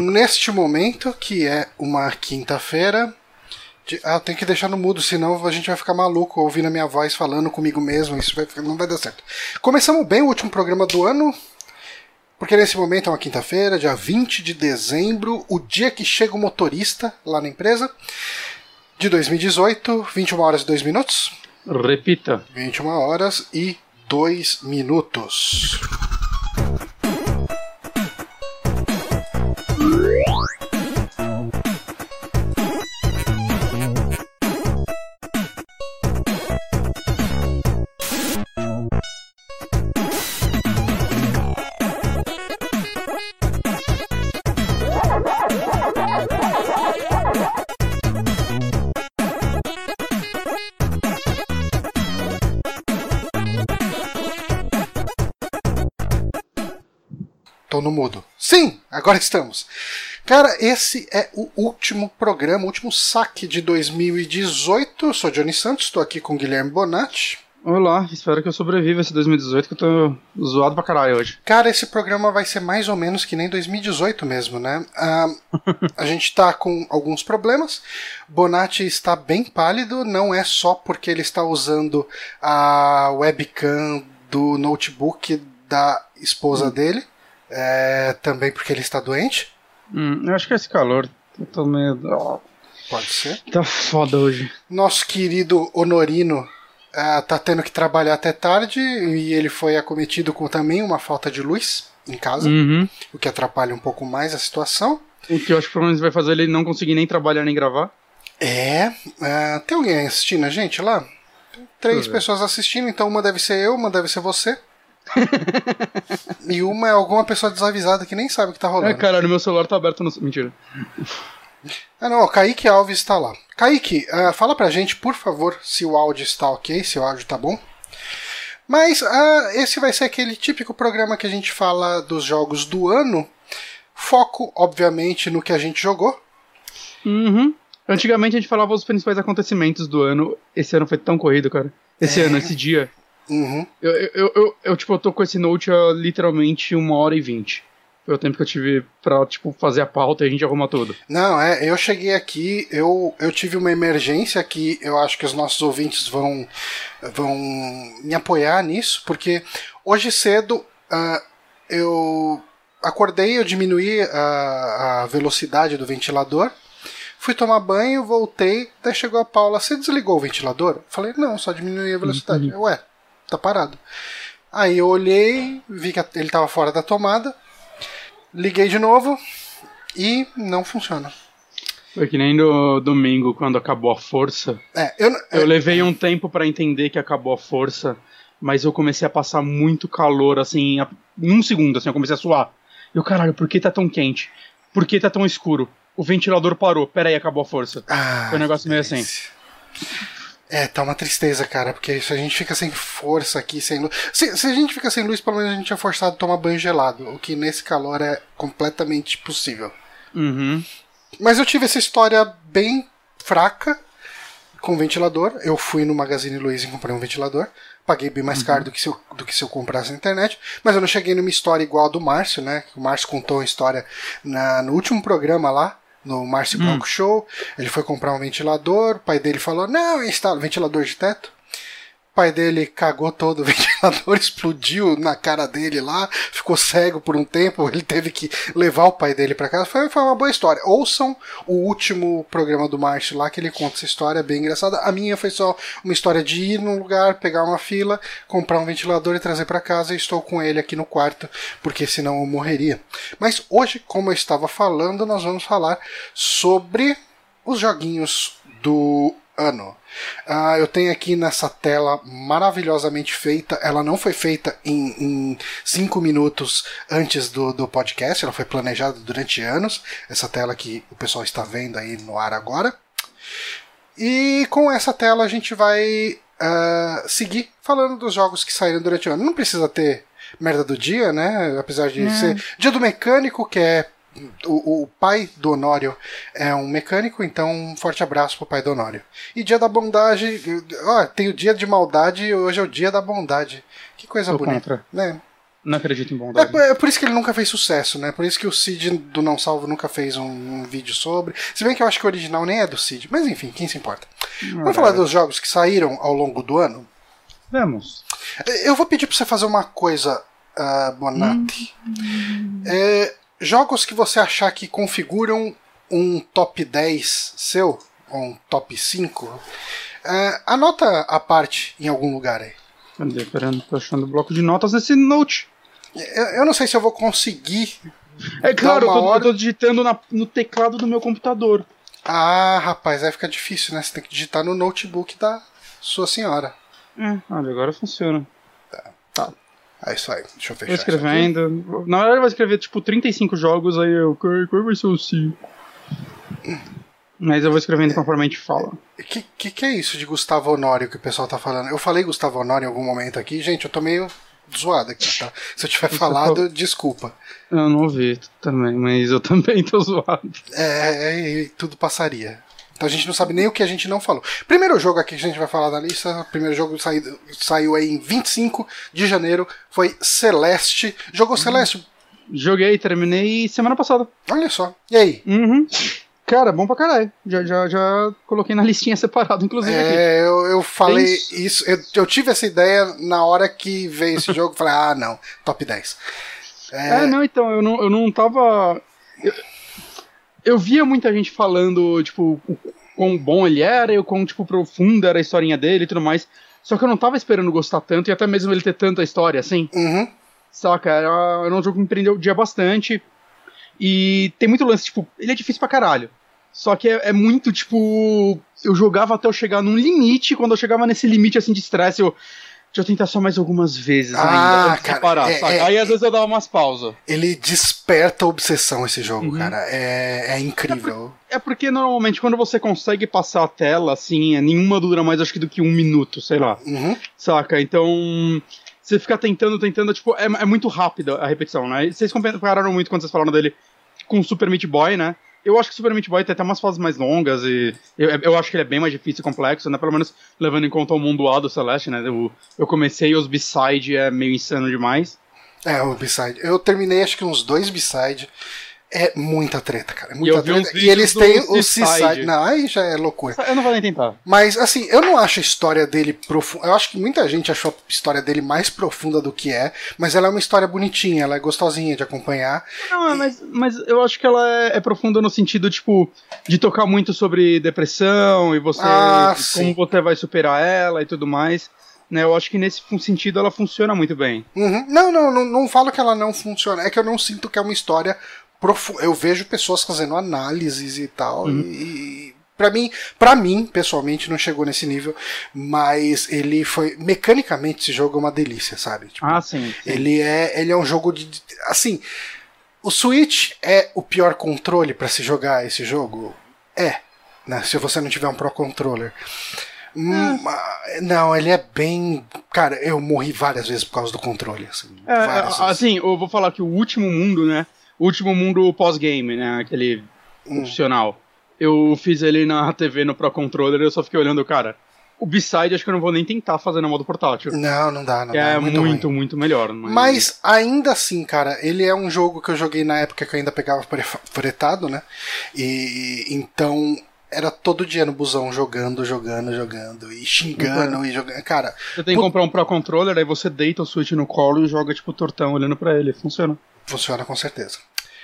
Neste momento, que é uma quinta-feira. de- Ah, tem que deixar no mudo, senão a gente vai ficar maluco ouvindo a minha voz falando comigo mesmo. Isso vai- não vai dar certo. Começamos bem o último programa do ano. Porque nesse momento é uma quinta-feira, dia 20 de dezembro, o dia que chega o motorista lá na empresa, de 2018, 21 horas e 2 minutos. Repita. 21 horas e 2 minutos. Tô no mudo. Sim, agora estamos. Cara, esse é o último programa, o último saque de 2018. Eu sou Johnny Santos, estou aqui com Guilherme Bonatti. Olá, espero que eu sobreviva esse 2018 que eu tô zoado pra caralho hoje. Cara, esse programa vai ser mais ou menos que nem 2018 mesmo, né? Ah, a gente tá com alguns problemas. Bonatti está bem pálido, não é só porque ele está usando a webcam do notebook da esposa dele, é, também porque ele está doente. Hum, eu acho que é esse calor. Eu tô meio. Pode ser. tá foda hoje. Nosso querido Honorino ah, tá tendo que trabalhar até tarde e ele foi acometido com também uma falta de luz em casa, Uhum. o que atrapalha um pouco mais a situação. O que eu acho que pelo menos vai fazer ele não conseguir nem trabalhar nem gravar. É. ah, tem alguém assistindo a gente lá? Três pessoas assistindo, então uma deve ser eu, uma deve ser você. E uma é alguma pessoa desavisada que nem sabe o que tá rolando. É, caralho, meu celular tá aberto no. Mentira. Ah, não, o Kaique Alves está lá. Kaique, ah, fala pra gente, por favor, se o áudio está ok, se o áudio tá bom. Mas ah, esse vai ser aquele típico programa que a gente fala dos jogos do ano. Foco, obviamente, no que a gente jogou. Uhum. Antigamente a gente falava os principais acontecimentos do ano. Esse ano foi tão corrido, cara. Esse ano, esse dia. Uhum. Eu, eu, eu, eu, tipo, eu tô com esse note há literalmente uma hora e vinte. Foi o tempo que eu tive pra, tipo, fazer a pauta e a gente arruma tudo. Não, é, eu cheguei aqui, eu, eu tive uma emergência que eu acho que os nossos ouvintes vão, vão me apoiar nisso, porque hoje cedo ah, eu acordei, eu diminuí a, a velocidade do ventilador, fui tomar banho, voltei, daí chegou a Paula, você desligou o ventilador? Falei, não, só diminuí a velocidade. Eu, Ué, tá parado. Aí eu olhei, vi que ele estava fora da tomada, liguei de novo e não funciona. Foi que nem no domingo, quando acabou a força. É, eu, Eu levei um tempo pra entender que acabou a força, mas eu comecei a passar muito calor, assim, em um segundo, assim, eu comecei a suar. Eu, caralho, por que tá tão quente? Por que tá tão escuro? O ventilador parou, peraí, acabou a força. Ah, Foi um negócio meio assim. É, tá uma tristeza, cara, porque se a gente fica sem força aqui, sem luz. Se, se a gente fica sem luz, pelo menos a gente é forçado a tomar banho gelado, o que nesse calor é completamente possível. Uhum. Mas eu tive essa história bem fraca com ventilador. Eu fui no Magazine Luiza e comprei um ventilador. Paguei bem mais caro do que, se eu, do que se eu comprasse na internet. Mas eu não cheguei numa história igual a do Márcio, né? O Márcio contou uma história na, no último programa lá, no Márcio Bronco Show. Ele foi comprar um ventilador. O pai dele falou: Não, instala ventilador de teto. Pai dele cagou todo o ventilador, explodiu na cara dele lá, ficou cego por um tempo, ele teve que levar o pai dele para casa. Foi, foi uma boa história. Ouçam o último programa do Márcio lá, que ele conta essa história bem engraçada. A minha foi só uma história de ir num lugar, pegar uma fila, comprar um ventilador e trazer para casa. E estou com ele aqui no quarto, porque senão eu morreria. Mas hoje, como eu estava falando, nós vamos falar sobre os joguinhos do ano. Ah, eu tenho aqui nessa tela maravilhosamente feita. Ela não foi feita em, em cinco minutos antes do, do podcast, ela foi planejada durante anos. Essa tela que o pessoal está vendo aí no ar agora. E com essa tela a gente vai ah, seguir falando dos jogos que saíram durante o ano. Não precisa ter merda do dia, né? Apesar de ser dia do mecânico, que é o, o pai do Honório é um mecânico, então um forte abraço pro pai do Honório. E dia da bondade, ó, tem o dia de maldade e hoje é o dia da bondade. Que coisa Sou bonita. contra. Né? Não acredito em bondade. É, é por isso que ele nunca fez sucesso, né? Por isso que o Cid do Não Salvo nunca fez um, um vídeo sobre. Se bem que eu acho que o original nem é do Cid. Mas enfim, quem se importa? Vamos falar dos jogos que saíram ao longo do ano? Vamos. Eu vou pedir pra você fazer uma coisa, uh, Bonatti. É, jogos que você achar que configuram um top 10 seu, ou um top 5, é, anota a parte em algum lugar aí. Cadê? Esperando, tô achando o bloco de notas nesse note. Eu, eu não sei se eu vou conseguir. É claro, eu tô, hora- eu tô digitando na- no teclado do meu computador. Ah, rapaz, aí fica difícil, né? Você tem que digitar no notebook da sua senhora. É, olha, agora funciona. É isso aí, deixa eu fechar. Vou escrevendo. Na verdade, vai escrever tipo 35 jogos, aí eu. Qual vai ser o 5? Mas eu vou escrevendo conforme a gente fala. Que, que que é isso de Gustavo Honório que o pessoal tá falando? Eu falei Gustavo Honório em algum momento aqui. Gente, eu tô meio zoado aqui, tá? Se eu tiver falado, desculpa. Eu não ouvi também, mas eu também tô zoado. É, é, é, tudo passaria. Então a gente não sabe nem o que a gente não falou. Primeiro jogo aqui que a gente vai falar na lista, primeiro jogo saiu, saiu aí em 25 de janeiro, foi Celeste. Jogou Celeste? Joguei, terminei semana passada. Olha só. E aí? Uhum. Cara, bom pra caralho. Já, já, já coloquei na listinha separado, inclusive. É, eu, eu falei Tenso. isso, eu, eu tive essa ideia na hora que veio esse jogo, falei, ah, não, top 10. É, não, então, eu não, eu não tava. Eu, eu via muita gente falando, tipo, o quão bom ele era e o quão, tipo, profunda era a historinha dele e tudo mais. Só que eu não tava esperando gostar tanto e até mesmo ele ter tanta história assim. Uhum. Saca? Era, era um jogo que me prendeu dia bastante. E tem muito lance, tipo, ele é difícil pra caralho. Só que é, é muito, tipo. Eu jogava até eu chegar num limite. Quando eu chegava nesse limite assim de estresse, eu. Deixa eu tentar só mais algumas vezes Ah, ainda. cara, parar, é- saca? é- Aí às vezes eu dava umas pausas. Ele desperta obsessão esse jogo, Uhum. cara. É, é incrível. É porque normalmente quando você consegue passar a tela, assim, é, nenhuma dura mais acho que do que um minuto, sei lá. Uhum. Saca? Então. Você fica tentando, tentando, tipo, é, é muito rápida a repetição, né? Vocês compararam muito quando vocês falaram dele com o Super Meat Boy, né? Eu acho que Super Meat Boy tem até umas fases mais longas e eu, eu acho que ele é bem mais difícil e complexo, né? Pelo menos levando em conta o mundo A do Celeste, né? Eu, eu comecei os B-side, é meio insano demais. É, o B-side. Eu terminei acho que uns dois B-side. É muita treta, cara. É E muita treta. E eles têm o C-side. C-side. Não, aí já é loucura. Eu não vou nem tentar. Mas, assim, eu não acho a história dele profunda. Eu acho que muita gente achou a história dele mais profunda do que é. Mas ela é uma história bonitinha, ela é gostosinha de acompanhar. Não, mas, mas eu acho que ela é, é profunda no sentido, tipo, de tocar muito sobre depressão e você. Ah, como sim. você vai superar ela e tudo mais. Né, eu acho que nesse sentido ela funciona muito bem. Uhum. Não, não, não, não falo que ela não funciona. É que eu não sinto que é uma história Eu vejo pessoas fazendo análises e tal. Uhum. E. Pra mim, para mim, pessoalmente, não chegou nesse nível, mas ele foi. Mecanicamente, esse jogo é uma delícia, sabe? Tipo, Ah, sim. sim. Ele é, ele é um jogo de. Assim, o Switch é o pior controle pra se jogar esse jogo? É. Né, se você não tiver um Pro Controller. Hum, Não, ele é bem. Cara, eu morri várias vezes por causa do controle. Assim, É, assim, eu vou falar que o último mundo, né? Último mundo pós-game, né? Aquele Hum. opcional. Eu fiz ele na TV no Pro Controller e eu só fiquei olhando, cara. O B-side acho que eu não vou nem tentar fazer no modo portátil. Não, não dá, não que dá. é muito, muito, muito, melhor. Mas, Mas ainda assim, cara, ele é um jogo que eu joguei na época que eu ainda pegava fretado, né? E então era todo dia no busão jogando, jogando, jogando e xingando e jogando. Cara, Você tem que comprar um Pro Controller, aí você deita o Switch no colo e joga, tipo, tortão olhando pra ele. Funciona. funciona com certeza.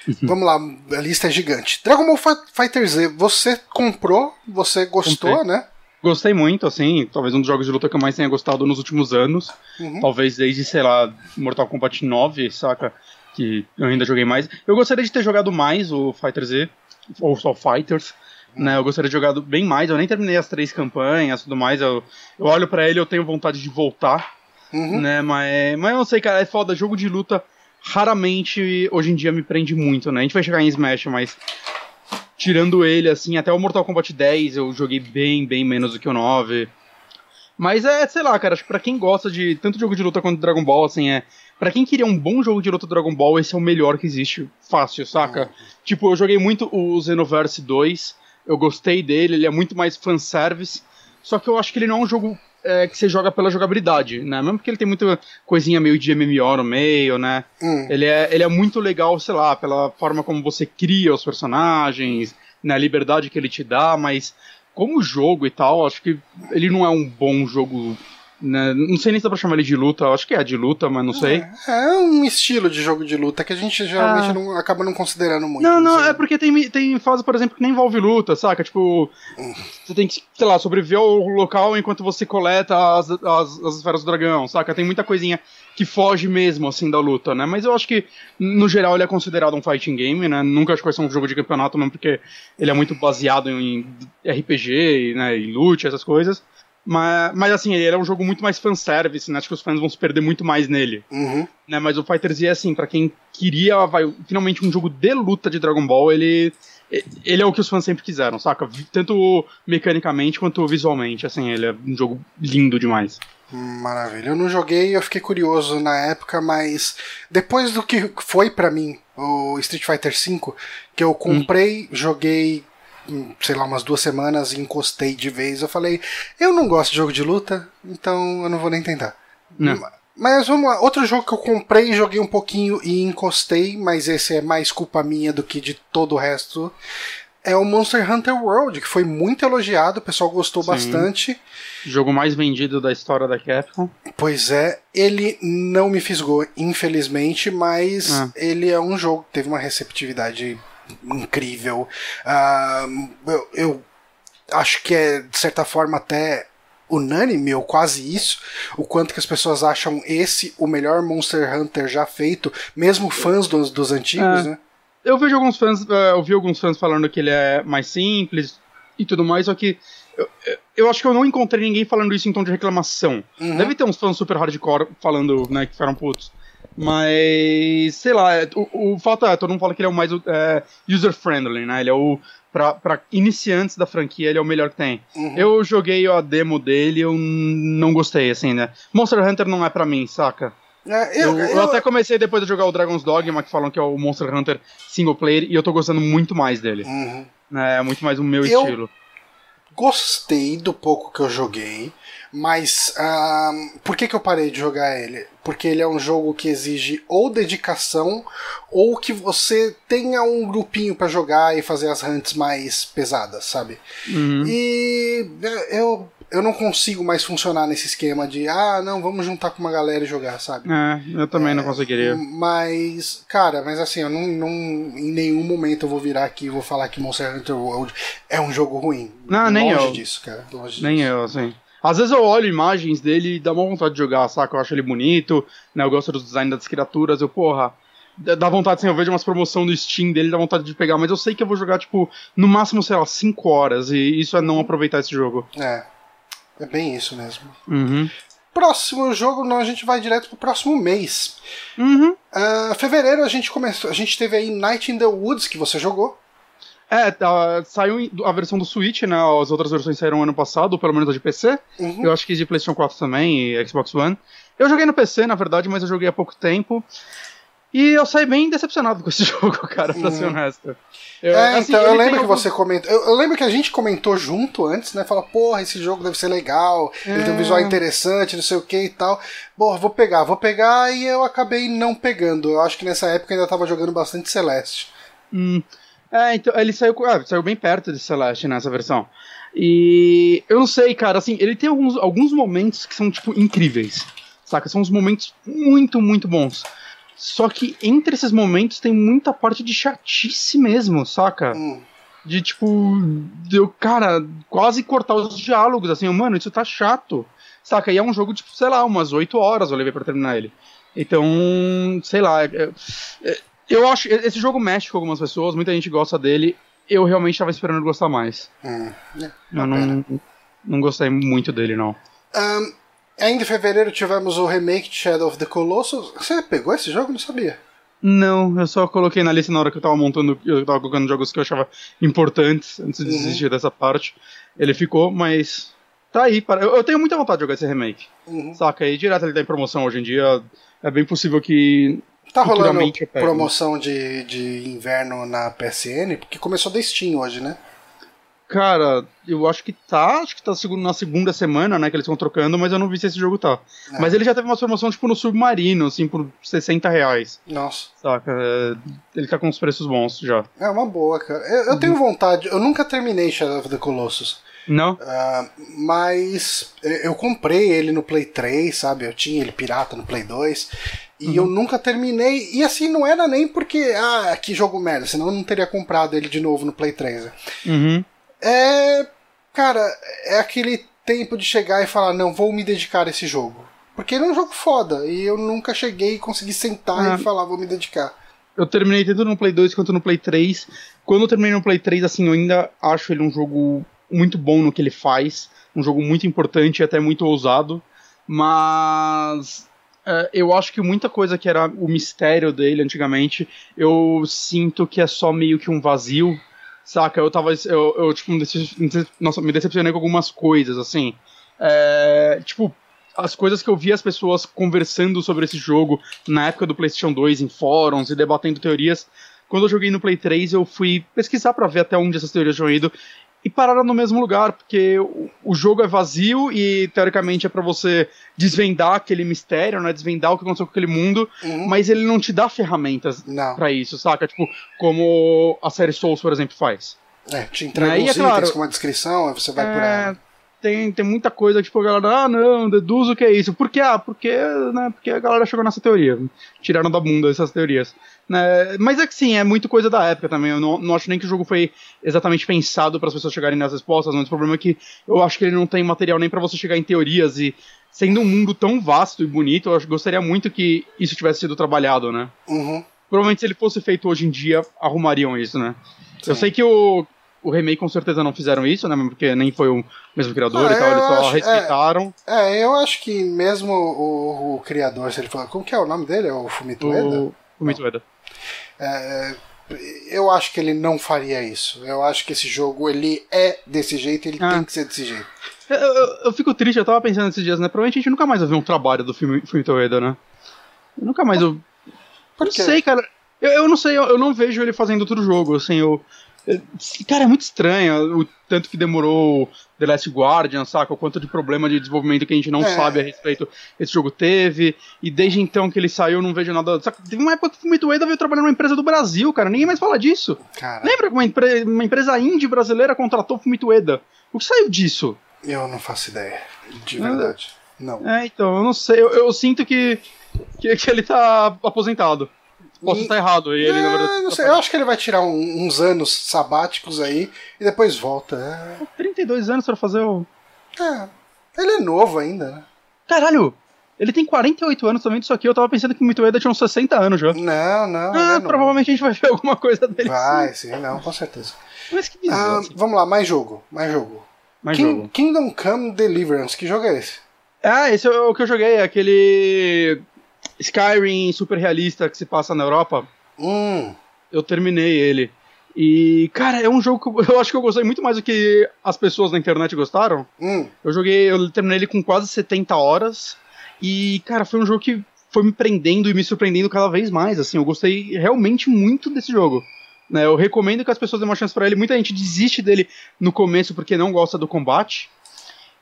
Uhum. Vamos lá, a lista é gigante. Dragon Ball Fi- Fighter Z, você comprou, você gostou, Comprei. né? Gostei muito, assim, talvez um dos jogos de luta que eu mais tenha gostado nos últimos anos. Uhum. Talvez desde, sei lá, Mortal Kombat 9, saca? Que eu ainda joguei mais. Eu gostaria de ter jogado mais o Fighter Z, ou só Fighters, né? Eu gostaria de jogado bem mais. Eu nem terminei as três campanhas e tudo mais. Eu, eu olho pra ele e eu tenho vontade de voltar, Uhum. né? Mas, mas eu não sei, cara, é foda. Jogo de luta raramente hoje em dia me prende muito, né? A gente vai chegar em Smash, mas tirando ele, assim, até o Mortal Kombat 10 eu joguei bem, bem menos do que o 9. Mas é, sei lá, cara, acho que pra quem gosta de tanto jogo de luta quanto Dragon Ball, assim, é. Pra quem queria um bom jogo de luta Dragon Ball, esse é o melhor que existe. Fácil, saca? Tipo, eu joguei muito o Xenoverse 2, eu gostei dele, ele é muito mais fanservice. Só que eu acho que ele não é um jogo é, que você joga pela jogabilidade, né? Mesmo porque ele tem muita coisinha meio de MMO no meio, né? Hum. Ele, é, ele é muito legal, sei lá, pela forma como você cria os personagens, né? A liberdade que ele te dá, mas como jogo e tal, acho que ele não é um bom jogo. Né? Não sei nem se dá pra chamar ele de luta, acho que é de luta, mas não sei. É, é um estilo de jogo de luta que a gente geralmente Ah. não, acaba não considerando muito. Não, não, sei. é porque tem, tem fase, por exemplo, que nem envolve luta, saca? Tipo, você tem que, sei lá, sobreviver ao local enquanto você coleta as, as, as esferas do dragão, saca? Tem muita coisinha que foge mesmo, assim, da luta, né? Mas eu acho que, no geral, ele é considerado um fighting game, né? Nunca acho que vai ser um jogo de campeonato, mesmo porque ele é muito baseado em RPG, né? Em loot, essas coisas. Mas, mas assim, ele é um jogo muito mais fanservice, né? Acho que os fãs vão se perder muito mais nele Uhum. né? Mas o Fighter Z é assim, pra quem queria vai, finalmente um jogo de luta de Dragon Ball, ele ele é o que os fãs sempre quiseram, saca? Tanto mecanicamente quanto visualmente, assim, ele é um jogo lindo demais. Maravilha. Eu não joguei, eu fiquei curioso na época, mas depois do que foi pra mim o Street Fighter V, que eu comprei, joguei, hum, sei lá, umas duas semanas e encostei de vez, eu falei, eu não gosto de jogo de luta, então eu não vou nem tentar. Não. Mas vamos lá, outro jogo que eu comprei, joguei um pouquinho e encostei, mas esse é mais culpa minha do que de todo o resto. É o Monster Hunter World, que foi muito elogiado, o pessoal gostou Sim. bastante. Jogo mais vendido da história da Capcom. Pois é, ele não me fisgou, infelizmente, mas Ah. ele é um jogo que teve uma receptividade incrível. Ah, eu, eu acho que é, de certa forma, até unânime, ou quase isso, o quanto que as pessoas acham esse o melhor Monster Hunter já feito, mesmo fãs dos, dos antigos, É. né? Eu vejo alguns fãs, eh, eu vi alguns fãs falando que ele é mais simples e tudo mais, só que eu, eu- eu acho que eu não encontrei ninguém falando isso em tom de reclamação. Uhum. Deve ter uns fãs super hardcore falando, né, que ficaram putos. Mas, sei lá, é, o, o fato é, todo mundo fala que ele é o mais é, user-friendly, né? Ele é o. Pra, pra iniciantes da franquia, ele é o melhor que tem. Uhum. Eu joguei a demo dele, eu não gostei, assim, né? Monster Hunter não é pra mim, saca? É, Eu, eu, eu eu- até comecei depois de jogar o Dragon's Dogma, que falam que é o Monster Hunter single player, e eu tô gostando muito mais dele. Uhum. É muito mais o meu Eu- estilo. Gostei do pouco que eu joguei, mas ahn, por que, que eu parei de jogar ele? Porque ele é um jogo que exige ou dedicação ou que você tenha um grupinho pra jogar e fazer as hunts mais pesadas, sabe? Uhum. E eu, eu não consigo mais funcionar nesse esquema de ah, não, vamos juntar com uma galera e jogar, sabe? É, eu também não conseguiria. Mas, cara, mas assim, eu não, não. Em nenhum momento eu vou virar aqui e vou falar que Monster Hunter World é um jogo ruim. Não, nem Longe eu. disso, cara. Longe Nem disso. eu, assim. Às vezes eu olho imagens dele e dá uma vontade de jogar, saca? Eu acho ele bonito, né? Eu gosto do design das criaturas, eu, porra. dá- vontade, assim, eu vejo umas promoção do Steam dele, dá vontade de pegar, mas eu sei que eu vou jogar, tipo, no máximo, sei lá, 5 horas, e isso é não aproveitar esse jogo. É. É bem isso mesmo. Uhum. Próximo jogo, não, a gente vai direto pro próximo mês. Uhum. Ah, fevereiro a gente começou. A gente teve aí Night in the Woods, que você jogou. É, tá, saiu a versão do Switch, né? As outras versões saíram ano passado, pelo menos a de PC. Uhum. Eu acho que de PlayStation 4 também e Xbox One. Eu joguei no PC, na verdade, mas eu joguei há pouco tempo. E eu saí bem decepcionado com esse jogo, cara, pra ser honesto. Eu, É, assim, então, eu lembro que alguns- você comentou. Eu, eu lembro que a gente comentou junto antes, né? Fala, porra, esse jogo deve ser legal, ele tem um É. visual interessante, não sei o que e tal. Porra, vou pegar, vou pegar, e eu acabei não pegando. Eu acho que nessa época eu ainda tava jogando bastante Celeste. Hum, é, então, ele saiu, com- ah, saiu bem perto de Celeste nessa versão. E eu não sei, cara, assim, ele tem alguns, alguns momentos que são, tipo, incríveis. Saca? São uns momentos muito, muito bons. Só que entre esses momentos tem muita parte de chatice mesmo, saca? Hum. de tipo, eu, cara, quase cortar os diálogos, assim, mano, isso tá chato. Saca? E é um jogo, tipo, sei lá, umas 8 horas eu levei pra terminar ele. Então, sei lá, é- é- eu acho, esse jogo mexe com algumas pessoas, muita gente gosta dele, eu realmente tava esperando gostar mais. Hum. É, Eu não, não gostei muito dele, não. Ahn, ainda em fevereiro tivemos o remake de Shadow of the Colossus. Você pegou esse jogo? Não sabia. Não, eu só coloquei na lista na hora que eu tava montando, eu tava colocando jogos que eu achava importantes antes de Uhum. desistir dessa parte. Ele ficou, mas tá aí. Para... Eu, eu tenho muita vontade de jogar esse remake. Uhum. Saca? E direto ele tá em promoção hoje em dia. É bem possível que. Tá rolando promoção de, de inverno na PSN, porque começou da Steam hoje, né? Cara, eu acho que tá, acho que tá na segunda semana, né, que eles estão trocando, mas eu não vi se esse jogo tá. É. Mas ele já teve uma promoção, tipo, no Submarino, assim, por 60 reais. Nossa. Saca? É, ele tá com os preços bons já. É uma boa, cara. Eu, eu tenho vontade, eu nunca terminei Shadow of the Colossus. Não? Uh, mas eu comprei ele no Play 3, sabe? Eu tinha ele pirata no Play 2. E uhum. eu nunca terminei. E assim, não era nem porque, ah, que jogo merda, senão eu não teria comprado ele de novo no Play 3. Né? Uhum. É. Cara, é aquele tempo de chegar e falar, não, vou me dedicar a esse jogo. Porque ele é um jogo foda. E eu nunca cheguei e consegui sentar ah. e falar, vou me dedicar. Eu terminei tanto no Play 2 quanto no Play 3. Quando eu terminei no Play 3, assim, eu ainda acho ele um jogo muito bom no que ele faz. Um jogo muito importante e até muito ousado. Mas Uh, eu acho que muita coisa que era o mistério dele antigamente, eu sinto que é só meio que um vazio, saca? Eu tava. Eu, eu tipo, nossa, me decepcionei com algumas coisas, assim. É, tipo, as coisas que eu vi as pessoas conversando sobre esse jogo na época do PlayStation 2 em fóruns e debatendo teorias. Quando eu joguei no Play 3, eu fui pesquisar para ver até onde essas teorias tinham ido e pararam no mesmo lugar, porque o, o jogo é vazio e teoricamente é para você desvendar aquele mistério, né? Desvendar o que aconteceu com aquele mundo, uhum. mas ele não te dá ferramentas para isso, saca? Tipo, como a série Souls, por exemplo, faz. É, te entrega né? uns é itens claro, com uma descrição, aí você vai é, por aí tem, tem muita coisa, tipo, a galera, ah, não, deduzo o que é isso. Por quê? Ah, porque, né, porque a galera chegou nessa teoria. Tiraram da bunda essas teorias. Né? Mas é que sim, é muito coisa da época também. Eu não, não acho nem que o jogo foi exatamente pensado para as pessoas chegarem nas respostas, mas o problema é que eu acho que ele não tem material nem para você chegar em teorias e sendo um mundo tão vasto e bonito, eu gostaria muito que isso tivesse sido trabalhado, né? Uhum. Provavelmente se ele fosse feito hoje em dia, arrumariam isso, né? Sim. Eu sei que o, o remake com certeza não fizeram isso, né? Porque nem foi o mesmo criador ah, e tal, eles só acho, respeitaram. É, é, eu acho que mesmo o, o, criador, se ele falou. Como que é o nome dele? É o Fumito Ueda? O Fumito Ueda. É, eu acho que ele não faria isso. Eu acho que esse jogo ele é desse jeito, ele ah. tem que ser desse jeito. Eu, eu, eu, fico triste, eu tava pensando esses dias, né? Provavelmente a gente nunca mais vai ver um trabalho do Fumito Ueda, né? Eu nunca mais. Eu, Por não sei, cara. Eu, eu não sei, eu, eu, não vejo ele fazendo outro jogo, assim, eu. Cara, é muito estranho o tanto que demorou The Last Guardian, saca? O quanto de problema de desenvolvimento que a gente não é. sabe a respeito esse jogo teve. E desde então que ele saiu, eu não vejo nada. Saca? Teve uma época que o Ueda veio trabalhar numa empresa do Brasil, cara. Ninguém mais fala disso. Cara. Lembra que uma, empre... uma empresa indie brasileira contratou o Fumito Ueda? O que saiu disso? Eu não faço ideia. De verdade. É. Não. É, então, eu não sei. Eu, eu sinto que, que, que ele tá aposentado. Posso estar errado. E ele, na verdade, não sei, eu acho que ele vai tirar um, uns anos sabáticos aí e depois volta. É... 32 anos para fazer o. É. Ele é novo ainda, né? Caralho! Ele tem 48 anos também disso aqui. Eu tava pensando que o Mito Eda tinha uns 60 anos já. Não, não. Ah, provavelmente a gente vai ver alguma coisa dele. Vai, sim, sim não, com certeza. Mas que bizarro. Ah, assim. Vamos lá, mais jogo. Mais jogo. Mais King, jogo. Kingdom Come Deliverance. Que jogo é esse? Ah, esse é o que eu joguei. Aquele Skyrim super realista que se passa na Europa. Hum. Eu terminei ele. E, cara, é um jogo que eu acho que eu gostei muito mais do que as pessoas na internet gostaram. Hum. Eu joguei, eu terminei ele com quase 70 horas. E, cara, foi um jogo que foi me prendendo e me surpreendendo cada vez mais. Assim, eu gostei realmente muito desse jogo. Né, eu recomendo que as pessoas dêem uma chance para ele. Muita gente desiste dele no começo porque não gosta do combate.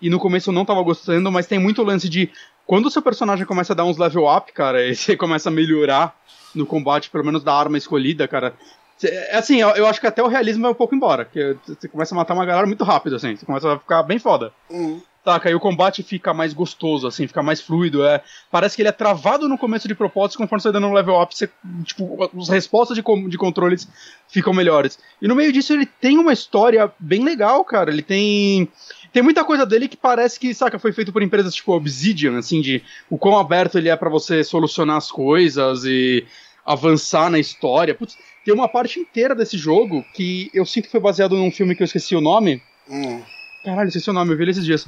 E no começo eu não tava gostando, mas tem muito lance de quando o seu personagem começa a dar uns level up, cara, e você começa a melhorar no combate, pelo menos da arma escolhida, cara. É assim, eu, eu, acho que até o realismo vai um pouco embora. Que você começa a matar uma galera muito rápido, assim. Você começa a ficar bem foda. Uhum. Saca? E o combate fica mais gostoso, assim, fica mais fluido. É, parece que ele é travado no começo de propósito, conforme você vai dando um level up, você, tipo, as respostas de, de controles ficam melhores. E no meio disso ele tem uma história bem legal, cara. Ele tem tem muita coisa dele que parece que, saca, foi feito por empresas tipo Obsidian, assim, de o quão aberto ele é para você solucionar as coisas e avançar na história. Putz, tem uma parte inteira desse jogo que eu sinto que foi baseado num filme que eu esqueci o nome. Hum. Caralho, esqueci o nome, eu vi ele esses dias.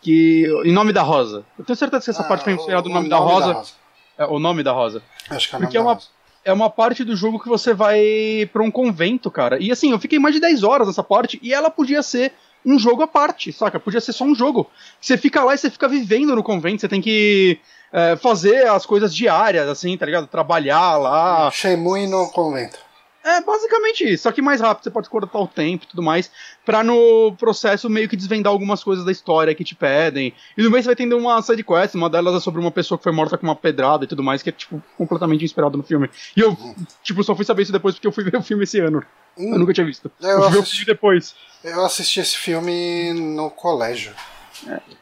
Que. Em nome da Rosa. Eu tenho certeza que essa ah, parte foi inspirada no nome, nome da, Rosa. da Rosa. É, o nome da Rosa. Acho que é Porque é uma, é uma parte do jogo que você vai pra um convento, cara. E assim, eu fiquei mais de 10 horas nessa parte e ela podia ser um jogo à parte, saca? Podia ser só um jogo. Você fica lá e você fica vivendo no convento, você tem que é, fazer as coisas diárias, assim, tá ligado? Trabalhar lá. Shenmue no convento. É basicamente isso, só que mais rápido, você pode cortar o tempo e tudo mais, pra no processo meio que desvendar algumas coisas da história que te pedem. E no meio você vai tendo uma side quest, uma delas é sobre uma pessoa que foi morta com uma pedrada e tudo mais, que é, tipo, completamente inspirado no filme. E eu, tipo, só fui saber isso depois porque eu fui ver o filme esse ano. Hum. Eu nunca tinha visto. Eu Eu, fui ver o assisti- filme depois. Eu assisti esse filme no colégio.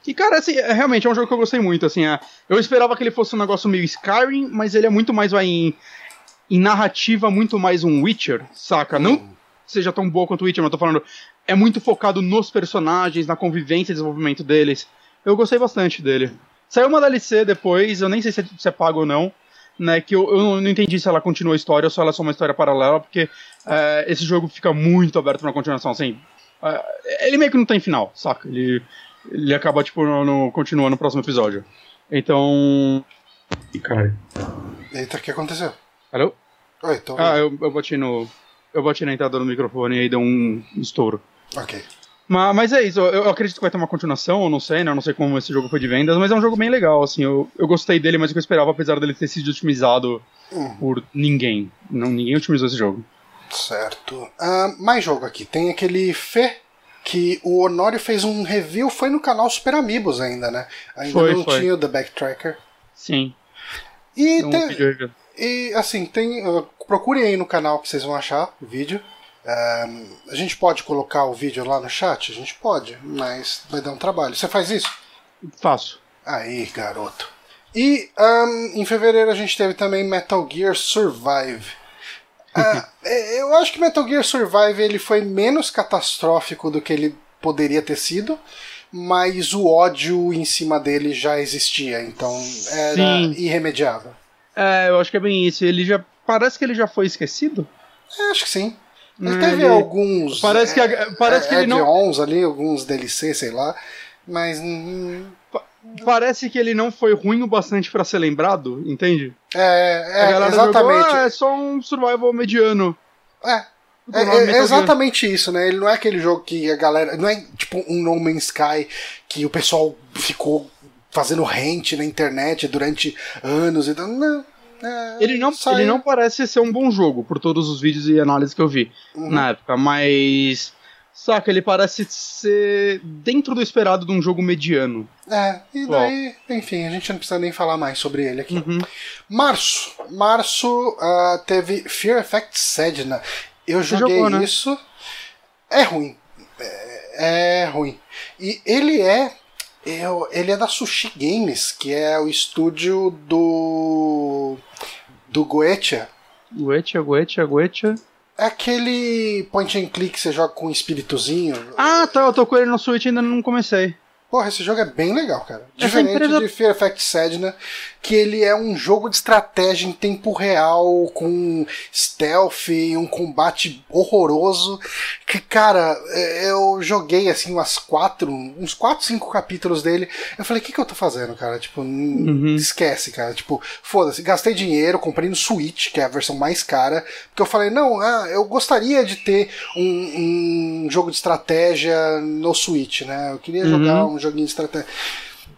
E, cara, assim, é, realmente é um jogo que eu gostei muito, assim, é, eu esperava que ele fosse um negócio meio Skyrim, mas ele é muito mais, vai, em, em narrativa, muito mais um Witcher, saca? Não seja tão boa quanto o Witcher, mas eu tô falando, é muito focado nos personagens, na convivência e desenvolvimento deles. Eu gostei bastante dele. Saiu uma DLC depois, eu nem sei se é, se é pago ou não, né, que eu, eu não entendi se ela continua a história ou se ela é só uma história paralela, porque é, esse jogo fica muito aberto pra continuação, assim, é, ele meio que não tem final, saca? Ele, ele acaba, tipo, no, no, continua no próximo episódio. Então... Ih, caralho. Eita, o que aconteceu? Alô? Oi, tô Ah, eu, eu bati no... Eu bati na entrada do microfone e aí deu um estouro. Ok. Mas, mas é isso, eu, eu acredito que vai ter uma continuação, eu não sei, né? Eu não sei como esse jogo foi de vendas, mas é um jogo bem legal, assim. Eu, eu gostei dele, mas o que eu esperava, apesar dele ter sido otimizado Hum. por ninguém. Não, ninguém otimizou esse jogo. Certo. Ah, mais jogo aqui. Tem aquele Fê, que o Honório fez um review, foi no canal Super Amigos ainda, né? Ainda Foi, não foi. tinha o The Backtracker. Sim. E, um tem-. E assim, tem. uh, procurem aí no canal que vocês vão achar o vídeo. Ah, a gente pode colocar o vídeo lá no chat? A gente pode, mas vai dar um trabalho. Você faz isso? Faço. Aí, garoto. E ahn, em fevereiro a gente teve também Metal Gear Survive. É, eu acho que Metal Gear Survive ele foi menos catastrófico do que ele poderia ter sido, mas o ódio em cima dele já existia, então era Sim. irremediável. É, eu acho que é bem isso. Ele já. Parece que ele já foi esquecido. É, acho que sim. Ele Hum, teve ele- alguns. Parece que a- parece que ele não- ali, alguns DLC, sei lá. Mas. Parece que ele não foi ruim o bastante pra ser lembrado, entende? É, é exatamente. Jogou, ah, é só um survival mediano. É, É, é exatamente isso, né? Ele não é aquele jogo que a galera. Não é tipo um No Man's Sky que o pessoal ficou fazendo rente na internet durante anos e tal. Não. É, Ele não, ele não parece ser um bom jogo, por todos os vídeos e análises que eu vi Uhum. na época, mas. Saca, ele parece ser dentro do esperado de um jogo mediano. É, e daí, enfim, a gente não precisa nem falar mais sobre ele aqui. Uhum. Março. Março ah, teve Fear Effect Sedna. Eu joguei jogou, né? isso. É ruim. É, é ruim. E ele é. Eu- ele é da Sushi Games, que é o estúdio do. do Goetia. Goetia, Goetia, Goetia. É aquele point and click que você joga com um espíritozinho. Ah, tá, eu tô com ele no Switch e ainda não comecei. Porra, esse jogo é bem legal, cara. Diferente empresa- de Fear Effect Sedna, que ele é um jogo de estratégia em tempo real, com stealth e um combate horroroso. Que, cara, é, eu joguei assim umas quatro, uns quatro, cinco capítulos dele. Eu falei, o que, que eu tô fazendo, cara? Tipo, Uhum. esquece, cara. Tipo, foda-se, gastei dinheiro, comprei no Switch, que é a versão mais cara. Porque eu falei, não, ah, eu gostaria de ter um, um jogo de estratégia no Switch, né? Eu queria Uhum. jogar um joguinho de estratégia.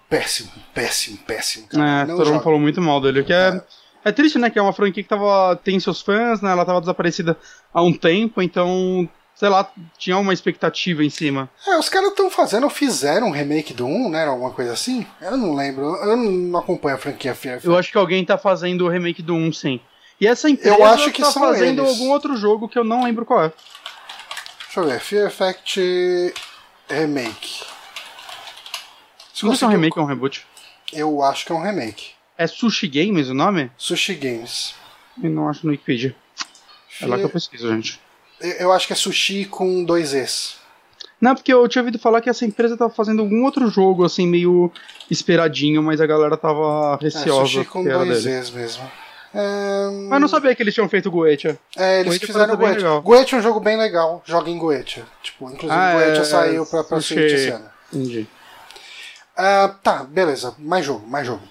Péssimo, péssimo, péssimo. Cara. É, todo mundo falou muito mal dele. Que é, é triste, né? Que é uma franquia que tava, tem seus fãs, né? Ela tava desaparecida há um tempo, então, sei lá, tinha uma expectativa em cima. É, os caras estão fazendo, fizeram um remake do 1, né? Alguma coisa assim? Eu não lembro. Eu não acompanho a franquia Fear Eu acho que alguém tá fazendo o remake do 1, sim. E essa empresa Eu acho que tá são fazendo eles. algum outro jogo que eu não lembro qual é. Deixa eu ver. Fear Effect Remake. Se Não é um remake ou um reboot. Eu acho que é um remake. É Sushi Games o nome? Sushi Games. Eu não acho no Wikipedia. É lá que eu pesquiso, gente. Eu acho que é sushi com dois Es. Não, porque eu tinha ouvido falar que essa empresa tava fazendo algum outro jogo, assim, meio esperadinho, mas a galera tava É, receosa. sushi com dois dele. Es mesmo. É, Mas não sabia que eles tinham feito Goetia. É, eles Goetia fizeram parece bem Goetia. Goetia é um jogo bem legal. Joga em Goetia. Tipo, inclusive Ah, Goetia é, saiu pra, pra sushi. Switch esse ano. Entendi. Ah, tá, beleza. Mais jogo, mais jogo.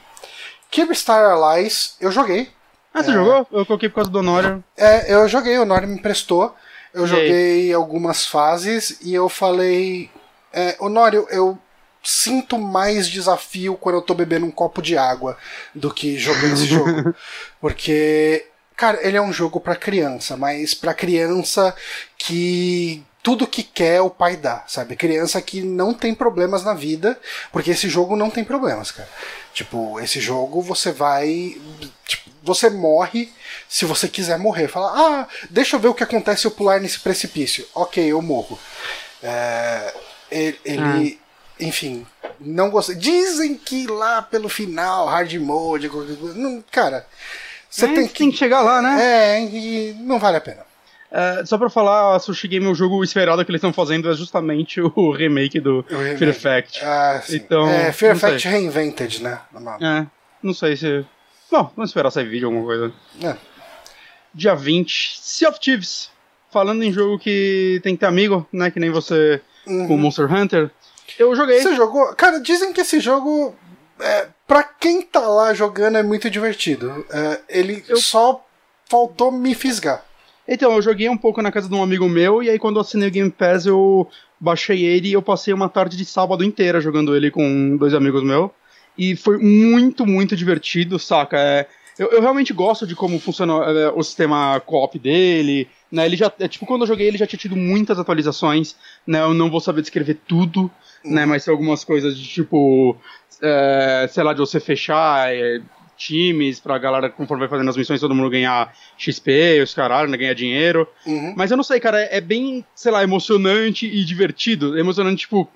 Kirby Star Allies, eu joguei. Ah, você É. jogou? Eu coloquei por causa do Honório. É, eu joguei, o Nori me emprestou. Eu E joguei algumas fases e eu falei. É, Honório, eu sinto mais desafio quando eu tô bebendo um copo de água do que jogando esse jogo. Porque, Cara, ele é um jogo pra criança, mas pra criança que tudo que quer o pai dá, sabe? Criança que não tem problemas na vida, porque esse jogo não tem problemas, cara. Tipo, esse jogo você vai. Tipo, você morre se você quiser morrer. Fala, ah, deixa eu ver o que acontece se eu pular nesse precipício. Ok, eu morro. É, ele. ele ah. Enfim, não gostei. Dizem que lá pelo final, hard mode, não, cara. Você é, tem, que, tem que chegar lá, né? É, e não vale a pena. Uh, só pra falar, a Sushi Game, o jogo esperado que eles estão fazendo é justamente o remake do o remake. Fear Effect. Ah, sim. Então, é, Fear Effect Reinvented, né? É, não sei se. Bom, vamos esperar sair vídeo alguma coisa. É. Dia 20, Sea of Thieves. Falando em jogo que tem que ter amigo, né? Que nem você uhum. com Monster Hunter. Eu joguei. Você jogou? Cara, dizem que esse jogo, é, pra quem tá lá jogando, é muito divertido. É, ele eu... só faltou me fisgar. Então, eu joguei um pouco na casa de um amigo meu, e aí quando eu assinei o Game Pass, eu baixei ele e eu passei uma tarde de sábado inteira jogando ele com dois amigos meus. E foi muito, muito divertido, saca? É, eu, eu, realmente gosto de como funciona é, o sistema co-op dele. Né? Ele já, é, tipo, quando eu joguei, ele já tinha tido muitas atualizações. Né? Eu não vou saber descrever tudo, né? Mas tem algumas coisas de tipo. É, sei lá, de você fechar. Times pra galera, conforme vai fazendo as missões, todo mundo ganhar XP, os caralho, né, ganhar dinheiro. Uhum. Mas eu não sei, cara, é, é bem, sei lá, emocionante e divertido. Emocionante, tipo,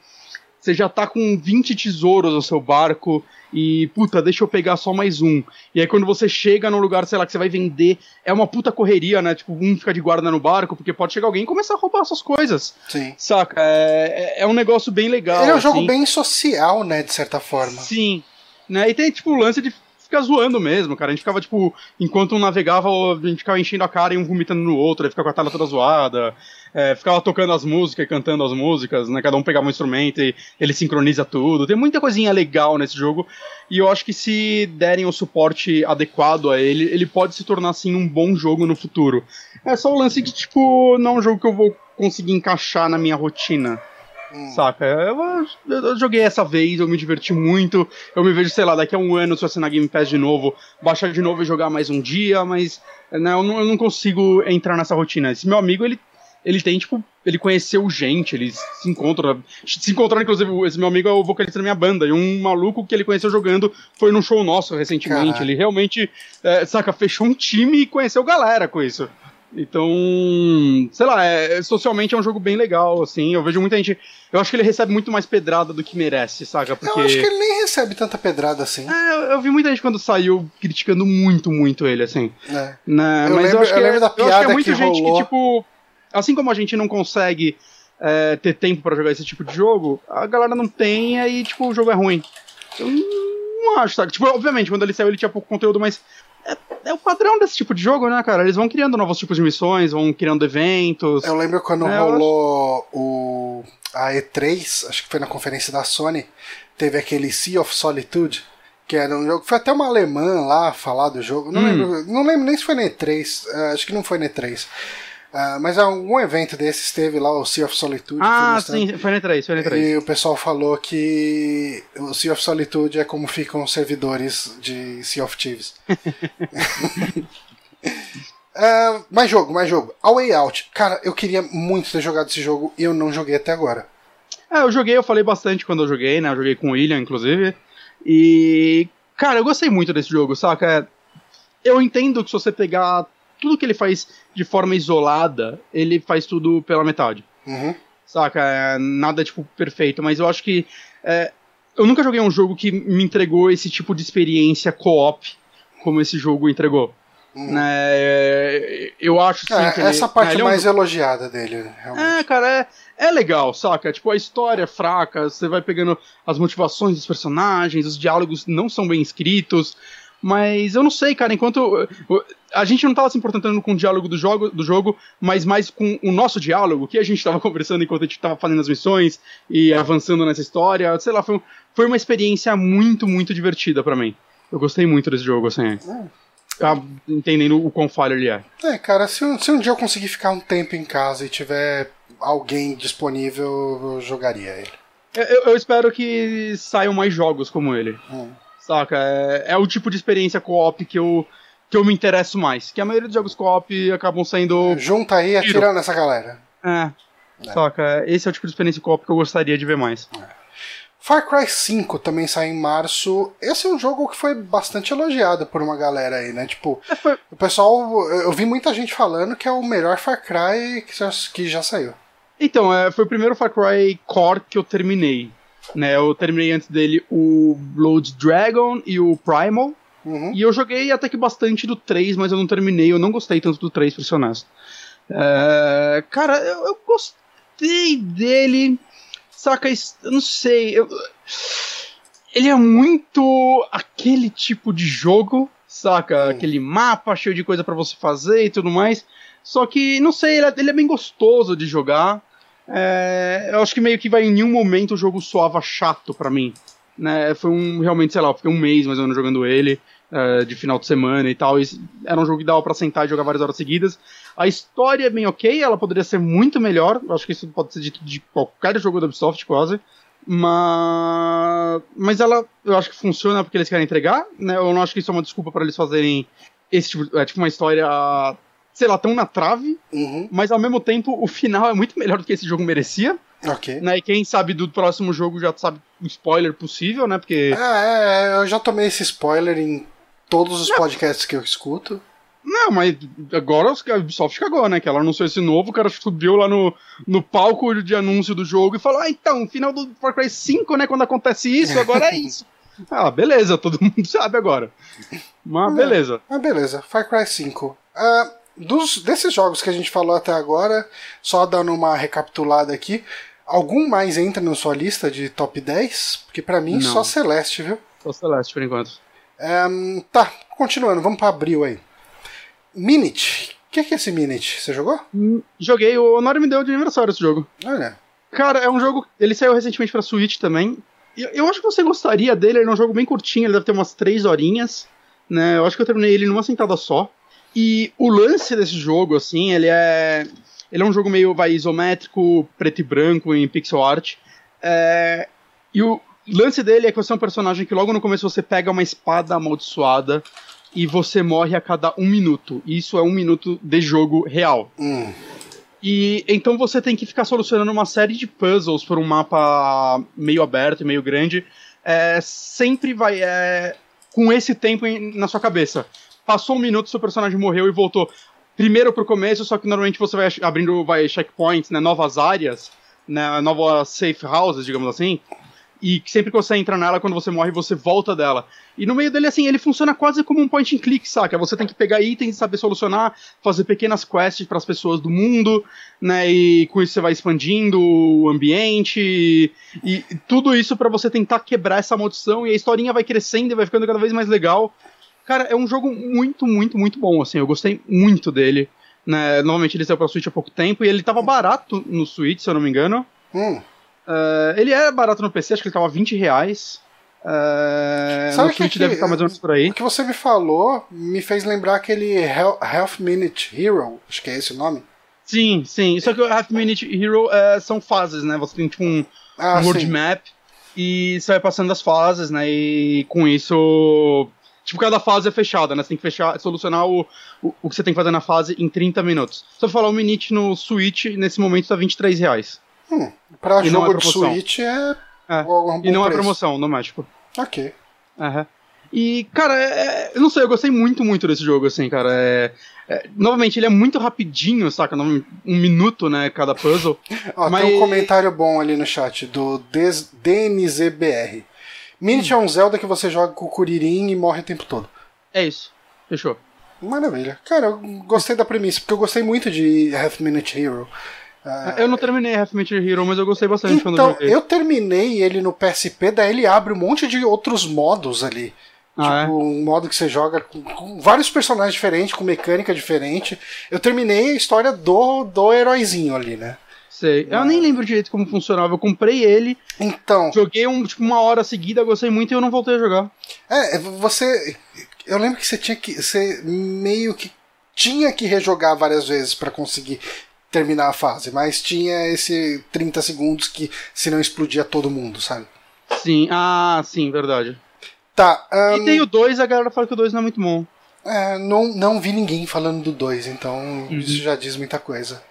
você já tá com 20 tesouros no seu barco e, puta, deixa eu pegar só mais um. E aí quando você chega num lugar, sei lá, que você vai vender, é uma puta correria, né? Tipo, um fica de guarda no barco, porque pode chegar alguém e começar a roubar essas coisas. Sim. Saca? É, é, é um negócio bem legal. Ele é um assim. jogo bem social, né, de certa forma. Sim. Né? E tem, tipo, o lance de ficar zoando mesmo, cara. A gente ficava, tipo, enquanto um navegava, a gente ficava enchendo a cara e um vomitando no outro, aí ficava com a tela toda zoada. É, ficava tocando as músicas e cantando as músicas, né? Cada um pegava um instrumento e ele sincroniza tudo. Tem muita coisinha legal nesse jogo. E eu acho que se derem o suporte adequado a ele, ele pode se tornar, assim, um bom jogo no futuro. É só o lance de, tipo, não é um jogo que eu vou conseguir encaixar na minha rotina. Hum. Saca? Eu, eu, eu, joguei essa vez, eu me diverti muito. Eu me vejo, sei lá, daqui a um ano, se eu assinar Game Pass de novo, baixar de novo e jogar mais um dia, mas né, eu, não, eu não consigo entrar nessa rotina. Esse meu amigo, ele ele tem, tipo, ele conheceu gente, ele se encontra. Se encontraram, inclusive, esse meu amigo é o vocalista da minha banda, e um maluco que ele conheceu jogando foi num show nosso recentemente. Ele realmente, é, saca, fechou um time e conheceu galera com isso. Então, sei lá, é, socialmente é um jogo bem legal, assim. Eu vejo muita gente. Eu acho que ele recebe muito mais pedrada do que merece, saca? Porque... Eu acho que ele nem recebe tanta pedrada assim. É, eu, eu vi muita gente quando saiu criticando muito, muito ele, assim. É. Né? Eu Mas lembro, eu acho que, eu lembro da piada eu acho que é muita que gente rolou. que, tipo. Assim como a gente não consegue é, ter tempo para jogar esse tipo de jogo, a galera não tem e aí, tipo, o jogo é ruim. Eu não acho, sabe? Tipo, obviamente, quando ele saiu ele tinha pouco conteúdo, mas é, é, o padrão desse tipo de jogo, né, cara? Eles vão criando novos tipos de missões, vão criando eventos. Eu lembro quando é, rolou acho... o a E3, acho que foi na conferência da Sony, teve aquele Sea of Solitude, que era um jogo. Foi até uma alemã lá falar do jogo. Não, hum. lembro, não lembro nem se foi na E3. Uh, acho que não foi na E3. Uh, mas algum evento desses teve lá o Sea of Solitude. Ah, sim, foi na 3, foi na 3. E o pessoal falou que o Sea of Solitude é como ficam os servidores de Sea of Thieves. uh, mais jogo, mais jogo. A Way Out. Cara, eu queria muito ter jogado esse jogo e eu não joguei até agora. É, eu joguei, eu falei bastante quando eu joguei, né? Eu joguei com o William, inclusive. E. Cara, eu gostei muito desse jogo, saca? Eu entendo que se você pegar tudo que ele faz de forma isolada, ele faz tudo pela metade. Uhum. Saca? É, nada, tipo, perfeito. Mas eu acho que. É, eu nunca joguei um jogo que me entregou esse tipo de experiência co-op como esse jogo entregou. Uhum. Né, eu acho sim, é, que essa ele, parte né, mais é um... elogiada dele, realmente. É, cara, é, é legal, saca? Tipo, a história é fraca, você vai pegando as motivações dos personagens, os diálogos não são bem escritos, mas eu não sei, cara, enquanto. A gente não tava se importando com o diálogo do jogo, do jogo, mas mais com o nosso diálogo, que a gente tava conversando enquanto a gente tava fazendo as missões e avançando nessa história. Sei lá, foi, foi uma experiência muito, muito divertida para mim. Eu gostei muito desse jogo, assim. É. Ah, entendendo o quão falho ele é. É, cara, se, se um dia eu conseguir ficar um tempo em casa e tiver alguém disponível, eu jogaria ele. Eu, eu espero que saiam mais jogos como ele. Hum. Saca? É, é o tipo de experiência co-op que eu, que eu me interesso mais. Que a maioria dos jogos co-op acabam sendo. Junta aí e atira nessa galera. É. é. Saca? Esse é o tipo de experiência co-op que eu gostaria de ver mais. É. Far Cry 5 também sai em março. Esse é um jogo que foi bastante elogiado por uma galera aí, né? Tipo, é, foi... o pessoal. Eu vi muita gente falando que é o melhor Far Cry que já, que já saiu. Então, é, foi o primeiro Far Cry Core que eu terminei. Né, eu terminei antes dele o Blood Dragon e o Primal. Uhum. E eu joguei até que bastante do 3, mas eu não terminei. Eu não gostei tanto do 3, pra ser honesto. É, cara, eu, eu, gostei dele. Saca, eu não sei. Eu, ele é muito aquele tipo de jogo, saca? Uhum. Aquele mapa cheio de coisa para você fazer e tudo mais. Só que, não sei, ele é, ele é bem gostoso de jogar. É, eu acho que meio que vai em nenhum momento o jogo soava chato para mim. Né? Foi um, realmente, sei lá, eu fiquei um mês mais ou menos jogando ele, é, de final de semana e tal. E era um jogo que dava pra sentar e jogar várias horas seguidas. A história é bem ok, ela poderia ser muito melhor. Eu acho que isso pode ser dito de qualquer jogo da Ubisoft, quase. Mas, mas ela, eu acho que funciona porque eles querem entregar, né? Eu não acho que isso é uma desculpa para eles fazerem esse tipo, é, tipo uma história sei lá, tão na trave, uhum. mas ao mesmo tempo o final é muito melhor do que esse jogo merecia. Ok. Né? E quem sabe do próximo jogo já sabe o spoiler possível, né? Porque. É, é, eu já tomei esse spoiler em todos os Não. podcasts que eu escuto. Não, mas agora a Ubisoft cagou, né? Que ela anunciou esse novo, o cara subiu lá no, no palco de anúncio do jogo e falou: Ah, então, final do Far Cry 5, né? Quando acontece isso, agora é isso. ah, beleza, todo mundo sabe agora. Mas é, beleza. Mas beleza, Far Cry 5. Uh, dos, desses jogos que a gente falou até agora, só dando uma recapitulada aqui, algum mais entra na sua lista de top 10? Porque para mim Não. só Celeste, viu? Só Celeste por enquanto. Um, tá, continuando, vamos para abril aí. Minute. O que, que é esse Minute? Você jogou? Hum, joguei, o Honor me deu de aniversário esse jogo. Olha. Cara, é um jogo. Ele saiu recentemente pra Switch também. Eu, eu acho que você gostaria dele, ele é um jogo bem curtinho, ele deve ter umas 3 horinhas. Né? Eu acho que eu terminei ele numa sentada só. E o lance desse jogo, assim, ele é. Ele é um jogo meio vai, isométrico, preto e branco, em pixel art. É, e o lance dele é que você é um personagem que logo no começo você pega uma espada amaldiçoada e você morre a cada um minuto. E isso é um minuto de jogo real. Hum. E então você tem que ficar solucionando uma série de puzzles por um mapa meio aberto e meio grande. É, sempre vai é, com esse tempo na sua cabeça passou um minuto, seu personagem morreu e voltou primeiro pro começo, só que normalmente você vai abrindo vai, checkpoints, né, novas áreas, né, novas safe houses, digamos assim, e sempre que você entra nela, quando você morre, você volta dela. E no meio dele, assim, ele funciona quase como um point and click, saca? Você tem que pegar itens, saber solucionar, fazer pequenas quests para as pessoas do mundo, né? E com isso você vai expandindo o ambiente e, e tudo isso para você tentar quebrar essa maldição e a historinha vai crescendo e vai ficando cada vez mais legal. Cara, é um jogo muito, muito, muito bom, assim. Eu gostei muito dele. Né? Normalmente ele saiu pra Switch há pouco tempo e ele tava barato no Switch, se eu não me engano. Hum. Uh, ele é barato no PC, acho que ele tava 20 reais. Uh, Sabe Switch que, deve estar mais ou menos por aí. O que você me falou me fez lembrar aquele Half Minute Hero, acho que é esse o nome. Sim, sim. Só que o Half Minute Hero uh, são fases, né? Você tem tipo um, ah, um world map e você vai passando as fases, né? E com isso Tipo, cada fase é fechada, né? Você tem que fechar, solucionar o, o, o que você tem que fazer na fase em 30 minutos. Se eu falar o Minute no Switch, nesse momento tá 23 reais. Hum, pra e jogo é de Switch é. é. Um e não é preço. é promoção no México. Ok. Uhum. E, cara, é, é, eu não sei, eu gostei muito, muito desse jogo, assim, cara. É, é, novamente, ele é muito rapidinho, saca? Um minuto, né, cada puzzle. Ó, mas... Tem um comentário bom ali no chat, do DNZBR. Minit hum. é um Zelda que você joga com o Kuririn e morre o tempo todo. É isso. Fechou. Maravilha. Cara, eu gostei da premissa, porque eu gostei muito de Half Minute Hero. Uh, eu não terminei Half Minute Hero, mas eu gostei bastante então, quando eu joguei. eu terminei ele no PSP, daí ele abre um monte de outros modos ali. Ah, tipo, é? um modo que você joga com, com, vários personagens diferentes, com mecânica diferente. Eu terminei a história do, do heróizinho ali, né? Sei. Eu nem lembro direito como funcionava. Eu comprei ele. Então. Joguei um, tipo, uma hora seguida, gostei muito e eu não voltei a jogar. É, você. Eu lembro que você tinha que. Você meio que tinha que rejogar várias vezes para conseguir terminar a fase, mas tinha esse 30 segundos que se não explodia todo mundo, sabe? Sim, ah, sim, verdade. Tá. Um... E tem o 2, a galera fala que o 2 não é muito bom. É, não, não vi ninguém falando do 2, então uhum. isso já diz muita coisa.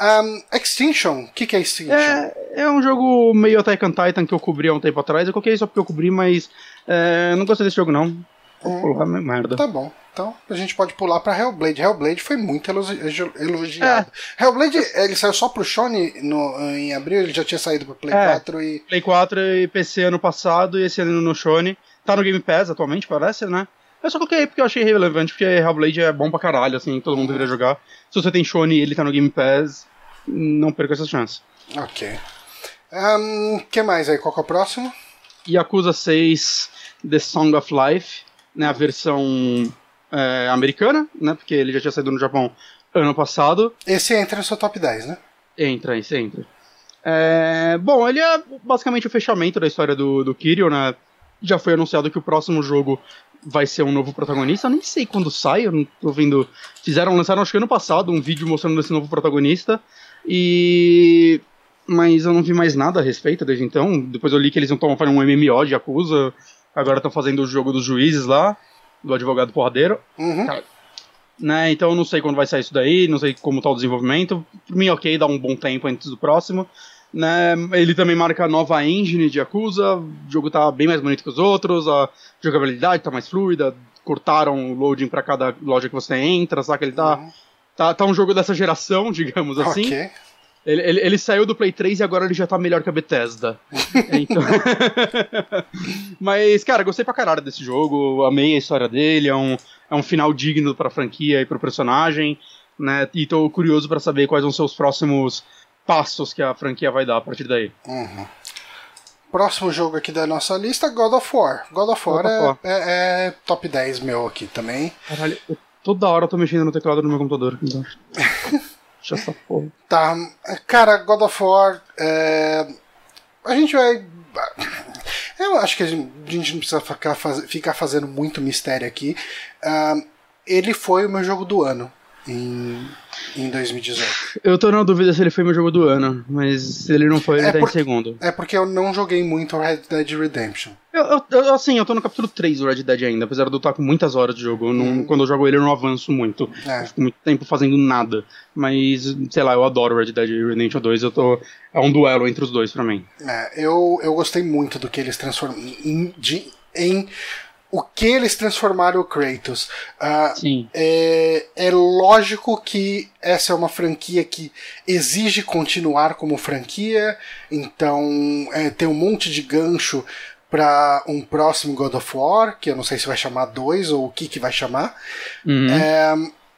Um, Extinction, o que, que é Extinction? É, é um jogo meio Attack on Titan que eu cobri há um tempo atrás. Eu coloquei só porque eu cobri, mas é, não gostei desse jogo não. Vou hum, merda. Tá bom. Então a gente pode pular pra Hellblade. Hellblade foi muito elogiado. É. Hellblade, ele saiu só pro Sony no, em abril, ele já tinha saído pro Play é, 4 e. Play 4 e PC ano passado e esse ano no Sony. Tá no Game Pass atualmente, parece, né? Eu só coloquei porque eu achei relevante, porque Hellblade é bom pra caralho, assim, todo mundo deveria jogar. Se você tem Sony e ele tá no Game Pass, não perca essa chance. Ok. O um, que mais aí? Qual que é o próximo? Yakuza 6 The Song of Life, né, a versão é, americana, né, porque ele já tinha saído no Japão ano passado. Esse entra no seu top 10, né? Entra, esse entra. É, bom, ele é basicamente o fechamento da história do, do Kiryu, né? Já foi anunciado que o próximo jogo vai ser um novo protagonista. Eu nem sei quando sai, eu não tô vendo. Fizeram, lançaram acho que ano passado um vídeo mostrando esse novo protagonista. E. Mas eu não vi mais nada a respeito desde então. Depois eu li que eles não estão fazendo um MMO de Acusa. Agora estão fazendo o jogo dos juízes lá, do advogado porradeiro. Uhum. né, então eu não sei quando vai sair isso daí, não sei como tá o desenvolvimento. Por mim, ok, dá um bom tempo antes do próximo. Né, ele também marca a nova engine de Yakuza, o jogo tá bem mais bonito que os outros, a jogabilidade tá mais fluida, cortaram o loading para cada loja que você entra, sabe que ele tá, uhum. tá, tá um jogo dessa geração, digamos assim. Okay. Ele, ele, ele, saiu do Play 3 e agora ele já tá melhor que a Bethesda. então... Mas, cara, gostei pra caralho desse jogo, amei a história dele, é um, é um final digno pra franquia e pro personagem, né? E tô curioso para saber quais vão ser os próximos passos que a franquia vai dar a partir daí. Uhum. Próximo jogo aqui da nossa lista, God of War. God of War, God of War. É, é, é, top 10 meu aqui também. Caralho, eu, toda hora eu tô mexendo no teclado do meu computador. Então. Deixa essa porra. Tá, cara, God of War. É... A gente vai. Eu acho que a gente, não precisa ficar, fazendo muito mistério aqui. Uh, ele foi o meu jogo do ano em, em 2018. Eu tô na dúvida se ele foi meu jogo do ano, mas se ele não foi, ele é tá porque, em segundo. É porque eu não joguei muito Red Dead Redemption. Eu, eu, assim, eu tô no capítulo 3 do Red Dead ainda, apesar de eu estar com muitas horas de jogo. Eu não, hum. Quando eu jogo ele, eu não avanço muito. É. Eu fico muito tempo fazendo nada. Mas, sei lá, eu adoro Red Dead Redemption 2. Eu tô, é um duelo entre os dois pra mim. É, eu, eu gostei muito do que eles transformam em, de, em o que eles transformaram o Kratos. Uh, Sim. É, é lógico que essa é uma franquia que exige continuar como franquia, então é, tem um monte de gancho para um próximo God of War, que eu não sei se vai chamar dois ou o que, que vai chamar. Uhum. É,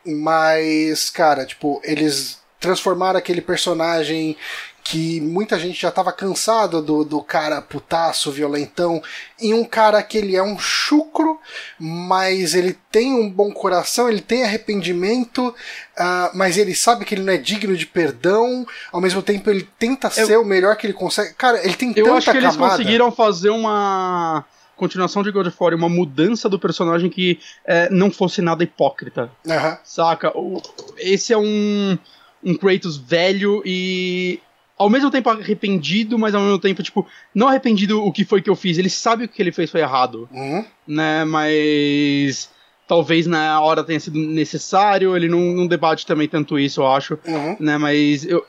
mas, cara, tipo, eles transformaram aquele personagem que muita gente já estava cansado do, do cara putaço, violentão, em um cara que ele é um chucro, mas ele tem um bom coração, ele tem arrependimento, uh, mas ele sabe que ele não é digno de perdão, ao mesmo tempo ele tenta eu, ser o melhor que ele consegue. Cara, ele tem eu tanta Eu acho que camada. eles conseguiram fazer uma continuação de God of War, uma mudança do personagem que é, não fosse nada hipócrita. Uhum. Saca? O, esse é um, um Kratos velho e ao mesmo tempo arrependido, mas ao mesmo tempo, tipo, não arrependido o que foi que eu fiz. Ele sabe que o que ele fez foi errado. Uhum. Né, mas. Talvez na hora tenha sido necessário, ele não, não debate também tanto isso, eu acho. Uhum. Né, mas eu,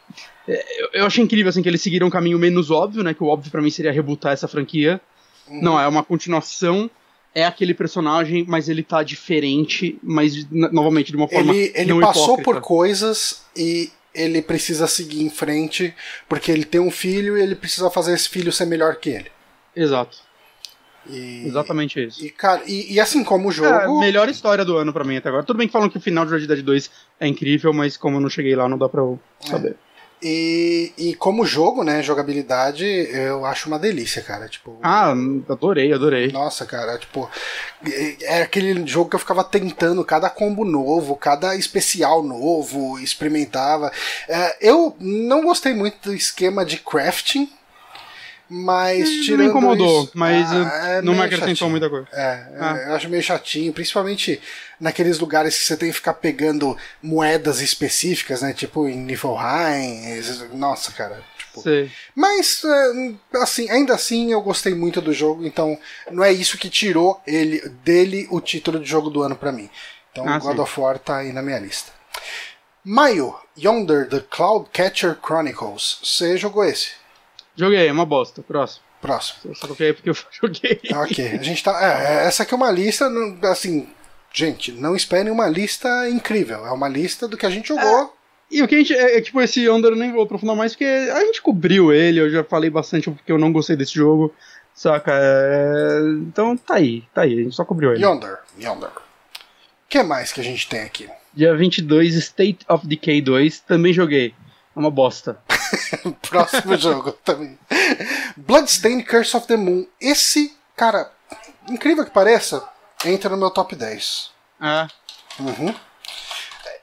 eu, eu achei incrível assim, que eles seguiram um caminho menos óbvio, né? Que o óbvio para mim seria rebutar essa franquia. Uhum. Não, é uma continuação é aquele personagem, mas ele tá diferente, mas novamente de uma forma ele, ele passou hipócrita. por coisas e ele precisa seguir em frente porque ele tem um filho e ele precisa fazer esse filho ser melhor que ele. Exato. E, Exatamente isso. E, cara, e, e assim como o jogo. É a melhor história do ano para mim até agora. Tudo bem que falam que o final de Red Dead 2 é incrível, mas como eu não cheguei lá, não dá pra eu saber. É. E, e como jogo, né, jogabilidade, eu acho uma delícia, cara. Tipo, ah, adorei, adorei. Nossa, cara, tipo, é aquele jogo que eu ficava tentando cada combo novo, cada especial novo, experimentava. É, eu não gostei muito do esquema de crafting, mas hum, tirando. Me incomodou, isso, mas ah, é não me acrescentou muita coisa. É, ah. eu acho meio chatinho, principalmente naqueles lugares que você tem que ficar pegando moedas específicas, né? Tipo em Niflheim. Nossa, cara. Tipo. Mas, é, assim, ainda assim eu gostei muito do jogo, então não é isso que tirou ele dele o título de jogo do ano para mim. Então Ah, God sim. of War tá aí na minha lista. Maio, Yonder, The Cloud Catcher Chronicles. Você jogou esse? Joguei, é uma bosta. Próximo. Próximo. Eu só coloquei porque eu joguei. Ok, a gente tá. É, essa aqui é uma lista, assim. Gente, não esperem uma lista incrível. É uma lista do que a gente jogou. E o que a gente. É, é, tipo, esse Under eu nem vou aprofundar mais, porque a gente cobriu ele, eu já falei bastante porque eu não gostei desse jogo. Saca? É, Então tá aí, tá aí, a gente só cobriu ele. Yonder, Yonder. O que mais que a gente tem aqui? Dia 22, State of Decay 2, também joguei. É uma bosta. Próximo jogo também. Bloodstained Curse of the Moon. Esse, cara, incrível que pareça, entra no meu top 10. Ah, Uhum.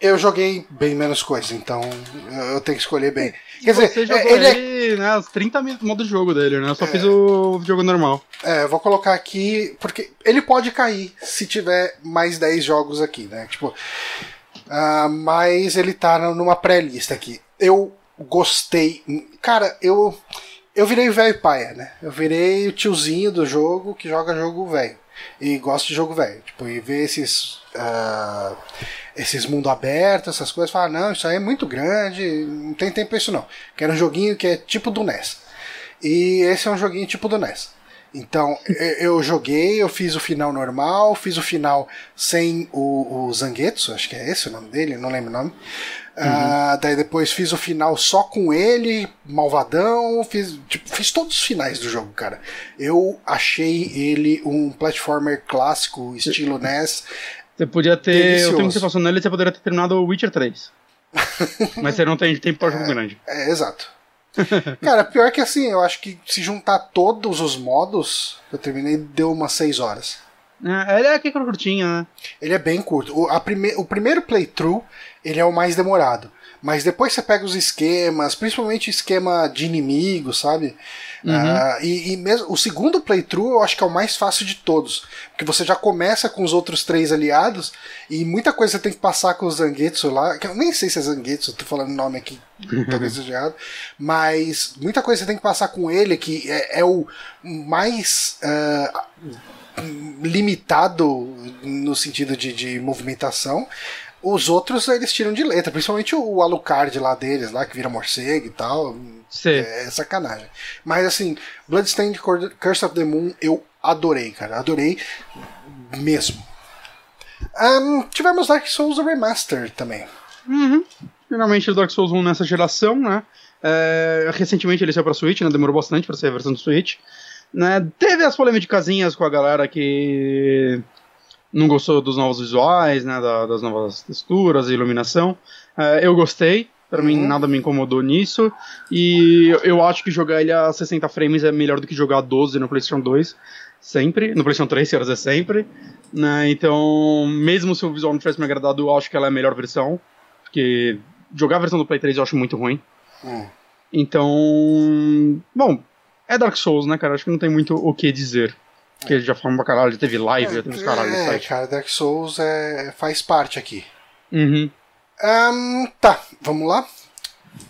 Eu joguei bem menos coisa, então eu tenho que escolher bem. Quer dizer, jogou é, ele é ele, né? Os 30 mi- modos de jogo dele, né? Eu só fiz o jogo normal. É, eu vou colocar aqui, porque ele pode cair se tiver mais 10 jogos aqui, né? Tipo, ah, mas ele tá numa pré-lista aqui. Eu gostei. Cara, eu eu virei o velho paia, né? Eu virei o tiozinho do jogo que joga jogo velho. E gosto de jogo velho. Tipo, e ver esses. ah, esses mundo aberto, essas coisas, falar, não, isso aí é muito grande, não tem tempo pra isso não. Quero um joguinho que é tipo do NES. E esse é um joguinho tipo do NES. Então, eu eu joguei, eu fiz o final normal, fiz o final sem o, o Zangetsu, acho que é esse o nome dele, não lembro o nome. Ah, daí depois fiz o final só com ele, malvadão, fiz, tipo, fiz todos os finais do jogo, cara. Eu achei ele um platformer clássico, estilo NES. Você podia ter. Delicioso. O tempo que você passou nele, você poderia ter terminado o Witcher 3. Mas você não tem tempo pra jogo grande. É, exato. Cara, pior que assim, eu acho que se juntar todos os modos, eu terminei, deu umas 6 horas. É, ele é aqui curtinho, né? Ele é bem curto. O, prime o primeiro playthrough, ele é o mais demorado. Mas depois você pega os esquemas, principalmente o esquema de inimigo, sabe? Ah, e, e mesmo o segundo playthrough eu acho que é o mais fácil de todos. Porque você já começa com os outros três aliados e muita coisa você tem que passar com o Zangetsu lá. Que eu nem sei se é Zangetsu, tô falando o nome aqui, talvez seja errado. Mas muita coisa você tem que passar com ele, que é, é o mais. ah, limitado no sentido de, de movimentação. Os outros eles tiram de letra, principalmente o Alucard lá deles, lá que vira morcego e tal. Sei. É sacanagem. Mas assim, Bloodstained Curse of the Moon eu adorei, cara. Adorei mesmo. Ahn, tivemos Dark Souls Remaster também. Uhum. Finalmente o Dark Souls 1 nessa geração, né? É, recentemente ele saiu pra Switch, né? Demorou bastante pra ser a versão do Switch. Né? Teve as polêmicazinhas com a galera que não gostou dos novos visuais, né? da- das novas texturas e iluminação. É, eu gostei. Pra mim, Uhum. nada me incomodou nisso. E eu- acho que jogar ele a 60 frames é melhor do que jogar a 12 no PlayStation 2. Sempre. No PlayStation 3, quero dizer, sempre. Né? Então, mesmo se o visual não tivesse me agradado, eu acho que ela é a melhor versão. Porque jogar a versão do Play 3 eu acho muito ruim. Hum. Então. Bom, é Dark Souls, né, cara? Acho que não tem muito o que dizer. Porque já falamos pra caralho, já teve live, já teve uns caralho é, site. cara, Dark Souls é, faz parte aqui. Uhum. Ahn, tá, vamos lá.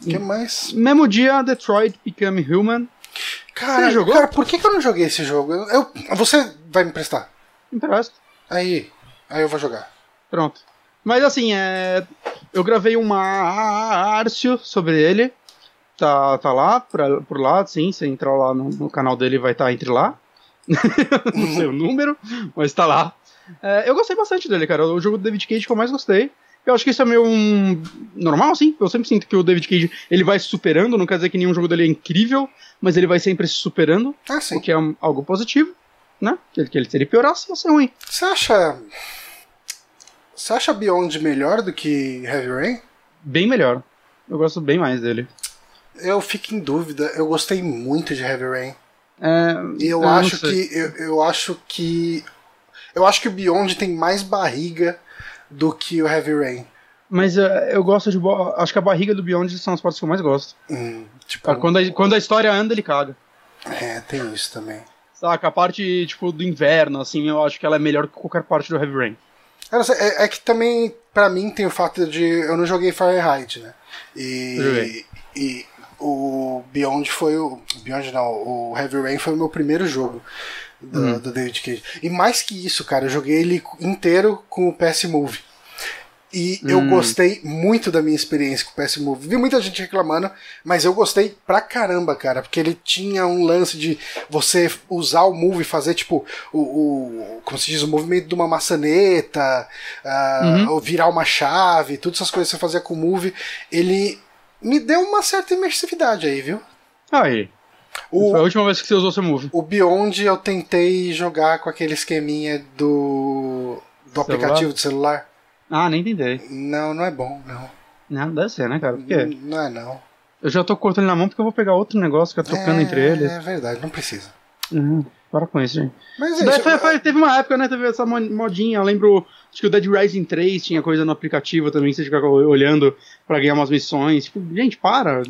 O que mais? Mesmo dia, Detroit Become Human. Cara, Você jogou? cara, por que, que eu não joguei esse jogo? Eu, eu- você vai me emprestar? Interessa. Aí, aí eu vou jogar. Pronto. Mas assim, é... eu gravei uma Arcio sobre ele. Tá, tá lá, pra, por lá, sim. Se entrar lá no, no canal dele, vai estar entre lá. Não sei o número, mas tá lá. É, eu gostei bastante dele, cara. O jogo do David Cage que eu mais gostei. Eu acho que isso é meio um... normal, sim. Eu sempre sinto que o David Cage ele vai se superando. Não quer dizer que nenhum jogo dele é incrível, mas ele vai sempre se superando, Ah, o sim. que é algo positivo, né? Que ele, que ele, se ele piorasse, ia ser ruim. Você acha. Você acha Beyond melhor do que Heavy Rain? Bem melhor. Eu gosto bem mais dele. Eu fico em dúvida. Eu gostei muito de Heavy Rain. É, E eu não acho que. Eu, eu acho que. Eu acho que o Beyond tem mais barriga do que o Heavy Rain. Mas é, eu gosto de. Acho que a barriga do Beyond são as partes que eu mais gosto. Hum, tipo, Cara, quando, a, quando a história anda, ele caga. É, tem isso também. Saca? A parte, tipo, do inverno, assim, eu acho que ela é melhor que qualquer parte do Heavy Rain. Eu é, é que também, pra mim, tem o fato de. Eu não joguei Fahrenheit, né? Eu joguei. E, e o Beyond foi o. Beyond não, o Heavy Rain foi o meu primeiro jogo do, Hum. do David Cage. E mais que isso, cara, eu joguei ele inteiro com o PS Move. E eu gostei muito da minha experiência com o PS Move. Vi muita gente reclamando, mas eu gostei pra caramba, cara. Porque ele tinha um lance de você usar o Move e fazer, tipo, o, o. Como se diz, o movimento de uma maçaneta, uh, ou virar uma chave, todas essas coisas que você fazia com o Move. Ele me deu uma certa imersividade aí, viu? Aí. O, Foi a última vez que você usou seu move. o Beyond eu tentei jogar com aquele esqueminha do. do Celular? aplicativo de celular. Ah, nem tentei. Não, não é bom, não. Não, deve ser, né, cara? Por quê? Não é não. Eu já tô com o controle na mão porque eu vou pegar outro negócio, ficar trocando é, entre eles. É verdade, não precisa. Uhum. Para com isso, gente. Mas é Isso daí isso. foi- foi- teve uma época, né? Teve essa mo- modinha. Eu lembro. Acho que o Dead Rising 3 tinha coisa no aplicativo também, que você ficava olhando pra ganhar umas missões. Tipo, gente, para.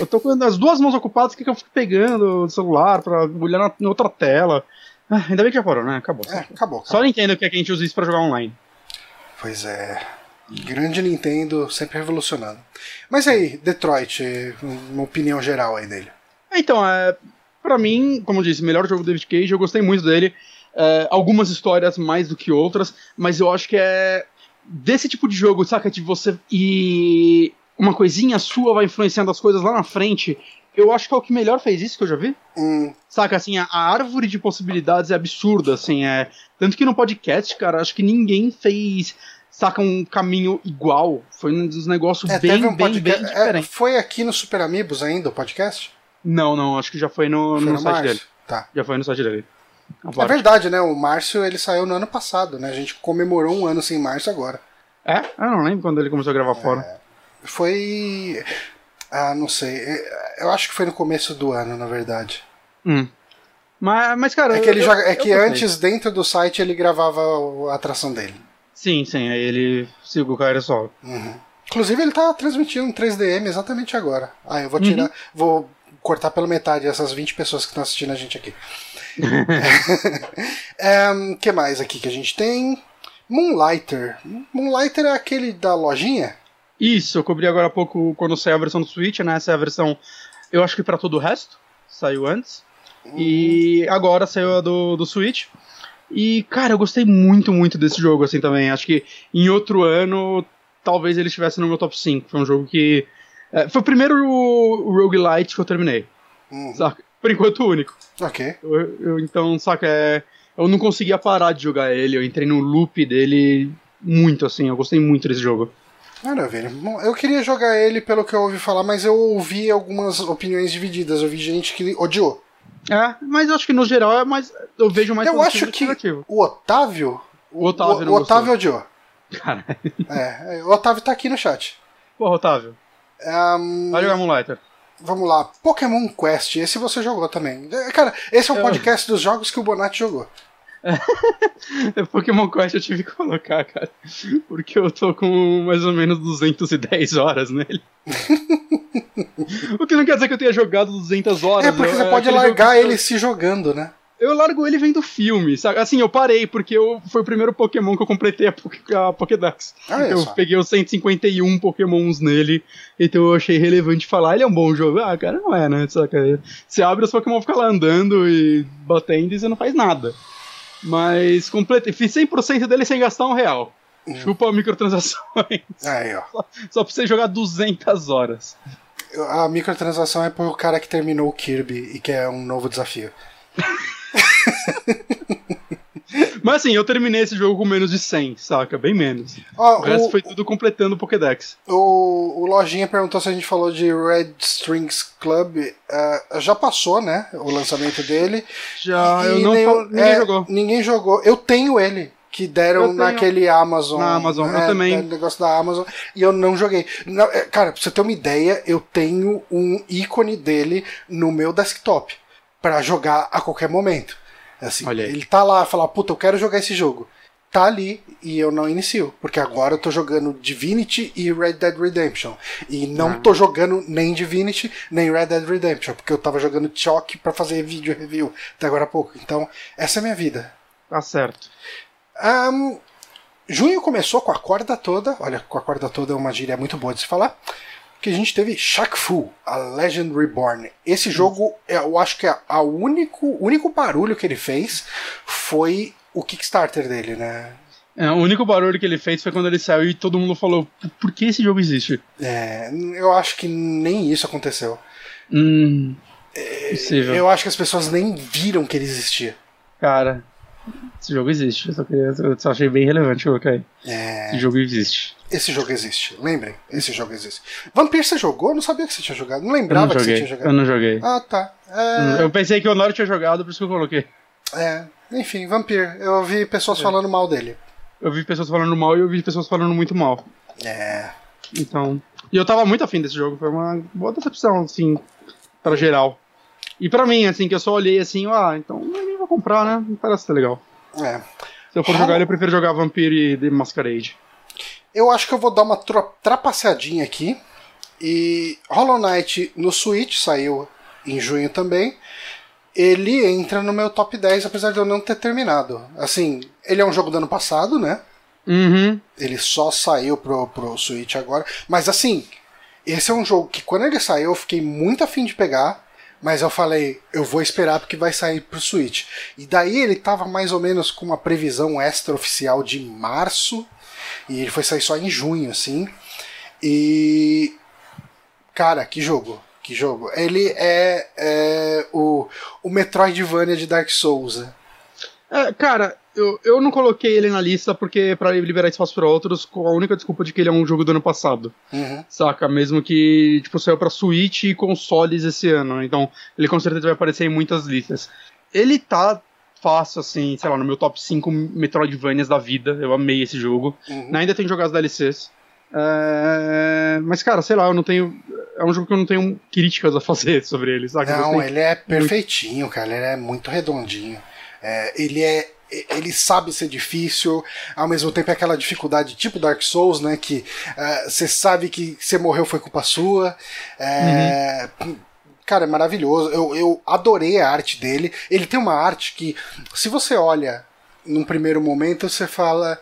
Eu tô com as duas mãos ocupadas, o que, que eu fico pegando o celular pra olhar na, na outra tela? Ah, ainda bem que já parou, né? Acabou. É, acabou. Só Nintendo que a gente usa isso pra jogar online. Pois é. Grande Nintendo, sempre revolucionando. Mas aí, Detroit, uma opinião geral aí dele. Então, é, pra mim, como eu disse, melhor jogo do David Cage, eu gostei muito dele. É, algumas histórias mais do que outras, mas eu acho que é desse tipo de jogo, saca? De você e uma coisinha sua vai influenciando as coisas lá na frente. Eu acho que é o que melhor fez isso que eu já vi. Hum, Saca, assim, a, a árvore de possibilidades é absurda, assim, é. Tanto que no podcast, cara, acho que ninguém fez, saca, um caminho igual. Foi um dos negócios é, bem, um bem, podcast. bem é, diferentes. foi aqui no Super Amigos ainda o podcast? Não, não, acho que já foi no, Foi no no site Márcio? dele. Tá. Já foi no site dele. É verdade, né? O Márcio ele saiu no ano passado, né? A gente comemorou um ano sem Márcio agora. É? Eu não lembro quando ele começou a gravar fora. Foi. Ah, não sei. Eu acho que foi no começo do ano, na verdade. Hum. Mas, mas, cara. É que ele eu- joga, é que antes, dentro do site, ele gravava a atração dele. Sim, sim, aí ele seguiu o cara só. Uhum. Inclusive, ele tá transmitindo um 3DM exatamente agora. Ah, eu vou tirar. Vou cortar pela metade essas 20 pessoas que estão assistindo a gente aqui. O que mais aqui que a gente tem? Moonlighter. Moonlighter é aquele da lojinha? Isso, eu cobri agora há pouco quando saiu a versão do Switch, né? Essa é a versão, eu acho que pra todo o resto. Saiu antes. E agora saiu a do, do Switch. E, cara, eu gostei muito, muito desse jogo, assim, também. Acho que em outro ano, talvez ele estivesse no meu top 5. Foi um jogo que. É, foi o primeiro roguelite que eu terminei. Hum, Saca? Por enquanto, o único. ok. Eu, eu- então, saca, é, eu não conseguia parar de jogar ele, eu entrei no loop dele muito, assim, eu gostei muito desse jogo. Maravilha. Bom, eu queria jogar ele pelo que eu ouvi falar, mas eu ouvi algumas opiniões divididas. Eu vi gente que odiou. É, mas eu acho que no geral é mais. Eu vejo mais eu acho que negativo. o Otávio. O Otávio o, não o Otávio odiou. Cara, É, é, o Otávio tá aqui no chat. porra, Otávio. Ahn, Vai jogar Moonlighter. vamos lá. Pokémon Quest. Esse você jogou também. É, Cara, esse é um Eu- podcast dos jogos que o Bonatti jogou. Pokémon Quest eu tive que colocar, cara. Porque eu tô com mais ou menos 210 horas nele. o que não quer dizer que eu tenha jogado 200 horas. É porque eu- você pode aquele largar jogo ele se jogando, né? Eu largo ele vendo filme, sabe? Assim, eu parei, porque eu, foi o primeiro Pokémon que eu completei a, a Pokédex. Olha eu só. peguei os 151 Pokémons nele, então eu achei relevante falar, ele é um bom jogo. Ah, cara, não é, né? Saca? Você abre os Pokémon, fica lá andando e batendo e você não faz nada. Mas completei, fiz 100% dele sem gastar um real. Hum. Chupa microtransações. Aí, ó. Só pra você jogar 200 horas. A microtransação é pro cara que terminou o Kirby e quer um novo desafio. Mas assim, eu terminei esse jogo com menos de 100, saca? Bem menos. O resto o, foi tudo completando o Pokédex. o, o Lojinha perguntou se a gente falou de Red Strings Club. Ah, já passou, né? O lançamento dele. Já, E eu não. nenhum- fal- Ninguém é, jogou. Ninguém jogou. Eu tenho ele. Que deram Eu naquele Amazon. Na Amazon, eu é, também. é, negócio da Amazon. E eu não joguei. Não, é, cara, pra você ter uma ideia, eu tenho um ícone dele no meu desktop. Pra jogar a qualquer momento. Assim, ele tá lá, fala, puta, eu quero jogar esse jogo. Tá ali e eu não inicio. Porque agora eu tô jogando Divinity e Red Dead Redemption. E não Ah. tô jogando nem Divinity, nem Red Dead Redemption. Porque eu tava jogando Choque pra fazer vídeo review até agora há pouco. Então, essa é a minha vida. Tá certo. Ahn, junho começou com a corda toda. Olha, com a corda toda é uma gíria muito boa de se falar. Que a gente teve Shaq Fu, a Legend Reborn. Esse jogo, eu acho que a, a único, o único barulho que ele fez foi o Kickstarter dele, né? É, o único barulho que ele fez foi quando ele saiu e todo mundo falou: por que esse jogo existe? É, eu acho que nem isso aconteceu. Hum. Possível. Eu acho que as pessoas nem viram que ele existia. Cara, esse jogo existe. Eu só, queria, eu só achei bem relevante colocar aí. É, Esse jogo existe. esse jogo existe. Lembrem, esse jogo existe. Vampire você jogou? Eu não sabia que você tinha jogado. Não Eu lembrava não que você tinha Eu jogado. não joguei. Ah, tá. É, Eu pensei que o Honor tinha jogado, por isso que eu coloquei. é, enfim, Vampire. Eu ouvi pessoas falando mal dele. Eu vi pessoas falando mal e eu vi pessoas falando muito mal. É. Então. E eu tava muito afim desse jogo. Foi uma boa decepção, assim, pra geral. E pra mim, assim, que eu só olhei assim, ah, então eu vou comprar, né? Não parece ser legal. É. Se eu for jogar ele, eu prefiro jogar Vampire e The Masquerade. Eu acho que eu vou dar uma trapaceadinha aqui. E Hollow Knight no Switch saiu em junho também. Ele entra no meu top 10, apesar de eu não ter terminado. Assim, ele é um jogo do ano passado, né? Uhum. Ele só saiu pro, pro Switch agora. Mas assim, esse é um jogo que quando ele saiu eu fiquei muito afim de pegar. Mas eu falei, eu vou esperar porque vai sair pro Switch. E daí ele tava mais ou menos com uma previsão extra-oficial de março. E ele foi sair só em junho, assim. E. Cara, que jogo. Que jogo. Ele é, é o, o Metroidvania de Dark Souls. né? É, cara, eu, eu não coloquei ele na lista porque pra liberar espaço pra outros, com a única desculpa de que ele é um jogo do ano passado. Uhum. Saca? Mesmo que, tipo, saiu pra Switch e consoles esse ano. né? Então, ele com certeza vai aparecer em muitas listas. Ele tá fácil, assim, sei lá, no meu top 5 Metroidvanias da vida. Eu amei esse jogo. Uhum. Ainda tenho jogado DLCs. É, Mas, cara, sei lá, eu não tenho. É um jogo que eu não tenho críticas a fazer sobre ele, saca? Não, ele é perfeitinho, cara. Ele é muito redondinho. É, ele é. Ele sabe ser difícil, ao mesmo tempo é aquela dificuldade tipo Dark Souls, né? Que é, você sabe que você morreu foi culpa sua. É, Cara, é maravilhoso. Eu, eu adorei a arte dele. Ele tem uma arte que, se você olha num primeiro momento, você fala.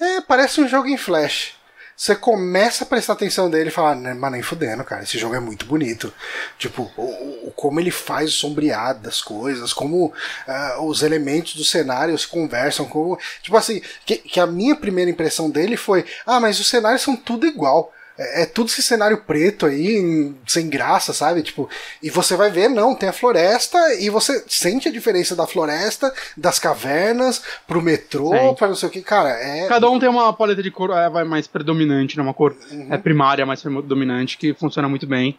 É, parece um jogo em flash. Você começa a prestar atenção dele e fala, "Né, mas nem fudendo, cara, esse jogo é muito bonito. Tipo, o, o- como ele faz o sombreado das coisas, como ah, os elementos do cenário se conversam, como. Tipo assim, que, que a minha primeira impressão dele foi, ah, mas os cenários são tudo igual. É, é tudo esse cenário preto aí, em- sem graça, sabe? Tipo, e você vai ver, não, tem a floresta e você sente a diferença da floresta, das cavernas, pro metrô, Sim. pra não sei o que. Cara, é. Cada um tem uma paleta de cor é, vai mais predominante, né? Uma cor Uhum. é, primária mais predominante, que funciona muito bem.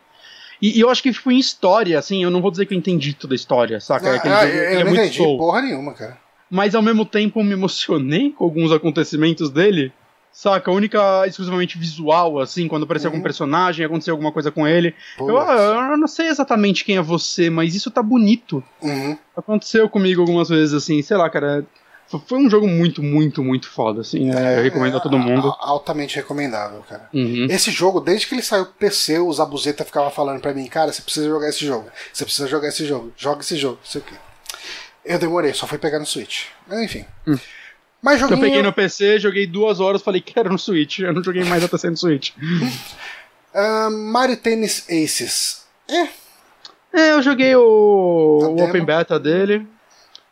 E, e eu acho que, tipo, em história, assim, eu não vou dizer que eu entendi toda a história, saca? É aquele Ah, eu ele é não muito entendi porra nenhuma, cara. Mas ao mesmo tempo eu me emocionei com alguns acontecimentos dele. Saca? A única exclusivamente visual, assim, quando aparecia algum personagem, acontecia alguma coisa com ele. Eu, ah, eu não sei exatamente quem é você, mas isso tá bonito. Uhum. Aconteceu comigo algumas vezes, assim, sei lá, cara. Foi um jogo muito, muito, muito foda, assim. né? Eu recomendo a todo mundo. A- Altamente recomendável, cara. Uhum. Esse jogo, desde que ele saiu pro PC, o Zabuzeta ficava falando pra mim, cara, você precisa jogar esse jogo. Você precisa jogar esse jogo. Joga esse jogo. Não sei o quê. Eu demorei, só fui pegar no Switch. Mas, Enfim. Mas Eu joguinho... peguei no PC, joguei duas horas, falei, quero no Switch. Eu não joguei mais até ser no Switch. Ah, Mario Tennis Aces. É, É, eu joguei o, A o demo. Open Beta dele.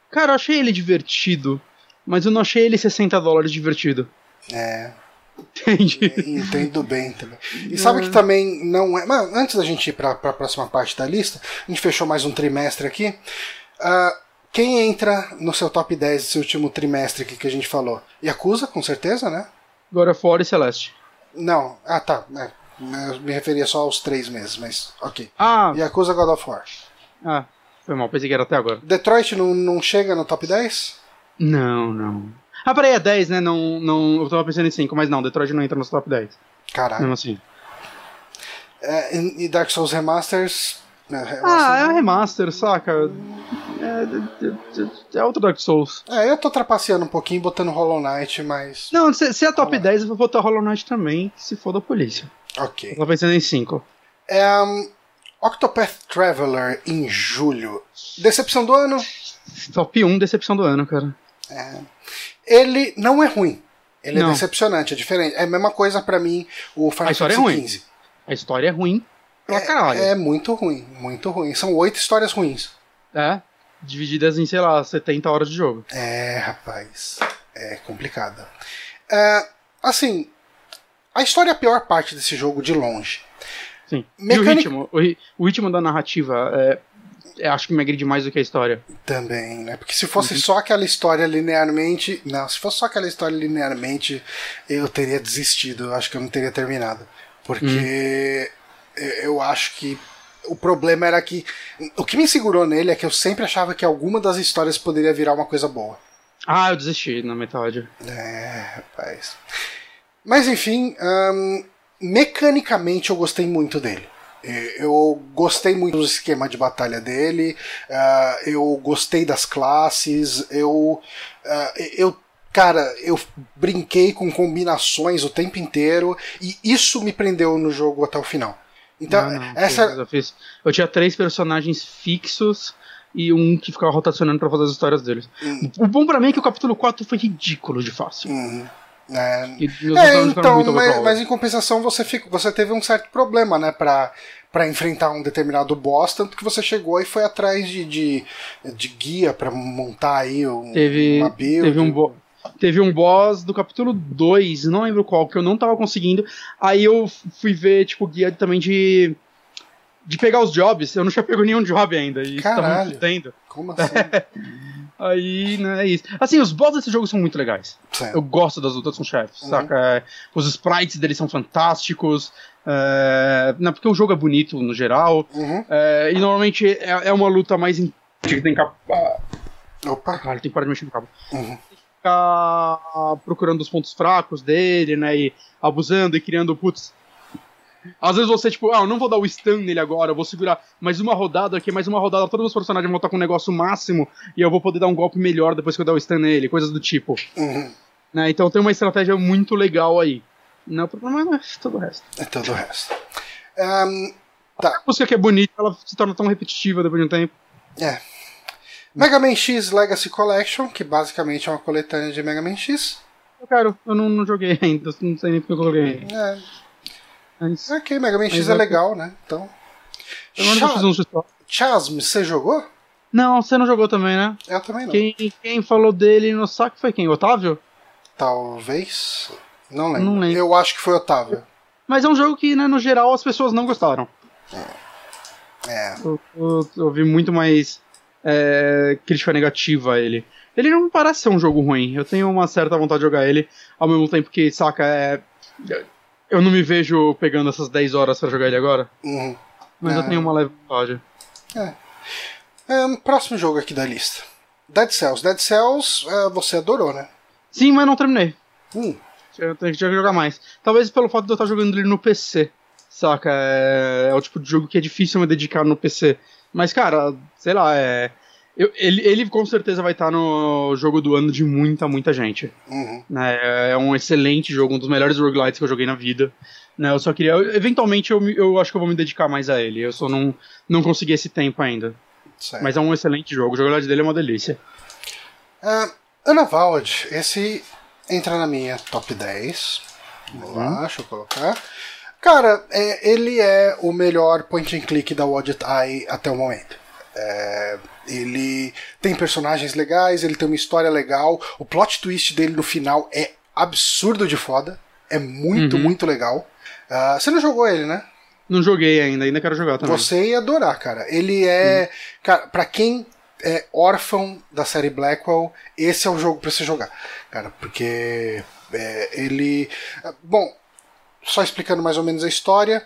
Cara, eu achei ele divertido, mas eu não achei ele 60 dólares divertido. é. Entende? Entendo bem também. E sabe que também não é. Mas antes da gente ir pra, pra próxima parte da lista, a gente fechou mais um trimestre aqui. Ah, quem entra no seu top 10 desse último trimestre aqui que a gente falou? Yakuza, com certeza, né? God of War e Celeste. Não. Ah, tá. É, eu me referia só aos três meses, mas ok. Ah, Yakuza God of War. ah, foi mal, pensei que era até agora. Detroit não, não chega no top 10? Não, não. Ah, peraí, é 10, né? Não, não, eu tava pensando em 5, mas não, Detroit não entra no top 10. Caralho. Mesmo assim. É, e Dark Souls Remasters. Ah, é um remaster, saca? É, é, é outro Dark Souls. é, eu tô trapaceando um pouquinho, botando Hollow Knight, mas. Não, se, se é top lá. 10, eu vou botar Hollow Knight também, se for da polícia. Ok. Eu tava pensando em 5. É, um, Octopath Traveler em julho. Decepção do ano? Top 1 decepção do ano, cara. Ele não é ruim. Ele Não. é decepcionante, é diferente. É a mesma coisa pra mim o Final A história é Fantasy ruim. XV. A história é ruim pra caralho. É muito ruim, muito ruim. São oito histórias ruins. É. Divididas em, sei lá, 70 horas de jogo. É, rapaz. é complicada. É, assim, a história é a pior parte desse jogo de longe. Sim. E o ritmo, o, o ritmo da narrativa é, é, acho que me agride mais do que a história. Também, né? Porque se fosse uhum. só aquela história linearmente. Não, se fosse só aquela história linearmente, eu teria desistido. Eu acho que eu não teria terminado. Porque uhum. Eu acho que o problema era que. O que me segurou nele é que eu sempre achava que alguma das histórias poderia virar uma coisa boa. Ah, eu desisti na metade. É, rapaz. Mas enfim, mecanicamente eu gostei muito dele. Eu gostei muito do esquema de batalha dele, uh, eu gostei das classes, eu, uh, eu cara, eu brinquei com combinações o tempo inteiro e isso me prendeu no jogo até o final. Então, não, não, essa. Eu, fiz, eu tinha três personagens fixos e um que ficava rotacionando para fazer as histórias deles. Hum. O bom para mim é que o capítulo 4 foi ridículo de fácil. Uhum. É, é então, mas, mas, em compensação você, fica, você teve um certo problema, né, pra, pra enfrentar um determinado boss, tanto que você chegou e foi atrás de, de, de guia para montar aí um, teve, uma build. Teve um, bo teve um boss do capítulo 2, não lembro qual, que eu não tava conseguindo. Aí eu fui ver, tipo, guia também de. De pegar os jobs, eu não tinha pego nenhum job ainda. E Caralho. Tendo. Como assim? Aí, né, é isso. Assim, os boss desse jogo são muito legais. Sim. Eu gosto das lutas com chefes, uhum. saca? É, os sprites deles são fantásticos. É, não, porque o jogo é bonito no geral. Uhum. É, e normalmente é, é, uma luta mais. In... Que tem capa. Opa! Caralho, tem que parar de mexer no cabo. Uhum ficar procurando os pontos fracos dele, né? E abusando e criando, putz. Às vezes você, tipo, ah, eu não vou dar o stun nele agora, eu vou segurar mais uma rodada aqui, mais uma rodada, todos os personagens vão estar com um negócio máximo e eu vou poder dar um golpe melhor depois que eu der o stun nele, coisas do tipo. Uhum. Né, então tem uma estratégia muito legal aí. Não, o problema é todo o resto. É todo o resto. Um, tá. A música que é bonita, ela se torna tão repetitiva depois de um tempo. É. Mega Man X Legacy Collection, que basicamente é uma coletânea de Mega Man X. Eu quero, eu não, não joguei ainda, não sei nem porque eu coloquei. É. Mas, ok, Mega Man X é, é legal, né? Então. Chasm, você jogou? Não, você não jogou também, né? Eu também não. Quem, quem falou dele no saque foi quem? Otávio? Talvez. Não lembro. não lembro. Eu acho que foi Otávio. Mas é um jogo que, né, no geral, as pessoas não gostaram. É. Eu, eu, eu vi muito mais é, crítica negativa a ele. Ele não parece ser um jogo ruim. Eu tenho uma certa vontade de jogar ele, ao mesmo tempo que, saca, é. Eu não me vejo pegando essas 10 horas para jogar ele agora. Uhum. Mas é. eu tenho uma leve vontade. É. Um, próximo jogo aqui da lista. Dead Cells. Dead Cells uh, você adorou, né? Sim, mas não terminei. Hum. Eu tenho que jogar mais. Talvez pelo fato de eu estar jogando ele no PC. Saca? É, é o tipo de jogo que é difícil me dedicar no PC. Mas, cara, sei lá, é. Eu, ele, ele com certeza vai estar no jogo do ano de muita, muita gente. Uhum. Né, é um excelente jogo, um dos melhores roguelites que eu joguei na vida. Né, eu só queria. Eventualmente eu, eu acho que eu vou me dedicar mais a ele. Eu só não, não consegui esse tempo ainda. Certo. Mas é um excelente jogo. O jogabilidade dele é uma delícia. Uh, Ana Vald, esse entra na minha top 10. Vamos uhum. lá, deixa eu colocar. Cara, é, ele é o melhor point and click da Wadget Eye até o momento. É, ele tem personagens legais, ele tem uma história legal. O plot twist dele no final é absurdo de foda. É muito, uhum. muito legal. Uh, você não jogou ele, né? Não joguei ainda, ainda quero jogar também. Você ia adorar, cara. Ele é. Uhum. Cara, pra quem é órfão da série Blackwell, esse é o jogo para você jogar. Cara, porque é, ele. Bom, só explicando mais ou menos a história.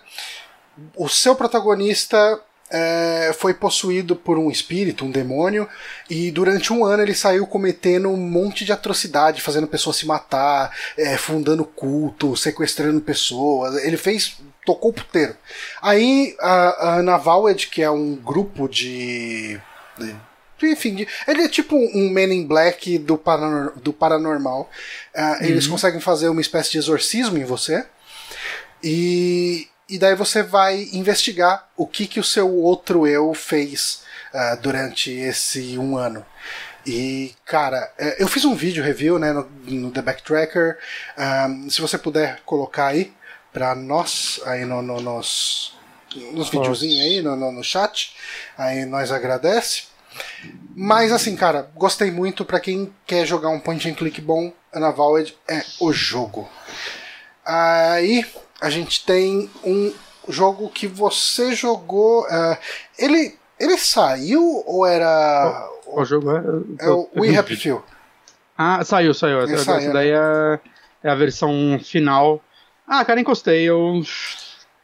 O seu protagonista é, foi possuído por um espírito, um demônio, e durante um ano ele saiu cometendo um monte de atrocidade, fazendo pessoas se matar, é, fundando culto, sequestrando pessoas. Ele fez. tocou o puteiro. Aí a, a Navaled, que é um grupo de. de enfim, ele é tipo um Men in Black do, paranor, do paranormal. Uh, uhum. Eles conseguem fazer uma espécie de exorcismo em você. E, e daí você vai investigar o que, que o seu outro eu fez uh, durante esse um ano. E, cara, é, eu fiz um vídeo review né, no, no The Backtracker. Um, ah, se você puder colocar aí pra nós, aí no, no nos, nos videozinhos aí, no, no, no, chat, aí nós agradece. Mas assim, cara, gostei muito. Pra quem quer jogar um point and click bom, Unavowed é o jogo. Aí a gente tem um jogo que você jogou. Uh, ele, ele saiu ou era. O, o jogo é. É o We Happy Few. Ah, saiu, saiu. Essa, essa saiu, daí né? é, é a versão final. Ah, cara, encostei. Eu.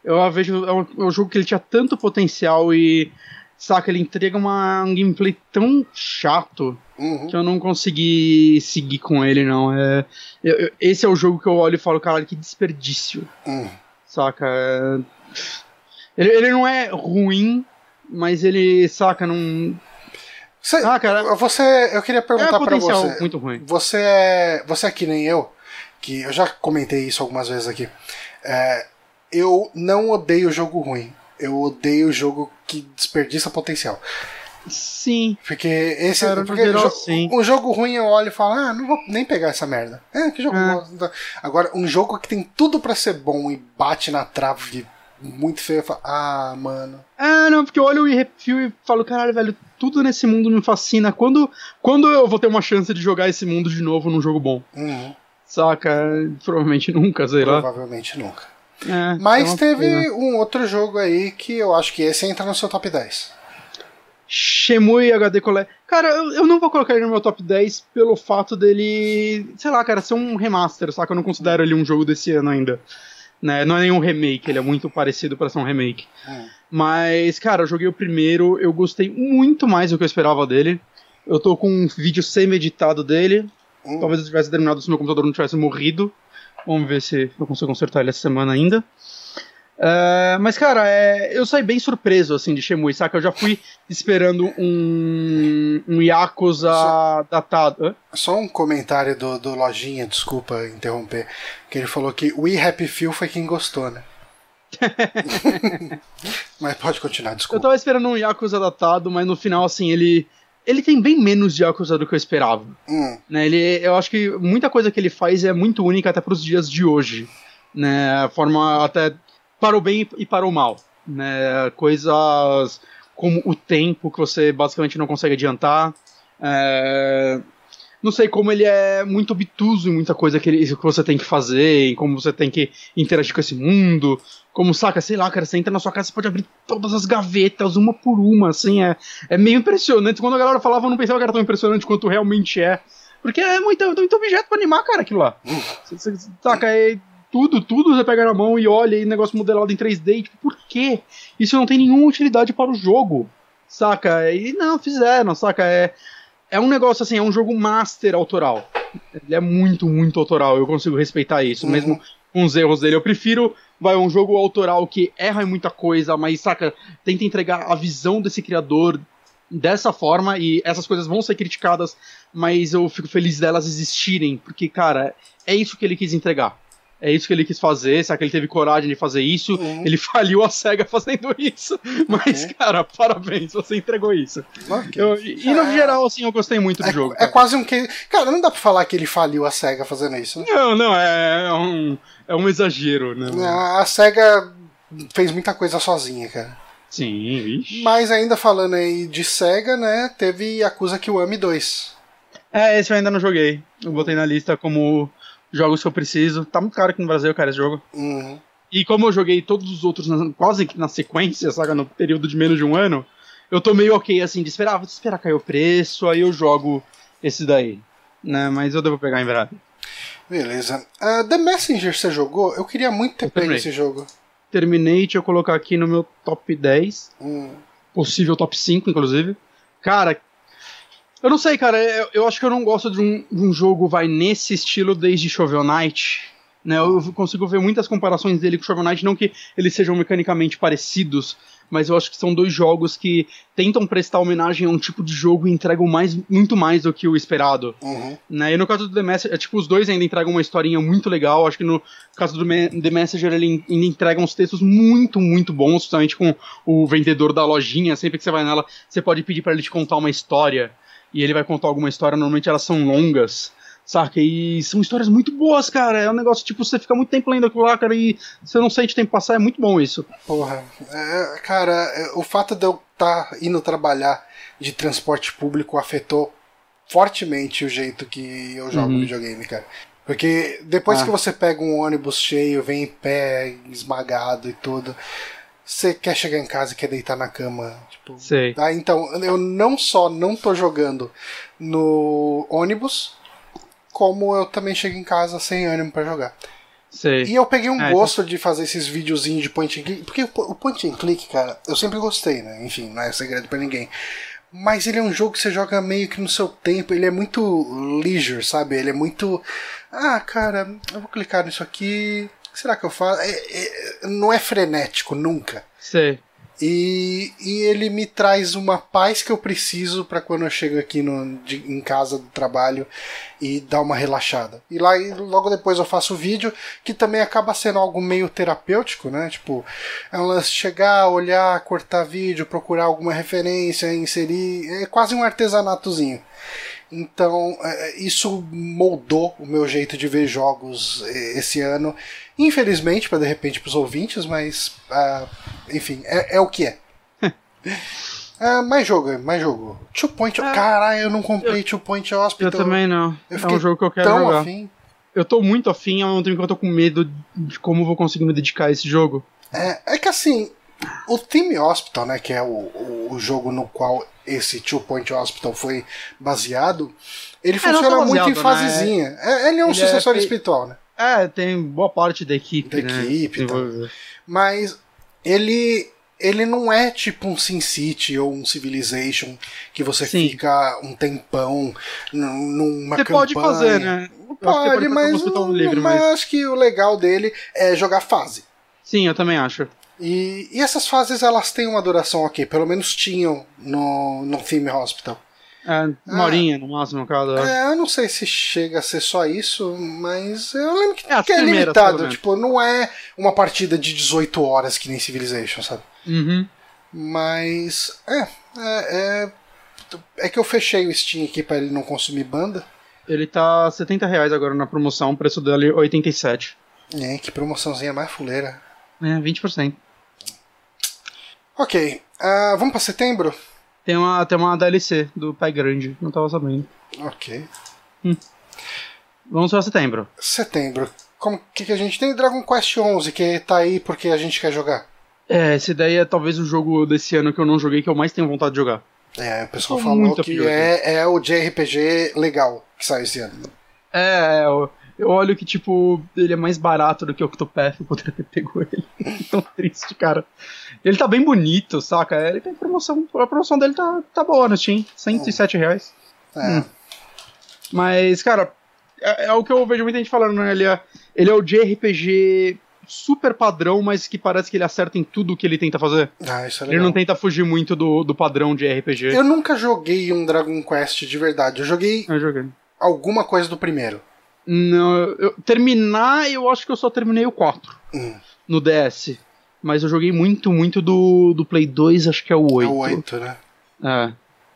Eu vejo. É um, é um jogo que ele tinha tanto potencial e. Saca, ele entrega uma, um gameplay tão chato uhum. que eu não consegui seguir com ele, não. É, eu, esse é o jogo que eu olho e falo, caralho, que desperdício. Uhum. Saca? É, ele, ele não é ruim, mas ele, saca, não. Você, ah, cara, você, eu queria perguntar é para você. muito ruim. Você é, você é que nem eu, que eu já comentei isso algumas vezes aqui. É, eu não odeio jogo ruim. Eu odeio jogo que desperdiça potencial. Sim. Porque esse Cara, porque geral, jo sim. um jogo ruim eu olho e falo, ah, não vou nem pegar essa merda. É, que jogo é. bom. Agora, um jogo que tem tudo para ser bom e bate na trave muito feio, eu falo, ah, mano. Ah, não, porque eu olho e refio e falo, caralho, velho, tudo nesse mundo me fascina. Quando, quando eu vou ter uma chance de jogar esse mundo de novo num jogo bom? Uhum. Saca? Provavelmente nunca, sei lá. Provavelmente nunca. É, Mas é teve pena. um outro jogo aí que eu acho que esse entra no seu top 10. Shemui HD Collect. Cara, eu, eu, não vou colocar ele no meu top 10 pelo fato dele, sei lá, cara, ser um remaster, saca? Eu não considero ele um jogo desse ano ainda. Né? Não é nenhum remake, ele é muito parecido para ser um remake. Hum. Mas, cara, eu joguei o primeiro, eu gostei muito mais do que eu esperava dele. Eu tô com um vídeo semi-editado dele. Hum. Talvez eu tivesse terminado se meu computador não tivesse morrido. Vamos ver se eu consigo consertar ele essa semana ainda. Uh, mas, cara, é, eu saí bem surpreso, assim, de Shemui, saca? Eu já fui esperando um, um Yakuza só, datado. Hã? Só um comentário do, do Lojinha, desculpa interromper, que ele falou que o Happy Few foi quem gostou, né? mas pode continuar, desculpa. Eu tava esperando um Yakuza datado, mas no final, assim, ele ele tem bem menos de Yakuza do que eu esperava. Hum. Né, ele, eu acho que muita coisa que ele faz é muito única até para os dias de hoje. Né, a forma até para o bem e para o mal. Né, coisas como o tempo que você basicamente não consegue adiantar. É, não sei como ele é muito obtuso em muita coisa que, ele, que você tem que fazer, em como você tem que interagir com esse mundo. Como, saca, sei lá, cara, você entra na sua casa, você pode abrir todas as gavetas, uma por uma, assim, é, é meio impressionante. Quando a galera falava, eu não pensava que era tão impressionante quanto realmente é. Porque é muito, muito objeto pra animar, cara, aquilo lá. Você, você, saca, é tudo, tudo você pega na mão e olha e negócio modelado em 3D. E, tipo, por quê? Isso não tem nenhuma utilidade para o jogo. Saca? E não, fizeram, saca? É, é um negócio assim, é um jogo master autoral. Ele é muito, muito autoral. Eu consigo respeitar isso, uhum. mesmo com os erros dele. Eu prefiro, vai, um jogo autoral que erra em muita coisa, mas, saca, tenta entregar a visão desse criador dessa forma e essas coisas vão ser criticadas, mas eu fico feliz delas existirem, porque, cara, é isso que ele quis entregar. É isso que ele quis fazer, será que ele teve coragem de fazer isso? Uhum. Ele faliu a SEGA fazendo isso. Mas, uhum. cara, parabéns, você entregou isso. Okay. Eu, e no é... geral, assim, eu gostei muito do é, jogo. É cara. quase um que. Cara, não dá pra falar que ele faliu a SEGA fazendo isso. Né? Não, não, é, é, um, é um exagero, né? A SEGA fez muita coisa sozinha, cara. Sim, vixe. Mas ainda falando aí de SEGA, né? Teve Yakuza Kiwami 2. É, esse eu ainda não joguei. Eu botei na lista como jogos que eu preciso. Tá muito caro aqui no Brasil, cara, esse jogo. Uhum. E como eu joguei todos os outros na, quase na sequência, sabe, no período de menos de um ano, eu tô meio ok, assim, de esperar, vou esperar cair o preço, aí eu jogo esse daí. Né, mas eu devo pegar em breve. Beleza. Uh, The Messenger você jogou? Eu queria muito ter pego esse jogo. Terminei, deixa eu colocar aqui no meu top 10. Hum. Possível top 5, inclusive. Cara, eu não sei, cara. Eu, eu acho que eu não gosto de um, de um, jogo vai nesse estilo desde Shovel Knight. Né? Eu consigo ver muitas comparações dele com Shovel Knight, não que eles sejam mecanicamente parecidos, mas eu acho que são dois jogos que tentam prestar homenagem a um tipo de jogo e entregam mais, muito mais do que o esperado. Uhum. Né? E no caso do The Messenger, é, tipo, os dois ainda entregam uma historinha muito legal. Acho que no caso do The Messenger, ele ainda entrega uns textos muito, muito bons, principalmente com o vendedor da lojinha. Sempre que você vai nela, você pode pedir para ele te contar uma história e ele vai contar alguma história, normalmente elas são longas, saca? E são histórias muito boas, cara. É um negócio, tipo, você fica muito tempo lendo aquilo lá, cara, e você não sente tempo passar, é muito bom isso. Porra. É, cara, é, o fato de eu tá indo trabalhar de transporte público afetou fortemente o jeito que eu jogo Uhum. videogame, cara. Porque depois Ah. que você pega um ônibus cheio, vem em pé, esmagado e tudo, você quer chegar em casa e quer deitar na cama. Tipo, Sei. Tá, então, eu não só não tô jogando no ônibus, como eu também chego em casa sem ânimo pra jogar. Sei. E eu peguei um É, gosto de fazer esses videozinhos de point and click, porque o po- o point and click, cara, eu sempre gostei, né? Enfim, não é segredo pra ninguém. Mas ele é um jogo que você joga meio que no seu tempo, ele é muito leisure, sabe? Ele é muito. Ah, cara, eu vou clicar nisso aqui. O que será que eu faço? É- é- não é frenético, nunca. Sei. E, e ele me traz uma paz que eu preciso para quando eu chego aqui no, de- em casa do trabalho e dar uma relaxada. E lá e logo depois eu faço o vídeo, que também acaba sendo algo meio terapêutico, né? Tipo, é um lance chegar, olhar, cortar vídeo, procurar alguma referência, inserir. É quase um artesanatozinho. Então, é, isso moldou o meu jeito de ver jogos é, esse ano. Infelizmente, para de repente para os ouvintes, mas ah, enfim, é, é o que é. Ah, mais jogo, mais jogo. Two Point. Ah, Caralho, eu não comprei Two Point Hospital. Eu também não. Eu é um jogo que eu quero tão jogar. afim. Eu tô muito afim, ao mesmo tempo que eu tô com medo de como eu vou conseguir me dedicar a esse jogo. É, é que assim, o Team Hospital, né, que é o, o, o jogo no qual esse Two Point Hospital foi baseado, ele É, funciona muito em né? fasezinha. É, ele é um Ele é sucessor fei- espiritual, né? É, tem boa parte da equipe, Da né? equipe e desenvolvida. Mas ele ele não é tipo um Sin City ou um Civilization que você Sim. fica um tempão num- numa Você campanha. pode fazer, né? Você Pode, fazer mas, como hospital não- livre, mas mas... acho que o legal dele é jogar fase. Sim, eu também acho. E, e essas fases elas têm uma duração ok, pelo menos tinham no, no Theme Hospital. É, uma Ah. horinha no máximo, cada. É, eu não sei se chega a ser só isso, mas eu lembro que É, que é limitado. Tipo, não é uma partida de 18 horas que nem Civilization, sabe? Uhum. Mas. É, é, é. é que eu fechei o Steam aqui pra ele não consumir banda. Ele tá 70 reais agora na promoção, o preço dele é 87. É, que promoçãozinha mais fuleira. É, 20%. Ok, ah, vamos pra setembro? Tem uma, tem uma DLC do Pai Grande, não tava sabendo. Ok. Vamos pra setembro. Setembro. Como que, que a gente tem? Dragon Quest 11, que tá aí porque a gente quer jogar. É, esse daí é talvez o jogo desse ano que eu não joguei que eu mais tenho vontade de jogar. É, o pessoal Tô falou muito que é, é o JRPG legal que sai esse ano. É, eu, eu olho que, tipo, ele é mais barato do que o Octopath, eu poderia ter pego ele. Tão triste, cara. Ele tá bem bonito, saca? É, Ele tem promoção, a promoção dele tá, tá boa no Steam, 107 reais. É. Hum. Mas, cara, é, é o que eu vejo muita gente falando, né? Ele é, ele é o JRPG super padrão, mas que parece que ele acerta em tudo que ele tenta fazer. Ah, isso é Ele legal. não tenta fugir muito do, do padrão de RPG. Eu nunca joguei um Dragon Quest de verdade. Eu joguei Eu joguei. alguma coisa do primeiro. Não, eu, terminar, eu acho que eu só terminei o 4 Hum. no DS. Mas eu joguei muito, muito do, do Play 2, acho que é o 8. É o 8, né? É.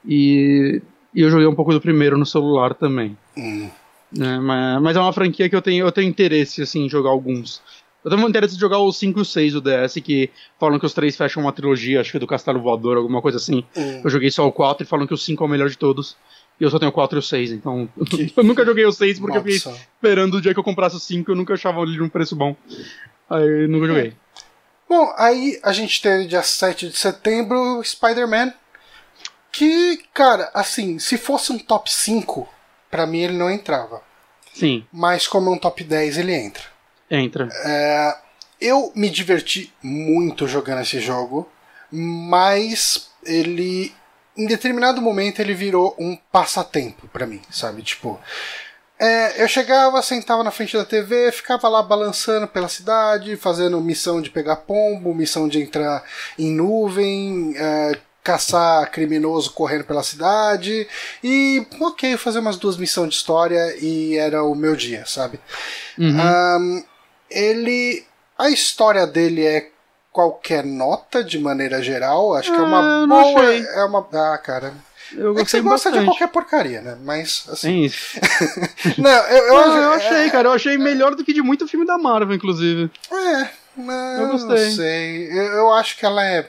E, e eu joguei um pouco do primeiro no celular também. Hum. né? Mas, mas é uma franquia que eu tenho, eu tenho interesse assim, em jogar alguns. Eu tenho interesse de jogar os 5 e o 6 do DS, que falam que os três fecham uma trilogia, acho que do Castelo Voador, alguma coisa assim. Hum. Eu joguei só o 4 e falam que o 5 é o melhor de todos. E eu só tenho o 4 e o 6, então. Que- eu nunca joguei o 6 porque eu fiquei Maldição. esperando o dia que eu comprasse o 5, eu nunca achava ele num preço bom. Aí eu nunca joguei. Bom, aí a gente teve dia 7 de setembro Spider-Man. Que, cara, assim, se fosse um top 5, pra mim ele não entrava. Sim, Mas como é um top 10, ele entra. entra. É, eu me diverti muito jogando esse jogo, mas ele em determinado momento ele virou um passatempo pra mim, sabe? Tipo, é, eu chegava, sentava na frente da TV, ficava lá balançando pela cidade, fazendo missão de pegar pombo, missão de entrar em nuvem, é, caçar criminoso correndo pela cidade e, ok, fazer umas duas missões de história e era o meu dia, sabe? Uhum. Ahn, ele. A história dele é qualquer nota de maneira geral. Acho que é Ah, uma não boa. achei. É uma. Ah, cara. Eu É que você gostei gosta de bastante. qualquer porcaria, né? Mas assim. Isso. Não, eu, eu, Eu, eu achei, cara, eu achei melhor do que de muito filme da Marvel, inclusive. É, não, Eu não gostei. sei. Eu, eu acho que ela é.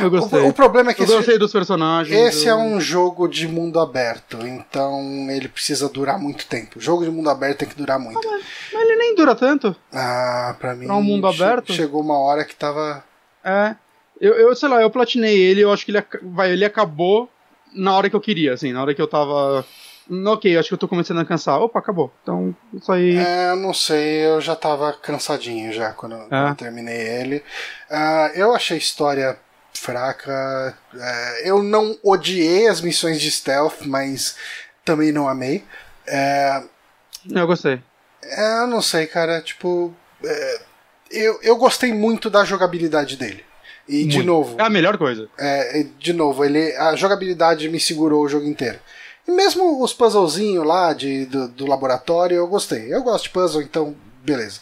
Eu gostei. O, o problema é que eu esse, gostei dos personagens. esse é um jogo de mundo aberto, então ele precisa durar muito tempo. Jogo de mundo aberto tem que durar muito. Mas ele nem dura tanto. Ah, pra mim. Pra um mundo aberto? Chegou uma hora que tava. É. Eu, eu sei lá, eu platinei ele, eu acho que ele, vai, ele acabou na hora que eu queria, assim, na hora que eu tava. Hum, Ok, acho que eu tô começando a cansar. Opa, acabou. Então, isso aí. É, eu não sei, eu já tava cansadinho já quando, É. eu terminei ele. Ah, eu achei a história fraca. É, eu não odiei as missões de stealth, mas também não amei. É, Eu gostei. é, eu não sei, cara, tipo. eu, eu gostei muito da jogabilidade dele. E de Muito. novo, É a melhor coisa. é, de novo, ele, a jogabilidade me segurou o jogo inteiro. E mesmo os puzzlezinhos lá de, do, do laboratório, eu gostei. Eu gosto de puzzle, então beleza.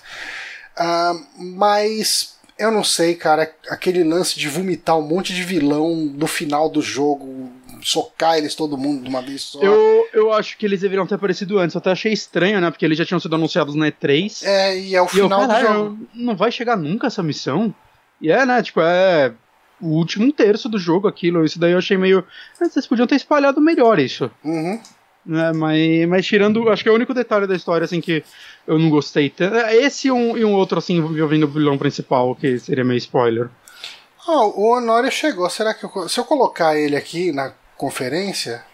Ah, mas eu não sei, cara, aquele lance de vomitar um monte de vilão no final do jogo, socar eles todo mundo de uma vez só. Eu, eu acho que eles deveriam ter aparecido antes. Eu até achei estranho, né? Porque eles já tinham sido anunciados na E3. É, e é o e eu, final do jogo. não vai chegar nunca essa missão? E é, né? Tipo, é o último terço do jogo aquilo. Isso daí eu achei meio. Ah, Vocês podiam ter espalhado melhor isso. Uhum. né, mas, mas tirando, acho que é o único detalhe da história assim que eu não gostei tanto. é Esse e um, e um outro assim envolvendo o vilão principal, que seria meio spoiler. Ah, o Honório chegou. Será que eu, se eu colocar ele aqui na conferência,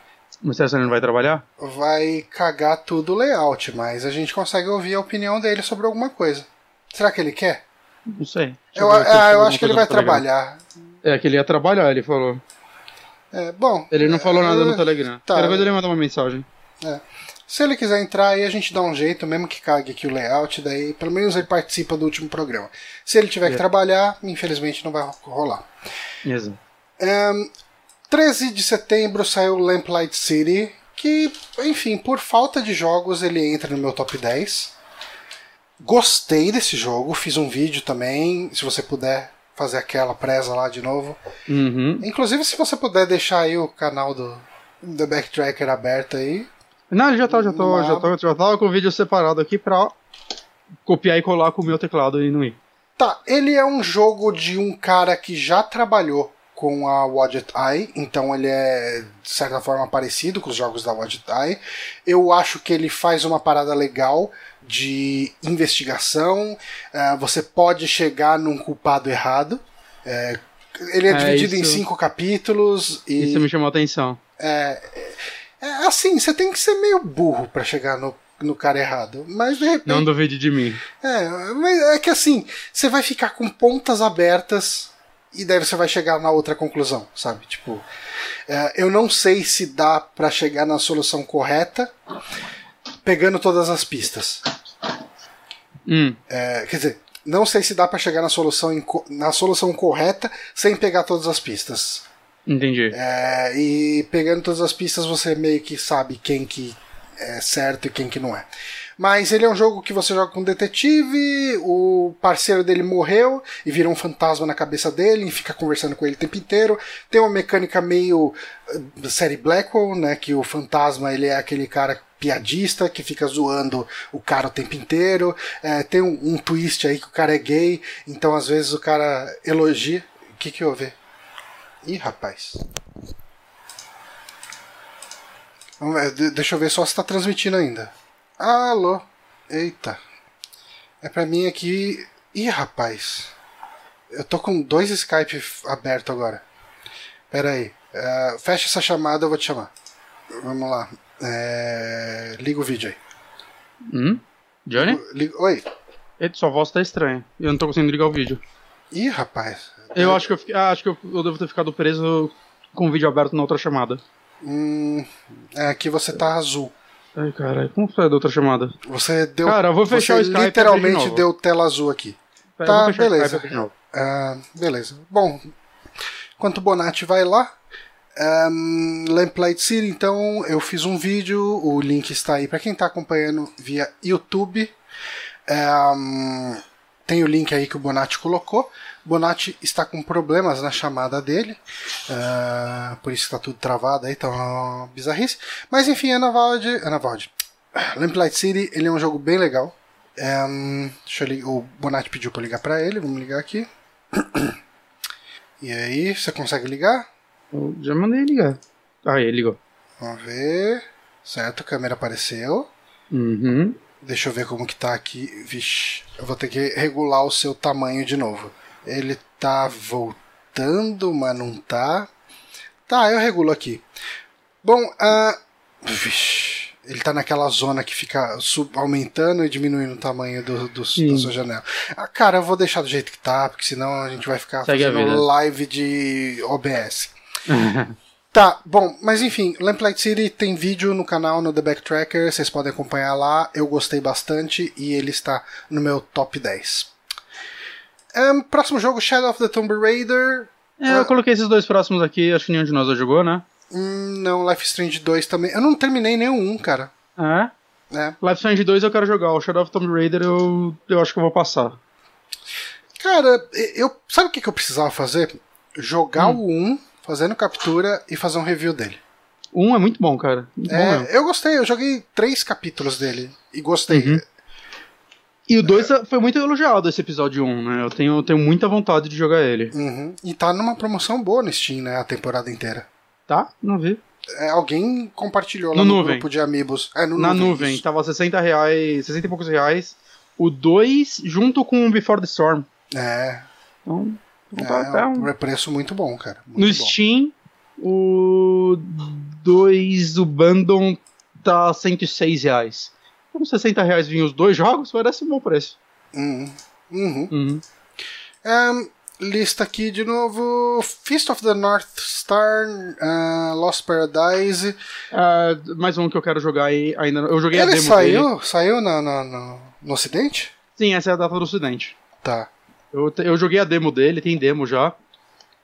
Mas ele não vai trabalhar? vai cagar tudo o layout, mas a gente consegue ouvir a opinião dele sobre alguma coisa. Será que ele quer? Não sei. Eu, ver se ah, eu acho que ele coisa vai trabalhar. É, que ele ia trabalhar, ele falou. É, bom. Ele não falou nada no é, Telegram. tá. Qualquer coisa ele manda uma mensagem. Se ele quiser entrar aí, a gente dá um jeito, mesmo que cague aqui o layout, daí pelo menos ele participa do último programa. Se ele tiver que É. trabalhar, infelizmente não vai rolar. Exato. Ahn, 13 de setembro saiu Lamplight City, que, enfim, por falta de jogos ele entra no meu top 10. Gostei desse jogo, fiz um vídeo também, se você puder fazer aquela presa lá de novo. Uhum. Inclusive, se você puder deixar aí o canal do The Backtracker aberto aí. Não, já tá, já tô, já tô, já tava com o vídeo separado aqui pra copiar e colar com o meu teclado e não ir. Tá, ele é um jogo de um cara que já trabalhou com a Wadget Eye, então ele é de certa forma parecido com os jogos da Wadget Eye. Eu acho que ele faz uma parada legal de investigação. eh, você pode chegar num culpado errado. eh, ele é, É, dividido em isso- cinco capítulos e Isso me chamou a atenção. é, assim, você tem que ser meio burro pra chegar no, no cara errado. Mas de repente. Não duvide de mim. É, mas é que assim, você vai ficar com pontas abertas e daí você vai chegar na outra conclusão, sabe? Tipo, é, eu não sei se dá pra chegar na solução correta pegando todas as pistas. Hum, É, quer dizer, não sei se dá pra chegar na solução, na solução correta sem pegar todas as pistas. entendi. É, e pegando todas as pistas você meio que sabe quem que é certo e quem que não é. Mas ele é um jogo que você joga com um detetive, o parceiro dele morreu e vira um fantasma na cabeça dele e fica conversando com ele o tempo inteiro. Tem uma mecânica meio eh, série Blackwell, né, que o fantasma ele é aquele cara piadista que fica zoando o cara o tempo inteiro. É, tem um, um twist aí que o cara é gay, então às vezes o cara elogia. O que que houve? Ih, rapaz. Deixa eu ver só se tá transmitindo ainda. Alô? Eita. É pra mim aqui. Ih, rapaz. Eu tô com dois Skype aberto agora. Pera aí. É, fecha essa chamada, eu vou te chamar. Vamos lá. É, liga o vídeo aí. Hum? Johnny? Liga- Oi. Ele- Sua voz tá estranha. Eu não tô conseguindo ligar o vídeo. Ih, rapaz. Eu acho que eu, fiquei- ah, acho que eu, eu devo ter ficado preso com o vídeo aberto na outra chamada. Hum, é, aqui você tá azul. Ai, caralho, como foi da outra chamada? Você deu. Cara, eu vou fechar você o Skype de literalmente novo. deu tela azul aqui. Pera, Tá, beleza. Skype de. Ah, beleza. Bom, enquanto o Bonatti vai lá, um, Lamplight City, então eu fiz um vídeo, o link está aí para quem está acompanhando via YouTube. Um, tem o link aí que o Bonatti colocou. Bonatti está com problemas na chamada dele, ah, por isso está tudo travado aí, tá uma bizarrice. Mas enfim, Ana Vald, Ana Vald. Lamplight City, ele é um jogo bem legal. Um, deixa eu ligar, o Bonatti pediu para ligar para ele, vamos ligar aqui. E aí, você consegue ligar? Eu já mandei ligar. Ah, ele ligou. Vamos ver. Certo, a câmera apareceu. Uhum. Deixa eu ver como que tá aqui. Vixe, eu vou ter que regular o seu tamanho de novo. Ele tá voltando, mas não tá. Tá, eu regulo aqui. Bom, ah. Vixe. Ele tá naquela zona que fica sub- aumentando e diminuindo o tamanho do, do- da sua janela. Ah, cara, eu vou deixar do jeito que tá, porque senão a gente vai ficar Segue fazendo live de OBS. Tá, bom, mas enfim, Lamplight City tem vídeo no canal no The Backtracker, vocês podem acompanhar lá. Eu gostei bastante e ele está no meu top 10. Ahn, próximo jogo, Shadow of the Tomb Raider. É, eu coloquei esses dois próximos aqui, acho que nenhum de nós já jogou, né? Hum, não, Life Strange 2 também. Eu não terminei nenhum, cara. É. né? Life Strange 2 eu quero jogar, o Shadow of Tomb Raider eu, eu acho que eu vou passar. Cara, eu sabe o que, que eu precisava fazer? Jogar o 1, fazendo captura e fazer um review dele. Um é muito bom, cara. Muito bom. É, eu gostei, eu joguei três capítulos dele e gostei. Uhum. E o 2 foi muito elogiado esse episódio 1, né? Eu tenho, eu tenho muita vontade de jogar ele. Uhum. E tá numa promoção boa no Steam, né? A temporada inteira. Tá? Não vi. É, alguém compartilhou lá No no, nuvem. grupo de amigos. É, no Na nuvem, isso. tava 60 reais, 60 e poucos reais. O 2 junto com o Before the Storm. É, Então, é, tá, tá um- um preço muito bom, cara. Muito No bom. Steam, o 2 do Bandon tá 106 reais. Com 60 reais vinham os dois jogos, parece um bom preço. Uhum. Uhum. Uhum. Ahn, lista aqui de novo: Feast of the North Star, ah, Lost Paradise. Ah, mais um que eu quero jogar aí ainda. Eu joguei a Ele demo saiu, dele. saiu na, na- no, no Ocidente? Sim, essa é a data do Ocidente. Tá. Eu, eu joguei a demo dele, tem demo já.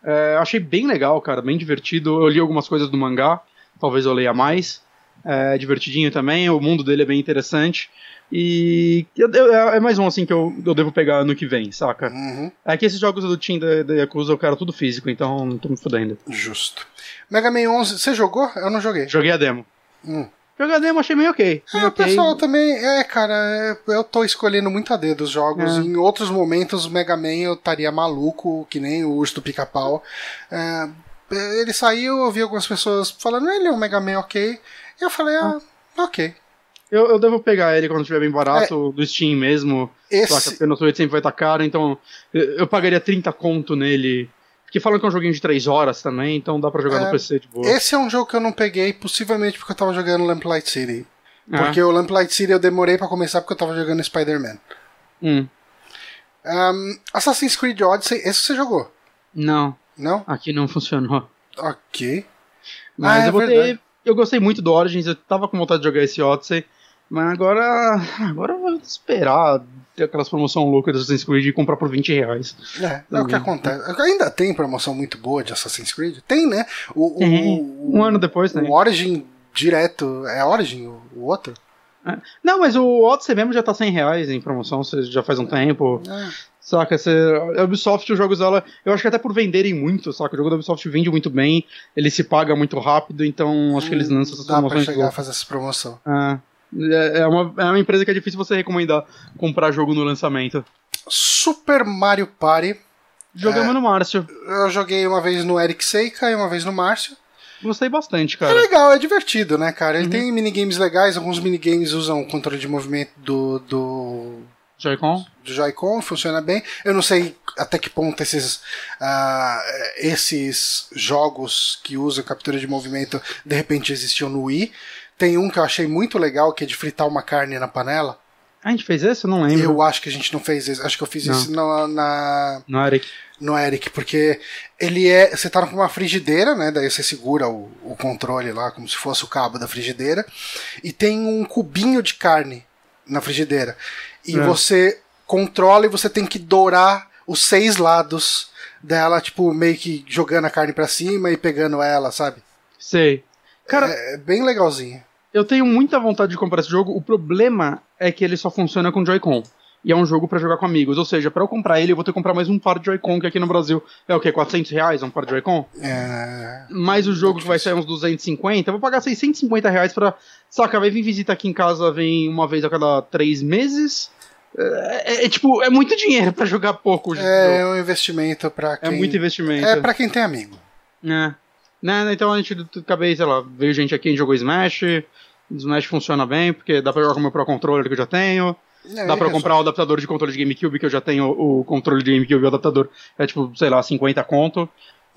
É, achei bem legal, cara, bem divertido. Eu li algumas coisas do mangá, talvez eu leia mais. É divertidinho também, o mundo dele é bem interessante. E eu- eu- é mais um assim que eu, eu devo pegar ano que vem, saca? Uhum. É que esses jogos do Team da, da Yakuza eu quero tudo físico, então não tô me fudendo. Justo. Mega Man 11, você jogou? Eu não joguei. Joguei a demo. Hum. A demo, achei meio ok. É, Meio o ok. pessoal também. É, cara, é, eu tô escolhendo muito a dedo os jogos. É. Em outros momentos, o Mega Man eu estaria maluco, que nem o urso do pica-pau. É, ele saiu, eu vi algumas pessoas falando, ele é um Mega Man ok. E eu falei, ah, ok. Eu, eu devo pegar ele quando estiver bem barato, do Steam mesmo. Só que Esse, no Switch sempre vai estar caro, então eu, eu pagaria 30 conto nele. Porque falam que é um joguinho de 3 horas também, então dá pra jogar É, no PC de boa. esse é um jogo que eu não peguei, possivelmente porque eu tava jogando Lamplight City. É. Porque o Lamplight City eu demorei pra começar porque eu tava jogando Spider-Man. Hum. Um, Assassin's Creed Odyssey, esse você jogou? Não, Não? aqui não funcionou. Ok. Mas Ah, é eu botei. verdade. Eu gostei muito do Origins, eu tava com vontade de jogar esse Odyssey. Mas agora. Agora eu vou esperar ter aquelas promoções loucas do Assassin's Creed e comprar por 20 reais. É, é o que Também. acontece. Ainda tem promoção muito boa de Assassin's Creed? Tem, né? O, Tem. o- Um ano depois, né? O Origin direto. É Origin o, o outro? Não, mas o Odyssey mesmo já tá 100 reais em promoção, você já faz um tempo. É. Saca, você, a Ubisoft, os jogos dela, eu acho que até por venderem muito, saca? O jogo da Ubisoft vende muito bem, ele se paga muito rápido, então acho que eles lançam essas Dá pra promoções. chegar a fazer essa promoção. Ah, é, é uma, é uma empresa que é difícil você recomendar comprar jogo no lançamento. Super Mario Party. Jogamos no Márcio. Eu joguei uma vez no Eric Seika e uma vez no Márcio. Gostei bastante, É cara. legal, é divertido, né, cara? Ele Uhum. tem minigames legais, alguns minigames usam o controle de movimento do, do, Joy-Con? do Joy-Con, funciona bem. Eu não sei até que ponto esses, ah, esses jogos que usam captura de movimento de repente existiam no Wii. Tem um que eu achei muito legal, que é de fritar uma carne na panela. A gente fez esse? Eu não lembro. Eu acho que a gente não fez isso. Acho que eu fiz Não. isso na, na- Não, Eric. no Eric, porque ele é. Você tá com uma frigideira, né? Daí você segura o, o controle lá, como se fosse o cabo da frigideira, e tem um cubinho de carne na frigideira. E É. você controla e você tem que dourar os seis lados dela, tipo, meio que jogando a carne pra cima e pegando ela, sabe? Sei. Cara, É bem legalzinho. Eu tenho muita vontade de comprar esse jogo. O problema é que ele só funciona com Joy-Con. E é um jogo pra jogar com amigos. Ou seja, pra eu comprar ele, eu vou ter que comprar mais um par de Joy-Con, que aqui no Brasil é o quê? 400 reais um par de Joy-Con? É, Mais o jogo que vai sair uns 250, eu vou pagar 650 reais pra. Saca, vai vir visita aqui em casa, vem uma vez a cada três meses. É, é, tipo, é muito dinheiro pra jogar pouco. É, é um investimento pra quem. É muito investimento. É pra quem tem amigo. É. Né, então a gente acabei, sei lá, veio gente aqui e jogou Smash. Smash funciona bem, porque dá pra jogar com o meu Pro Controller que eu já tenho. É, dá pra comprar o adaptador de controle de GameCube, que eu já tenho o controle de GameCube e o adaptador. É tipo, sei lá, 50 conto.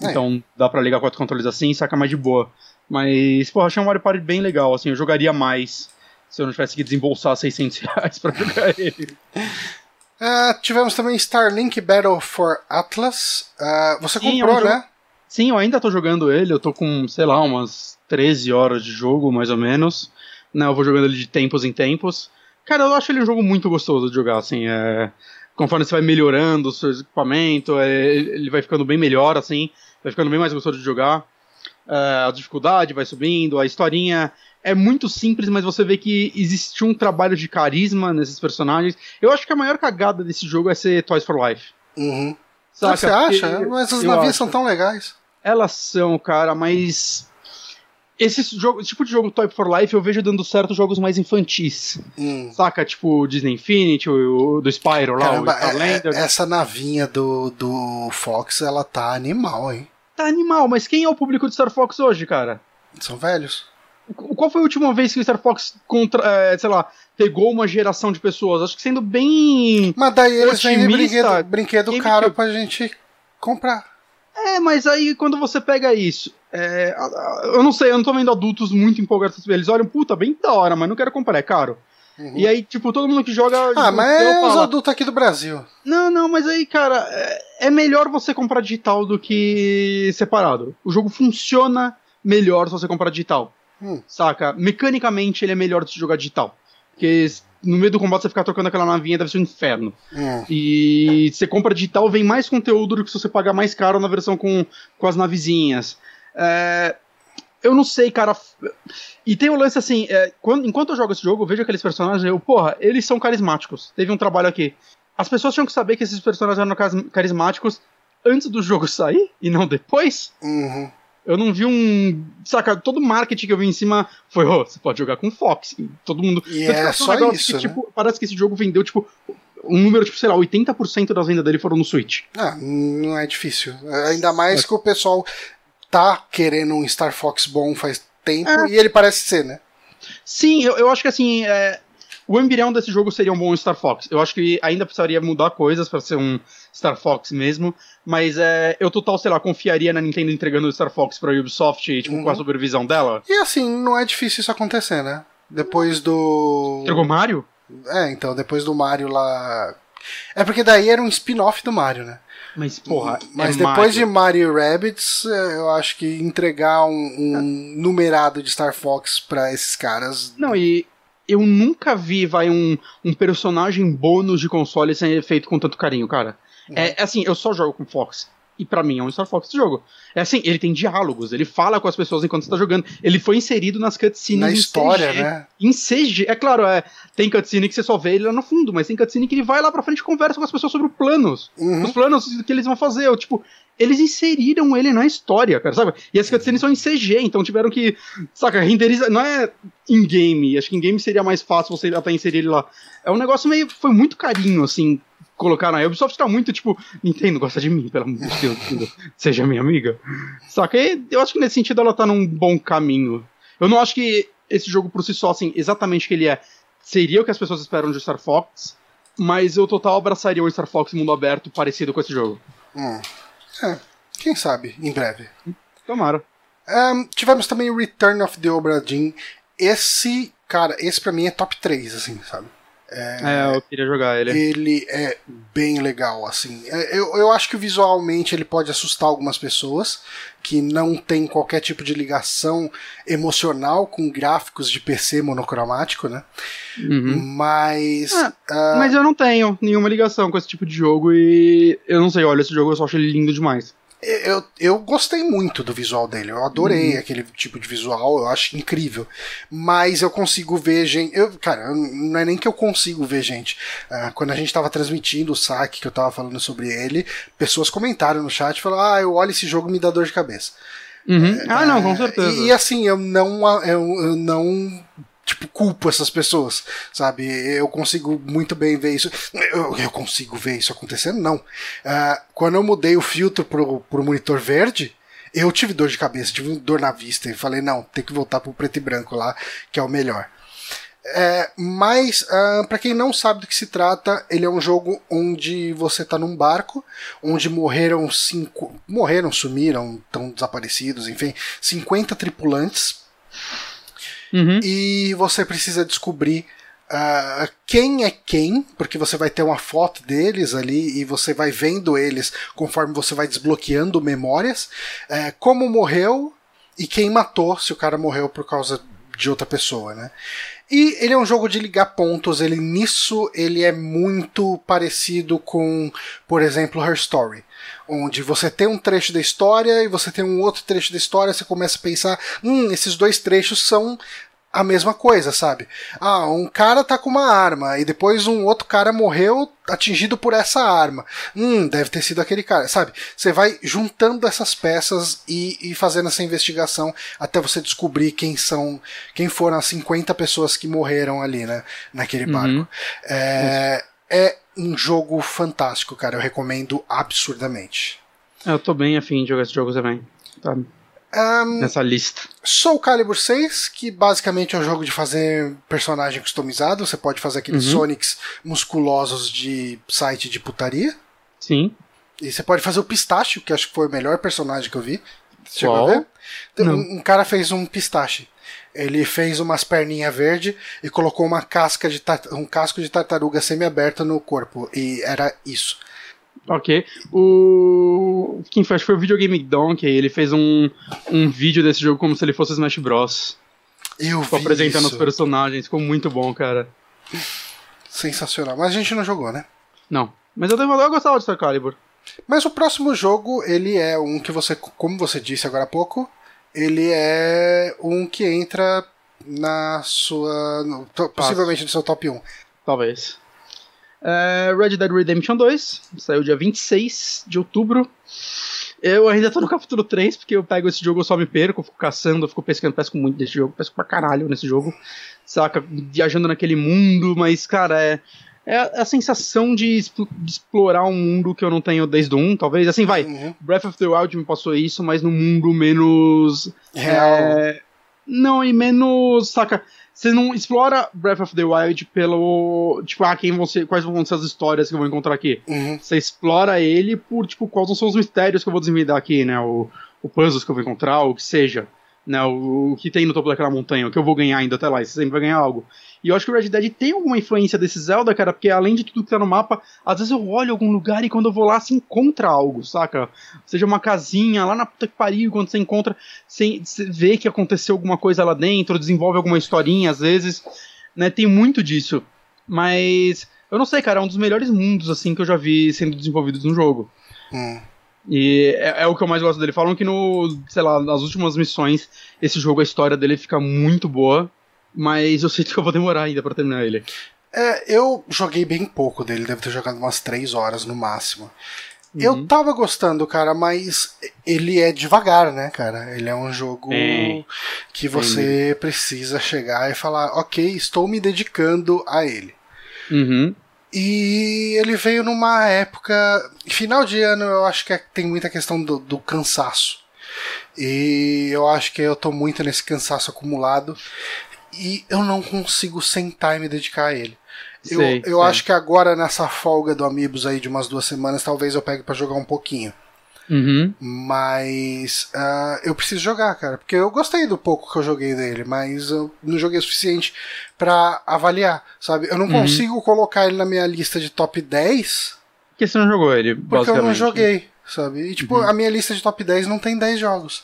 É. Então dá pra ligar quatro controles assim e saca mais de boa. Mas, pô, achei um Mario Party bem legal, assim, eu jogaria mais se eu não tivesse que desembolsar 600 reais pra jogar ele. Uh, tivemos também Starlink Battle for Atlas. Uh, você Sim, comprou, é um né? Sim, eu ainda tô jogando ele, eu tô com, sei lá, umas 13 horas de jogo, mais ou menos. Né, eu vou jogando ele de tempos em tempos. Cara, eu acho ele um jogo muito gostoso de jogar, assim, é... Conforme você vai melhorando o seu equipamento, é... ele vai ficando bem melhor, assim, vai ficando bem mais gostoso de jogar. É... A dificuldade vai subindo, a historinha é muito simples, mas você vê que existe um trabalho de carisma nesses personagens. Eu acho que a maior cagada desse jogo é ser Toys for Life. Uhum. Saca? Você acha? Mas as navios são tão legais. Elas são, cara, mas esse jogo, tipo de jogo Toy for Life eu vejo dando certo jogos mais infantis. Hum. Saca? Tipo Disney Infinity, o, o do Spyro lá, Caramba, o Starlander. É, é, essa navinha do, do Fox, ela tá animal, hein? Tá animal, mas quem é o público de Star Fox hoje, cara? São velhos. Qual foi a última vez que o Star Fox contra, é, sei lá, pegou uma geração de pessoas? Acho que sendo bem. Mas daí eles vendem brinquedo, brinquedo caro que... pra gente comprar. É, mas aí quando você pega isso, é, eu não sei, eu não tô vendo adultos muito empolgados. Eles olham, puta, bem da hora, mas não quero comprar, é caro. Uhum. E aí, tipo, todo mundo que joga. Ah, mas é os adultos aqui do Brasil. Não, não, mas aí, cara, é, é melhor você comprar digital do que separado. O jogo funciona melhor se você comprar digital. Hum. Saca? Mecanicamente ele é melhor de se jogar digital. Porque no meio do combate você ficar trocando aquela navinha deve ser um inferno. Hum. E você compra digital, vem mais conteúdo do que se você pagar mais caro na versão com, com as navezinhas. É, eu não sei, cara. E tem o um lance assim, é, quando, enquanto eu jogo esse jogo, eu vejo aqueles personagens, eu, porra, eles são carismáticos. Teve um trabalho aqui. As pessoas tinham que saber que esses personagens eram carismáticos antes do jogo sair e não depois. Uhum. Eu não vi um. Saca, todo o marketing que eu vi em cima foi, oh, você pode jogar com Fox. E todo mundo. E é só isso. Que, né? tipo, parece que esse jogo vendeu, tipo, um número, tipo, sei lá, 80% das vendas dele foram no Switch. Ah, não é difícil. Ainda mais que o pessoal tá querendo um Star Fox bom faz tempo é. e ele parece ser, né? Sim, eu, eu acho que assim. É, o embrião desse jogo seria um bom Star Fox. Eu acho que ainda precisaria mudar coisas para ser um Star Fox mesmo, mas é, eu total, sei lá, confiaria na Nintendo entregando o Star Fox pra Ubisoft, tipo, uhum. com a supervisão dela. E assim, não é difícil isso acontecer, né? Depois do. Entregou Mario? É, então, depois do Mario lá. É porque daí era um spin-off do Mario, né? Mas, porra. Mas é depois Mario. de Mario Rabbids, é, eu acho que entregar um, um numerado de Star Fox pra esses caras. Não, e eu nunca vi, vai, um, um personagem bônus de console ser feito com tanto carinho, cara. Uhum. É, é assim, eu só jogo com Fox. E para mim é um Star Fox esse jogo. É assim, ele tem diálogos, ele fala com as pessoas enquanto você tá jogando. Ele foi inserido nas cutscenes Na história, CG, né? Em CG. É claro, é, tem cutscene que você só vê ele lá no fundo, mas tem cutscene que ele vai lá pra frente e conversa com as pessoas sobre os planos. Uhum. Os planos que eles vão fazer. Eu, tipo, eles inseriram ele na história, cara, sabe? E as cutscenes são em CG, então tiveram que, saca, renderizar. Não é in-game, acho que in-game seria mais fácil você até inserir ele lá. É um negócio meio. Foi muito carinho, assim, colocar na Ubisoft tá muito tipo, Nintendo gosta de mim, pelo amor de Deus, seja minha amiga. Saca? E eu acho que nesse sentido ela tá num bom caminho. Eu não acho que esse jogo por si só, assim, exatamente o que ele é, seria o que as pessoas esperam de Star Fox, mas eu total abraçaria o Star Fox mundo aberto parecido com esse jogo. Hum. É, quem sabe, em breve. Tomara. Um, tivemos também o Return of the Obra Dinn. Esse, cara, esse pra mim é top 3, assim, sabe? É, é, eu queria jogar ele. Ele é bem legal, assim. É, eu, eu acho que visualmente ele pode assustar algumas pessoas que não tem qualquer tipo de ligação emocional com gráficos de PC monocromático, né? Uhum. Mas. Ah, uh... Mas eu não tenho nenhuma ligação com esse tipo de jogo e eu não sei, olha, esse jogo eu só acho ele lindo demais. Eu, eu gostei muito do visual dele, eu adorei uhum. aquele tipo de visual, eu acho incrível. Mas eu consigo ver gente. Eu, cara, não é nem que eu consigo ver gente. Uh, quando a gente tava transmitindo o saque, que eu tava falando sobre ele, pessoas comentaram no chat e falaram: Ah, eu olho esse jogo e me dá dor de cabeça. Uhum. É, ah, não, com certeza. E, e, assim, eu não. Eu, eu não. Tipo, culpo essas pessoas, sabe? Eu consigo muito bem ver isso. Eu, eu consigo ver isso acontecendo? Não. Uh, quando eu mudei o filtro pro, pro monitor verde, eu tive dor de cabeça, tive dor na vista e falei, não, tem que voltar pro preto e branco lá, que é o melhor. É, mas, uh, para quem não sabe do que se trata, ele é um jogo onde você tá num barco, onde morreram cinco. Morreram, sumiram, estão desaparecidos, enfim, 50 tripulantes. Uhum. E você precisa descobrir Uh, quem é quem, porque você vai ter uma foto deles ali e você vai vendo eles conforme você vai desbloqueando memórias, uh, como morreu e quem matou, se o cara morreu por causa de outra pessoa, né? E ele é um jogo de ligar pontos, ele nisso ele é muito parecido com, por exemplo, Her Story. Onde você tem um trecho da história e você tem um outro trecho da história, você começa a pensar, hum, esses dois trechos são a mesma coisa, sabe? Ah, um cara tá com uma arma e depois um outro cara morreu atingido por essa arma. Hum, deve ter sido aquele cara, sabe? Você vai juntando essas peças e, e fazendo essa investigação até você descobrir quem são, quem foram as 50 pessoas que morreram ali, né? Naquele uhum. barco. É, é um jogo fantástico, cara. Eu recomendo absurdamente. Eu tô bem afim de jogar esse jogo também. Tá um, Nessa lista. Soul Calibur 6, que basicamente é um jogo de fazer personagem customizado. Você pode fazer aqueles uhum. Sonics musculosos de site de putaria. Sim. E você pode fazer o Pistache, que acho que foi o melhor personagem que eu vi. Chegou Qual? a ver? Um, um, cara fez um pistache. Ele fez umas perninhas verde e colocou uma casca de um casco de tartaruga semi-aberta no corpo. E era isso. Ok. O. Quem fez foi o Videogame Donkey. Ele fez um, um vídeo desse jogo como se ele fosse Smash Bros. Eu vi apresentando isso. os personagens. Ficou muito bom, cara. Sensacional. Mas a gente não jogou, né? Não. Mas eu, eu gostava de Star Calibur. Mas o próximo jogo, ele é um que você, como você disse agora há pouco, ele é um que entra na sua. No, possivelmente no seu top 1. Talvez. É, Red Dead Redemption 2 saiu dia 26 de outubro. Eu ainda tô no capítulo 3, porque eu pego esse jogo, eu só me perco, eu fico caçando, eu fico pescando, pesco muito desse jogo, pesco pra caralho nesse jogo, saca? Viajando naquele mundo, mas, cara, é, é a sensação de, de, explorar um mundo que eu não tenho desde o 1, talvez. Assim, vai, uhum. Breath of the Wild me passou isso, mas num mundo menos. Real. É, não, e menos, saca? Você não explora Breath of the Wild pelo. Tipo, ah, quem ser, quais vão ser as histórias que eu vou encontrar aqui. Uhum. Você explora ele por, tipo, quais são os mistérios que eu vou desvendar aqui, né? O, o puzzles que eu vou encontrar, o que seja. Né, o, o que tem no topo daquela montanha, o que eu vou ganhar ainda até lá, você sempre vai ganhar algo. E eu acho que o Red Dead tem alguma influência desse Zelda, cara, porque além de tudo que tá no mapa, às vezes eu olho algum lugar e quando eu vou lá se encontra algo, saca? Seja uma casinha lá na puta que pariu, quando você encontra, você, você vê que aconteceu alguma coisa lá dentro, desenvolve alguma historinha às vezes, né? Tem muito disso. Mas eu não sei, cara, é um dos melhores mundos assim que eu já vi sendo desenvolvidos no jogo. Hum. E é, é, o que eu mais gosto dele. Falam que no, sei lá, nas últimas missões, esse jogo, a história dele fica muito boa mas eu sinto que eu vou demorar ainda para terminar ele. É, eu joguei bem pouco dele, deve ter jogado umas 3 horas no máximo. Uhum. Eu tava gostando, cara, mas ele é devagar, né, cara? Ele é um jogo é. que você precisa chegar e falar, ok, estou me dedicando a ele. Uhum. E ele veio numa época. Final de ano, eu acho que é, tem muita questão do, do cansaço. E eu acho que eu tô muito nesse cansaço acumulado e eu não consigo sentar e me dedicar a ele. Eu, sei, eu sei. acho que agora, nessa folga do Amigos aí de umas duas semanas, talvez eu pegue para jogar um pouquinho. Uhum. Mas uh, eu preciso jogar, cara. Porque eu gostei do pouco que eu joguei dele, mas eu não joguei o suficiente para avaliar, sabe? Eu não uhum. consigo colocar ele na minha lista de top 10. Porque você não jogou ele? Porque eu não joguei, sabe? E tipo, uhum. a minha lista de top 10 não tem 10 jogos.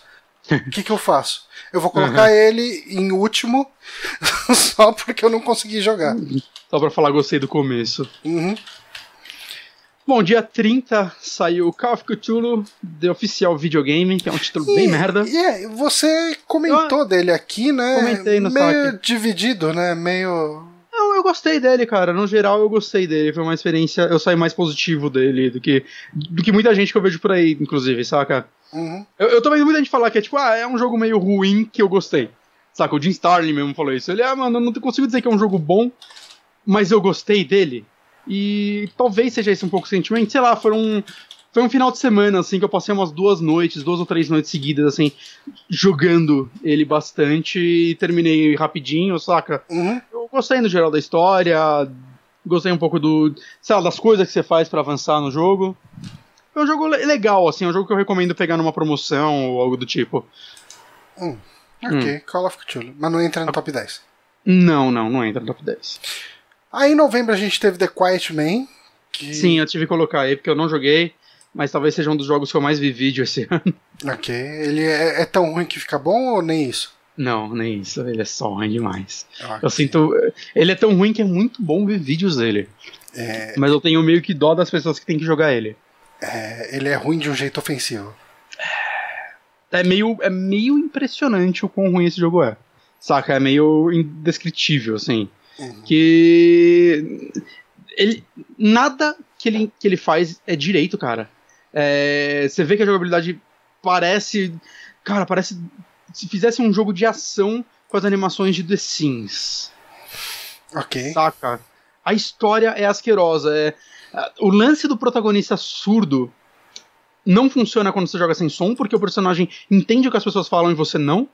O que, que eu faço? Eu vou colocar uhum. ele em último só porque eu não consegui jogar. Só pra falar, gostei do começo. Uhum. Bom, dia 30 saiu Call of Cthulhu The Oficial Videogame, que é um título e, bem merda. E é, você comentou eu, dele aqui, né? Comentei no Meio saque. dividido, né? Meio. Não, eu gostei dele, cara. No geral, eu gostei dele. Foi uma experiência. Eu saí mais positivo dele do que, do que muita gente que eu vejo por aí, inclusive, saca? Uhum. Eu, eu tô vendo muita gente falar que é tipo, ah, é um jogo meio ruim que eu gostei. Saca, o Jim Starlin mesmo falou isso. Ele, ah, mano, eu não consigo dizer que é um jogo bom, mas eu gostei dele. E talvez seja esse um pouco o sentimento. Sei lá, foram foi um final de semana, assim, que eu passei umas duas noites, duas ou três noites seguidas, assim, jogando ele bastante e terminei rapidinho, saca? Uhum. Eu gostei no geral da história, gostei um pouco do, sei lá, das coisas que você faz para avançar no jogo. É um jogo legal, assim, é um jogo que eu recomendo pegar numa promoção ou algo do tipo. Hum. Ok, Call of Cthulhu. Mas não entra no top 10. Não, não, não entra no top 10. Aí em novembro a gente teve The Quiet Man. Que... Sim, eu tive que colocar aí porque eu não joguei, mas talvez seja um dos jogos que eu mais vi vídeo esse ano. Ok. Ele é, é tão ruim que fica bom ou nem isso? Não, nem isso. Ele é só ruim demais. Ok. Eu sinto. Ele é tão ruim que é muito bom ver vídeos dele. É, Mas eu tenho meio que dó das pessoas que tem que jogar ele. é, ele é ruim de um jeito ofensivo. É meio, é meio impressionante o quão ruim esse jogo é. Saca? É meio indescritível, assim. Uhum. Que. Ele, nada que ele, que ele faz é direito, cara. É, você vê que a jogabilidade parece. Cara, parece. Se fizesse um jogo de ação com as animações de The Sims. Ok. Saca? A história é asquerosa. É, o lance do protagonista surdo não funciona quando você joga sem som, porque o personagem entende o que as pessoas falam e você não.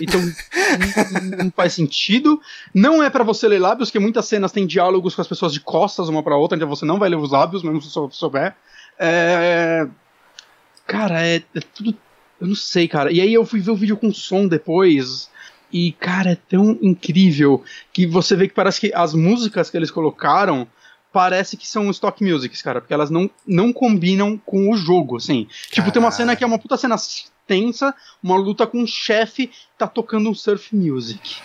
Então não- faz sentido. Não é pra você ler lábios, porque muitas cenas têm diálogos com as pessoas de costas uma pra outra, então você não vai ler os lábios, mesmo se você souber. É... Cara, é, é tudo. Eu não sei, cara. E aí eu fui ver o vídeo com som depois. E, cara, é tão incrível que você vê que parece que as músicas que eles colocaram parece que são stock musics, cara, porque elas não, não combinam com o jogo, assim. Tipo, tem uma cena que é uma puta cena tensa, uma luta com um chefe, tá tocando um surf music.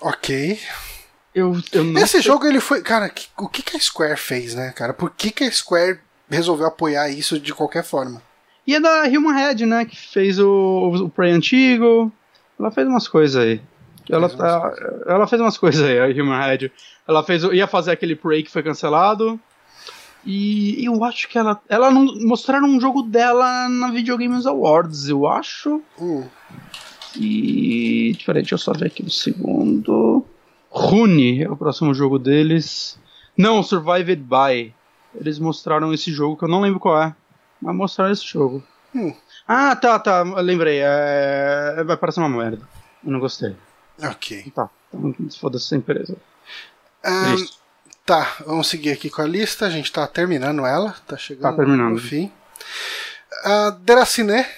Ok. Eu, eu Esse jogo ele foi. Cara, que- o que, que a Square fez, né, cara? Por que, que a Square resolveu apoiar isso de qualquer forma? E é da Human Head, né, que fez o, o Prey antigo. Ela fez umas coisas aí. Ela, Fez umas ela, ela fez umas coisas aí, a Human Head. Ela fez, ia fazer aquele Prey que foi cancelado. E eu acho que ela. Ela não. Mostraram um jogo dela na Video Games Awards, eu acho. Hum, E. Peraí, deixa eu só ver aqui um segundo. Rune é o próximo jogo deles. Não, Survived By. Eles mostraram esse jogo que eu não lembro qual é. Mas mostraram esse jogo. Hum. Ah, tá, tá. Lembrei. É... Vai parecer uma merda. Eu não gostei. ok. Tá. Então, foda-se essa empresa. Ahn, Isso. Tá, vamos seguir aqui com a lista. A gente tá terminando ela. Tá chegando Tá terminando. no fim. Uh, Deraciné.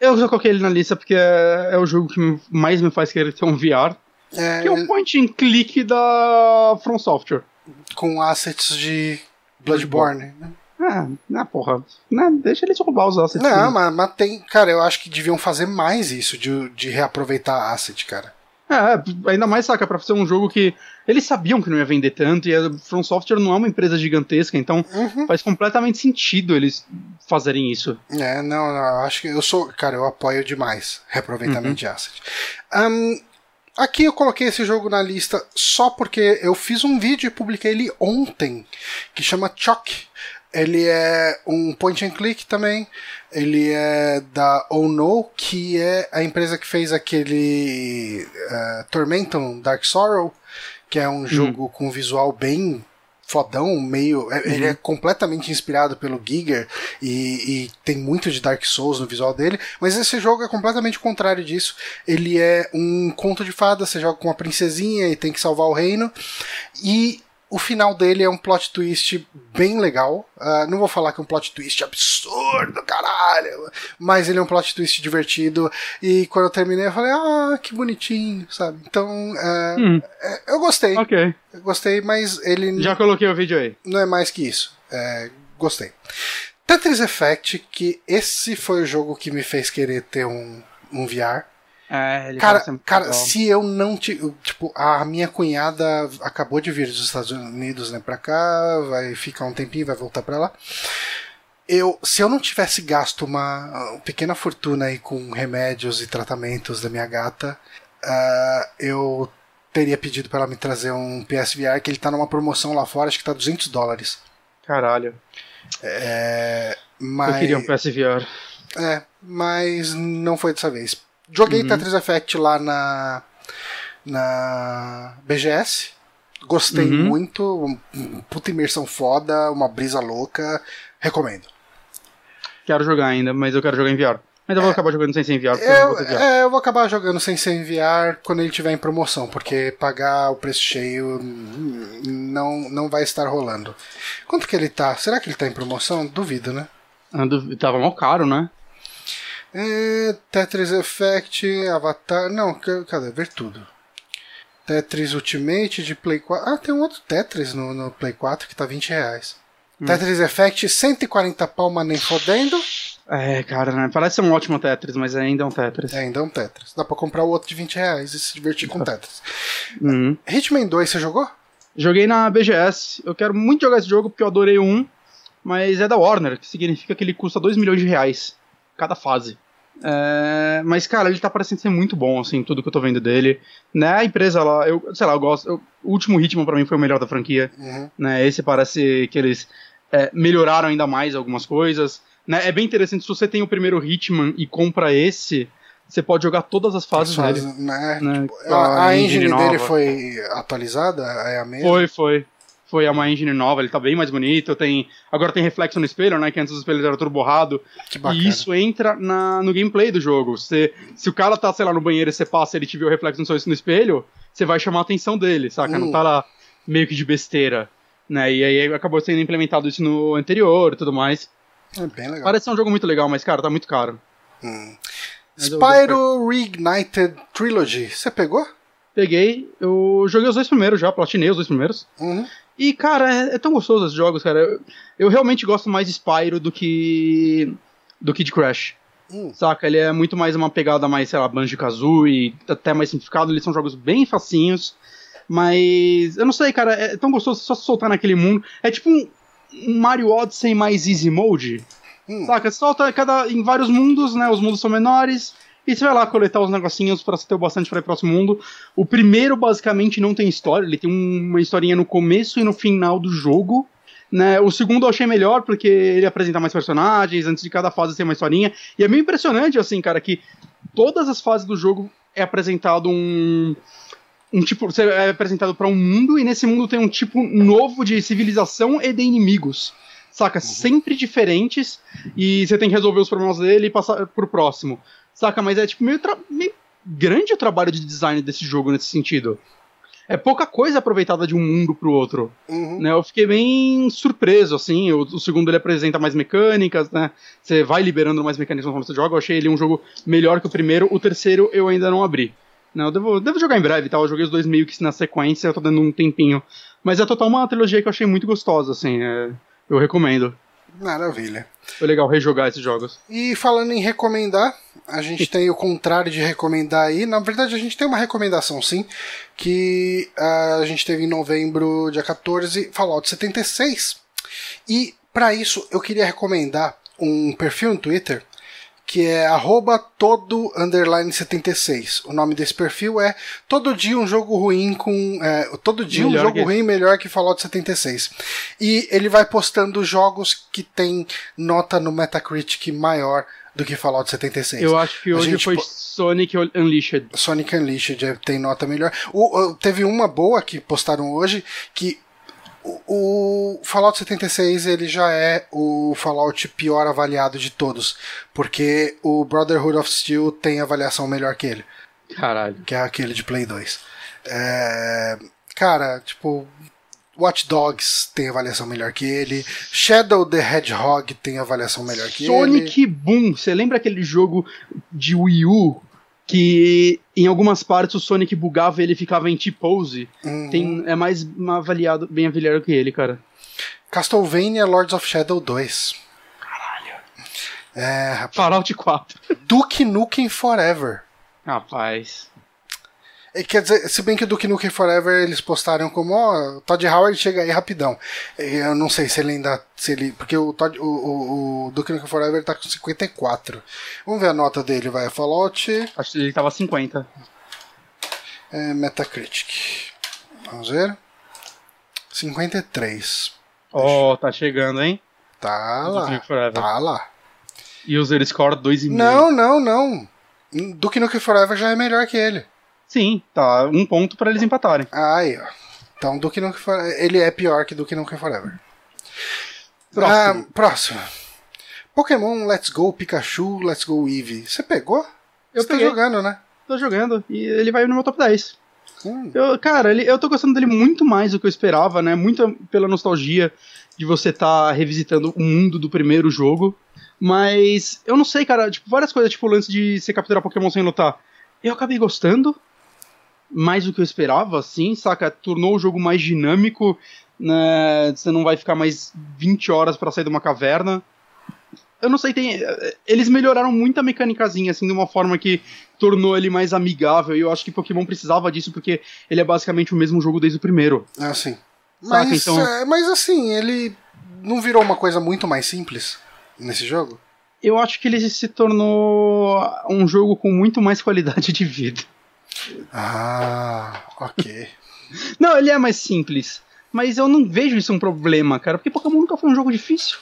Eu já coloquei ele na lista porque é, é o jogo que mais me faz querer ter um VR. É, Que é o point and click da From Software. com assets de Bloodborne. né? Ah, na porra. Né, deixa eles roubar os assets. Não, mas, mas tem. Cara, eu acho que deviam fazer mais isso, de, de reaproveitar asset, cara. É, ainda mais, saca, pra ser um jogo que eles sabiam que não ia vender tanto e a From Software não é uma empresa gigantesca, então Uhum. faz completamente sentido eles fazerem isso. É, não, não, eu acho que eu sou. Cara, eu apoio demais reaproveitamento Uhum. de asset. Ahn, aqui eu coloquei esse jogo na lista só porque eu fiz um vídeo e publiquei ele ontem, que chama Choc. Ele é um point and click também. Ele é da Ono, que é a empresa que fez aquele uh, Tormentum Dark Sorrow, que é um jogo com visual bem fodão, meio. é- Ele é completamente inspirado pelo Giger e, e tem muito de Dark Souls no visual dele, mas esse jogo é completamente o contrário disso. Ele é um conto de fadas, você joga com uma princesinha e tem que salvar o reino. E o final dele é um plot twist bem legal. Ah, não vou falar que é um plot twist absurdo, caralho. Mas ele é um plot twist divertido. E quando eu terminei, eu falei, ah, que bonitinho, sabe? Então, ah, Hum, é, eu gostei. ok. Eu gostei, mas ele Já coloquei o vídeo aí. não é mais que isso. É, gostei. Tetris Effect, que esse foi o jogo que me fez querer ter um, um VR. É, ele Cara, cara, legal. se eu não te. Tipo, a minha cunhada acabou de vir dos Estados Unidos né, pra cá, vai ficar um tempinho, vai voltar pra lá. Eu, se eu não tivesse gasto uma pequena fortuna aí com remédios e tratamentos da minha gata, ah, eu teria pedido pra ela me trazer um PSVR, que ele tá numa promoção lá fora, acho que tá 200 dólares. Caralho. É, mas, Eu queria um PSVR. é, mas não foi dessa vez. Joguei Uhum. Tetris Effect lá na na BGS. Gostei Uhum. muito, puta imersão foda, uma brisa louca. Recomendo. Quero jogar ainda, mas eu quero jogar em VR. Mas eu vou acabar jogando sem ser em VR, eu, Eu, VR. é, eu vou acabar jogando sem ser enviar quando ele tiver em promoção, porque pagar o preço cheio não, não vai estar rolando. Quanto que ele tá? Será que ele tá em promoção? Duvido, né? Ando- Tava mal caro, né? É, Tetris Effect, Avatar. Não, ca- cadê? Ver tudo. Tetris Ultimate de Play 4. Ah, tem um outro Tetris no, no Play 4 que tá 20 reais. Tetris Effect, 140 pau, mas nem fodendo. É, cara, né? Parece ser um ótimo Tetris, mas ainda é um Tetris. É, ainda é um Tetris. Dá pra comprar o outro de 20 reais e se divertir com Tetris. Uhum. Hitman 2, você jogou? Joguei na BGS. Eu quero muito jogar esse jogo porque eu adorei o 1, mas é da Warner, que significa que ele custa 2 milhões de reais cada fase. É, mas, cara, ele tá parecendo ser muito bom, assim, tudo que eu tô vendo dele. Né, a empresa lá, eu, sei lá, eu gosto. eu- o último Hitman pra mim foi o melhor da franquia. Uhum. Né, esse parece que eles é, melhoraram ainda mais algumas coisas. Né, é bem interessante, se você tem o primeiro Hitman e compra esse, você pode jogar todas as fases dele. né? Né, Tipo, com a, a engine, nova. dele foi atualizada? É a mesma? Foi, foi. Foi uma engine nova, ele tá bem mais bonito. Tem, agora tem reflexo no espelho, né? Que antes os espelhos eram tudo borrado. Que bacana. E isso entra na, no gameplay do jogo. Você, se o cara tá, sei lá, no banheiro e você passa e ele te vê o reflexo no, seu, no espelho, você vai chamar a atenção dele, saca? Hum. Não tá lá meio que de besteira. Né? E aí acabou sendo implementado isso no anterior e tudo mais. É bem legal. Parece ser um jogo muito legal, mas, cara, tá muito caro. Hum. Spyro Reignited Trilogy. Você pegou? Peguei, eu joguei os dois primeiros já, platinei os dois primeiros. Uhum. E, cara, é, é tão gostoso esses jogos, cara. Eu, eu realmente gosto mais de Spyro do que. do que de Crash. Hum. Saca? Ele é muito mais uma pegada mais, sei lá, Banjo-Kazooie, até mais simplificado. Eles são jogos bem facinhos. Mas, eu não sei, cara, é tão gostoso só se soltar naquele mundo. É tipo um, um Mario Odyssey mais easy mode. Hum. Saca? Solta cada, em vários mundos, né? Os mundos são menores. E você vai lá coletar os negocinhos você ter o bastante pra ir pro próximo mundo. O primeiro, basicamente, não tem história. Ele tem um- uma historinha no começo e no final do jogo. Né? O segundo eu achei melhor, porque ele apresenta mais personagens, antes de cada fase ter uma historinha. E é meio impressionante, assim, cara, que todas as fases do jogo é apresentado um. Um tipo. Você é apresentado pra um mundo, e nesse mundo tem um tipo novo de civilização e de inimigos. Saca? Sempre diferentes. E você tem que resolver os problemas dele e passar pro próximo. Saca? Mas é tipo meio, meio grande o trabalho de design desse jogo nesse sentido. É pouca coisa aproveitada de um mundo pro outro. Uhum. Né, eu fiquei bem surpreso, assim. O, o segundo ele apresenta mais mecânicas, né? Você vai liberando mais mecânicas conforme você joga. Eu achei ele um jogo melhor que o primeiro. O terceiro eu ainda não abri. Né, eu devo, devo jogar em breve, tá? Eu joguei os dois meio que na sequência, eu tô dando um tempinho. Mas é total uma trilogia que eu achei muito gostosa, assim. é, eu recomendo. Maravilha. Foi legal rejogar esses jogos. E falando em recomendar, a gente tem o contrário de recomendar aí. Na verdade, a gente tem uma recomendação sim, que ah, a gente teve em novembro, dia 14, Fallout 76. E para isso, eu queria recomendar um perfil no Twitter que é arroba todo underline 76. O nome desse perfil é Todo Dia um Jogo Ruim com. é, todo dia Melhor um jogo que- ruim melhor que Fallout 76. E ele vai postando jogos que tem nota no Metacritic maior do que Fallout 76. Eu acho que hoje gente foi Sonic Unleashed. Sonic Unleashed é- tem nota melhor. O- o- teve uma boa que postaram hoje que o, Fallout 76 ele já é o Fallout pior avaliado de todos, porque o Brotherhood of Steel tem avaliação melhor que ele, Caralho. que é aquele de Play 2. É, cara, tipo, Watch Dogs tem avaliação melhor que ele, Shadow the Hedgehog tem avaliação melhor que ele. Sonic Boom. Você lembra aquele jogo de Wii U que em algumas partes o Sonic bugava e ele ficava em T-pose? Uhum. Tem, é mais avaliado, bem avaliado que ele, cara. Castlevania Lords of Shadow 2. Caralho. É, rapaz. Fallout 4. Duke Nukem Forever. Rapaz. E quer dizer, se bem que o Duke Nukem Forever eles postaram como, ó, o Todd Howard chega aí rapidão. E Eu não sei se ele ainda. Se ele, porque o, Todd, o, o, o Duke Nukem Forever tá com 54. Vamos ver a nota dele, vai. Fallout Acho que ele tava 50. é, Metacritic. Vamos ver. 53. Ó, tá chegando, hein? Tá Duke lá. Tá lá. User score 2,5. Não, não, não. Duke Nukem Forever já é melhor que ele. Sim, tá um ponto pra eles empatarem. Aí, ó. Então, Duke Nukem Forever. Ele é pior que Duke Nukem Forever. Próximo. Ah, próximo. Pokémon Let's Go Pikachu, Let's Go Eevee. Você pegou? Eu Você tá jogando, né? Tô jogando e ele vai no meu top 10. Hum. Eu, cara, ele, eu tô gostando dele muito mais do que eu esperava, né? Muito pela nostalgia de você estar tá revisitando o mundo do primeiro jogo. Mas eu não sei, cara, tipo, várias coisas, tipo o lance de você capturar Pokémon sem lutar. Eu acabei gostando mais do que eu esperava, assim, saca? Tornou o jogo mais dinâmico, né? Você não vai ficar mais 20 horas pra sair de uma caverna. Eu não sei, tem. Eles melhoraram muito a mecânicazinha, assim, de uma forma que tornou ele mais amigável. E eu acho que Pokémon precisava disso, porque ele é basicamente o mesmo jogo desde o primeiro. É assim. Saca, Mas, então- é, mas assim, ele não virou uma coisa muito mais simples nesse jogo? Eu acho que ele se tornou um jogo com muito mais qualidade de vida. Ah, ok. Não, ele é mais simples. Mas eu não vejo isso um problema, cara, porque Pokémon nunca foi um jogo difícil.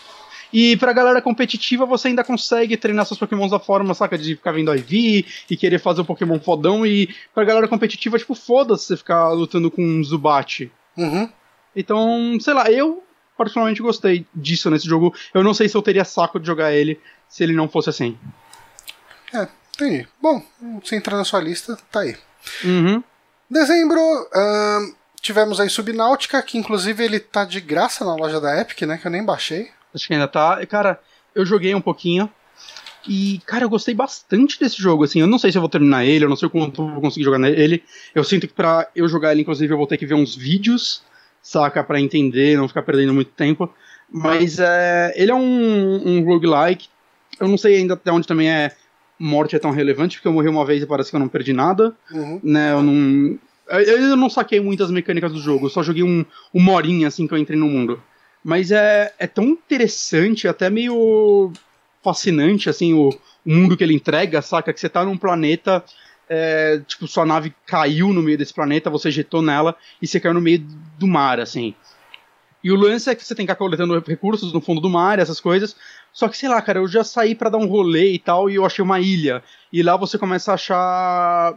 E pra galera competitiva, você ainda consegue treinar seus Pokémons da forma, saca, de ficar vendo IV e querer fazer o Pokémon fodão. E pra galera competitiva, tipo, foda-se você ficar lutando com um Zubat. Uhum. Então, sei lá, eu particularmente gostei disso nesse jogo. Eu não sei se eu teria saco de jogar ele se ele não fosse assim. É, entendi. Bom, você entrar na sua lista, tá aí. Uhum. Dezembro, ahn, tivemos aí Subnáutica, que inclusive ele tá de graça na loja da Epic, né? Que eu nem baixei. Acho que ainda tá. Cara, eu joguei um pouquinho. E, cara, eu gostei bastante desse jogo, assim. Eu não sei se eu vou terminar ele, eu não sei quanto eu vou conseguir jogar ele. Eu sinto que pra eu jogar ele, inclusive, eu vou ter que ver uns vídeos, saca? Pra entender, não ficar perdendo muito tempo. Mas é, ele é um, um roguelike. Eu não sei ainda até onde também é morte é tão relevante, porque eu morri uma vez e parece que eu não perdi nada Uhum. né, eu não. Eu não saquei muitas mecânicas do jogo, eu só joguei um, uma horinha assim que eu entrei no mundo. Mas é, é tão interessante, até meio fascinante, assim, o, o mundo que ele entrega, saca? Que você tá num planeta, é, tipo, sua nave caiu no meio desse planeta, você ejetou nela e você caiu no meio do mar, assim. E o lance é que você tem que ficar coletando recursos no fundo do mar, essas coisas. Só que, sei lá, cara, eu já saí pra dar um rolê e tal, e eu achei uma ilha. E lá você começa a achar,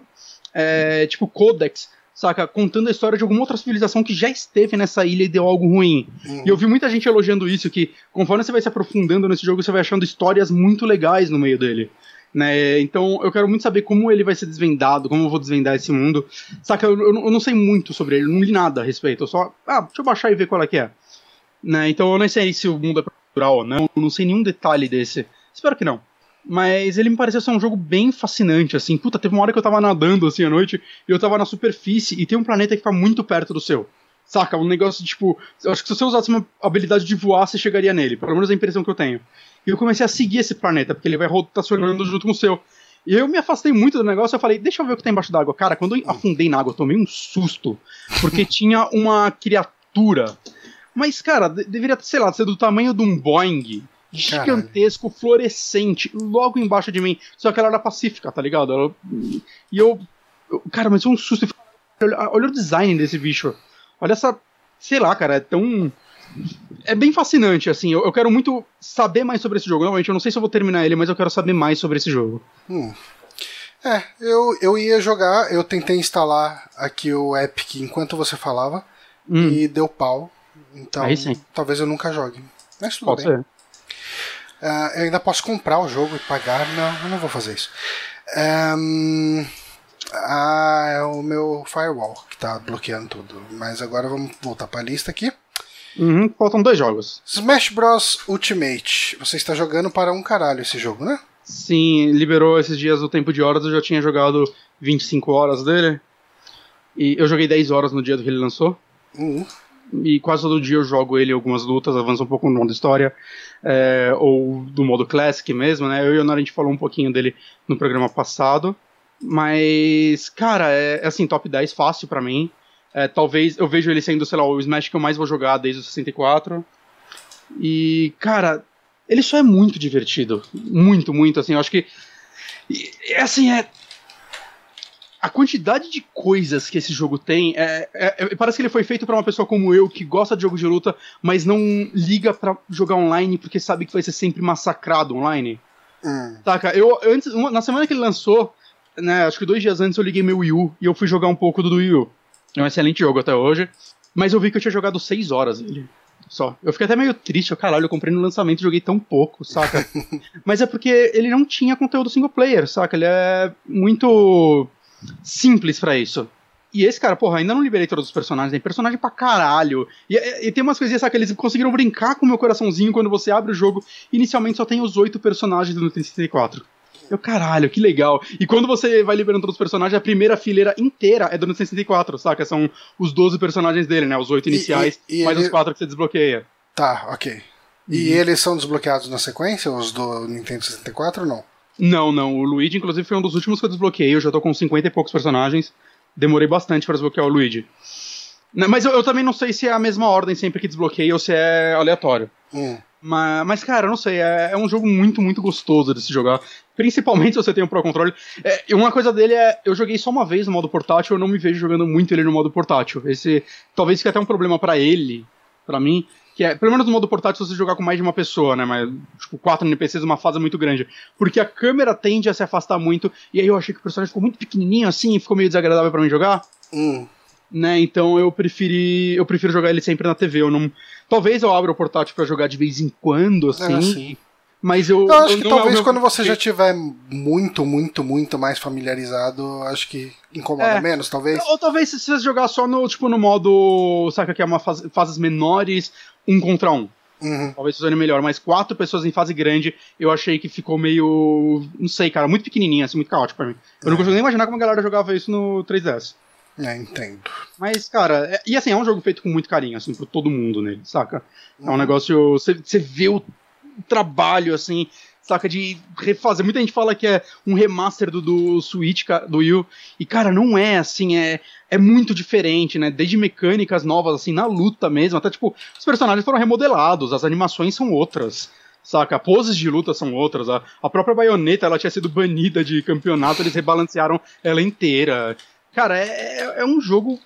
é, tipo, codex, saca? Contando a história de alguma outra civilização que já esteve nessa ilha e deu algo ruim. Uhum. E eu vi muita gente elogiando isso, que conforme você vai se aprofundando nesse jogo, você vai achando histórias muito legais no meio dele. Né? Então eu quero muito saber como ele vai ser desvendado, como eu vou desvendar esse mundo. Saca, eu, eu não- eu não sei muito sobre ele, não li nada a respeito. Eu só, ah, deixa eu baixar e ver qual é que é. Né? Então eu não sei se o mundo é ou não, não sei nenhum detalhe desse. Espero que não. Mas ele me pareceu ser um jogo bem fascinante, assim. Puta, teve uma hora que eu tava nadando, assim, à noite, e eu tava na superfície, e tem um planeta que fica muito perto do seu. Saca? Um negócio, tipo... Eu acho que se você usasse uma habilidade de voar, você chegaria nele. Pelo menos é a impressão que eu tenho. E eu comecei a seguir esse planeta, porque ele vai rotacionando junto com o seu. E eu me afastei muito do negócio, eu falei, deixa eu ver o que tem embaixo d'água. Cara, quando eu afundei na água, eu tomei um susto. Porque tinha uma criatura. Mas, cara, de- deveria, sei lá, ser do tamanho de um Boeing. Gigantesco, fluorescente, logo embaixo de mim. Só que ela era pacífica, tá ligado? Ela- e eu, eu- Cara, mas foi um susto. Olha o design desse bicho. Olha essa. Sei lá, cara, é tão. É bem fascinante, assim. Eu, eu quero muito saber mais sobre esse jogo. Normalmente, eu não sei se eu vou terminar ele, mas eu quero saber mais sobre esse jogo. Hum. É, eu, eu ia jogar, eu tentei instalar aqui o Epic enquanto você falava Hum, e deu pau. Então, talvez eu nunca jogue. Mas tudo pode bem. ser. Ah, eu ainda posso comprar o jogo e pagar. Não, eu não vou fazer isso. Ahn, ah, é o meu firewall que tá bloqueando tudo. Mas agora vamos voltar pra lista aqui. Uhum, faltam dois jogos. Smash Bros Ultimate. Você está jogando para um caralho esse jogo, né? Sim, liberou esses dias o tempo de horas, eu já tinha jogado 25 horas dele. E eu joguei 10 horas no dia que ele lançou. Uhum. E quase todo dia eu jogo ele algumas lutas, avança um pouco no modo história, é, ou do modo classic mesmo, né? Eu e o Nara, a gente falou um pouquinho dele no programa passado. Mas, cara, é, é assim, top 10 fácil pra mim. É, talvez eu vejo ele sendo, sei lá, o Smash que eu mais vou jogar desde o 64. E, cara, ele só é muito divertido. Muito, muito, assim. Eu acho que. e, assim, é. A quantidade de coisas que esse jogo tem. É, é- é- parece que ele foi feito pra uma pessoa como eu, que gosta de jogo de luta, mas não liga pra jogar online porque sabe que vai ser sempre massacrado online. Hum. Saca? Eu, antes, uma- na semana que ele lançou, né, acho que dois dias antes eu liguei meu Wii U e eu fui jogar um pouco do Wii U. É um excelente jogo até hoje. Mas eu vi que eu tinha jogado 6 horas ele. Só. Eu fiquei até meio triste, eu, caralho, eu comprei no lançamento e joguei tão pouco, saca? Mas é porque ele não tinha conteúdo single player, saca? Ele é muito simples para isso. E esse cara, porra, ainda não liberei todos os personagens, tem personagem pra caralho. E, e, e tem umas coisinhas, sabe, que eles conseguiram brincar com o meu coraçãozinho quando você abre o jogo. Inicialmente só tem os oito personagens do Nintendo 64. Eu, caralho, que legal. E quando você vai liberando todos os personagens, a primeira fileira inteira é do Nintendo 64, saca? São os 12 personagens dele, né? Os oito iniciais, e, e mais ele... os quatro que você desbloqueia. Tá, ok. E uhum. eles são desbloqueados na sequência, os do Nintendo 64 ou não? Não, não. O Luigi, inclusive, foi um dos últimos que eu desbloqueei. Eu já tô com 50 e poucos personagens. Demorei bastante para desbloquear o Luigi. Né, mas eu, eu, também não sei se é a mesma ordem sempre que desbloqueia ou se é aleatório. Hum. Mas, mas, cara, eu não sei, é, é, um jogo muito, muito gostoso de se jogar. Principalmente se você tem um Pro Controle. É, uma coisa dele é, eu joguei só uma vez no modo portátil, eu não me vejo jogando muito ele no modo portátil. Esse talvez fique até um problema para ele, para mim, que é, pelo menos no modo portátil, você jogar com mais de uma pessoa, né? Mas, tipo, quatro NPCs, uma fase muito grande. Porque a câmera tende a se afastar muito, e aí eu achei que o personagem ficou muito pequenininho assim, e ficou meio desagradável para mim jogar. Hum. Né, então eu preferi. Eu prefiro jogar ele sempre na TV. Eu não. Talvez eu abra o portátil para jogar de vez em quando, assim. É, assim. Mas eu. Eu acho que talvez é quando você já tiver muito, muito, muito mais familiarizado, acho que incomoda é. menos, talvez. Ou talvez se você jogar só no, tipo, no modo. Saca que é uma fase, fases menores, um contra um. Uhum. Talvez funcione melhor, mas quatro pessoas em fase grande, eu achei que ficou meio. Não sei, cara, muito pequenininho, assim, muito caótico pra mim. Eu é. não consigo nem imaginar como a galera jogava isso no 3DS. É, entendo. Mas, cara, é, e assim, é um jogo feito com muito carinho, assim, por todo mundo nele, saca? Uhum. É um uhum. negócio. Você vê o trabalho, assim, saca, de refazer. Muita gente fala que é um remaster do, do Switch, do Wii, e cara, não é, assim, é, é muito diferente, né? Desde mecânicas novas, assim, na luta mesmo, até tipo, os personagens foram remodelados, as animações são outras. Saca? Poses de luta são outras. A, a própria baioneta ela tinha sido banida de campeonato, eles rebalancearam ela inteira. Cara, é, é, é um jogo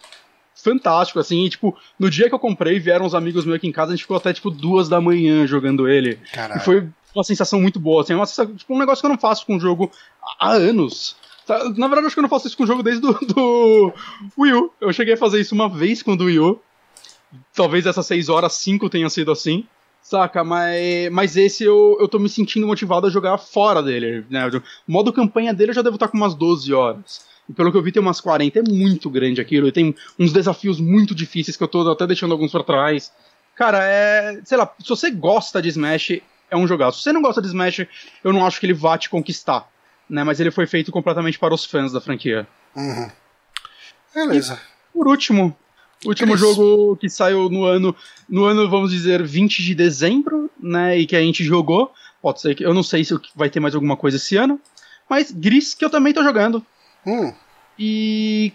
fantástico, assim, e, tipo, no dia que eu comprei, vieram uns amigos meus aqui em casa, a gente ficou até, tipo, duas da manhã jogando ele. Caralho. E foi uma sensação muito boa, assim, uma sensação, tipo, um negócio que eu não faço com o jogo há anos. Na verdade, acho que eu não faço isso com o jogo desde do, do Wii U. Eu cheguei a fazer isso uma vez com o Wii U. Talvez essas 6 horas, 5 tenha sido assim. Saca, mas, mas esse eu, eu tô me sentindo motivado a jogar fora dele. Né? O modo campanha dele eu já devo estar com umas 12 horas. E pelo que eu vi, tem umas 40. É muito grande aquilo. E tem uns desafios muito difíceis que eu tô até deixando alguns para trás. Cara, é. Sei lá, se você gosta de Smash, é um jogaço. Se você não gosta de Smash, eu não acho que ele vá te conquistar. Né? Mas ele foi feito completamente para os fãs da franquia. Uhum. Beleza. E, por último, o último jogo que saiu no ano, no ano, vamos dizer, 20 de dezembro, né? E que a gente jogou. Pode ser que. Eu não sei se vai ter mais alguma coisa esse ano. Mas Gris, que eu também tô jogando. Hum. E.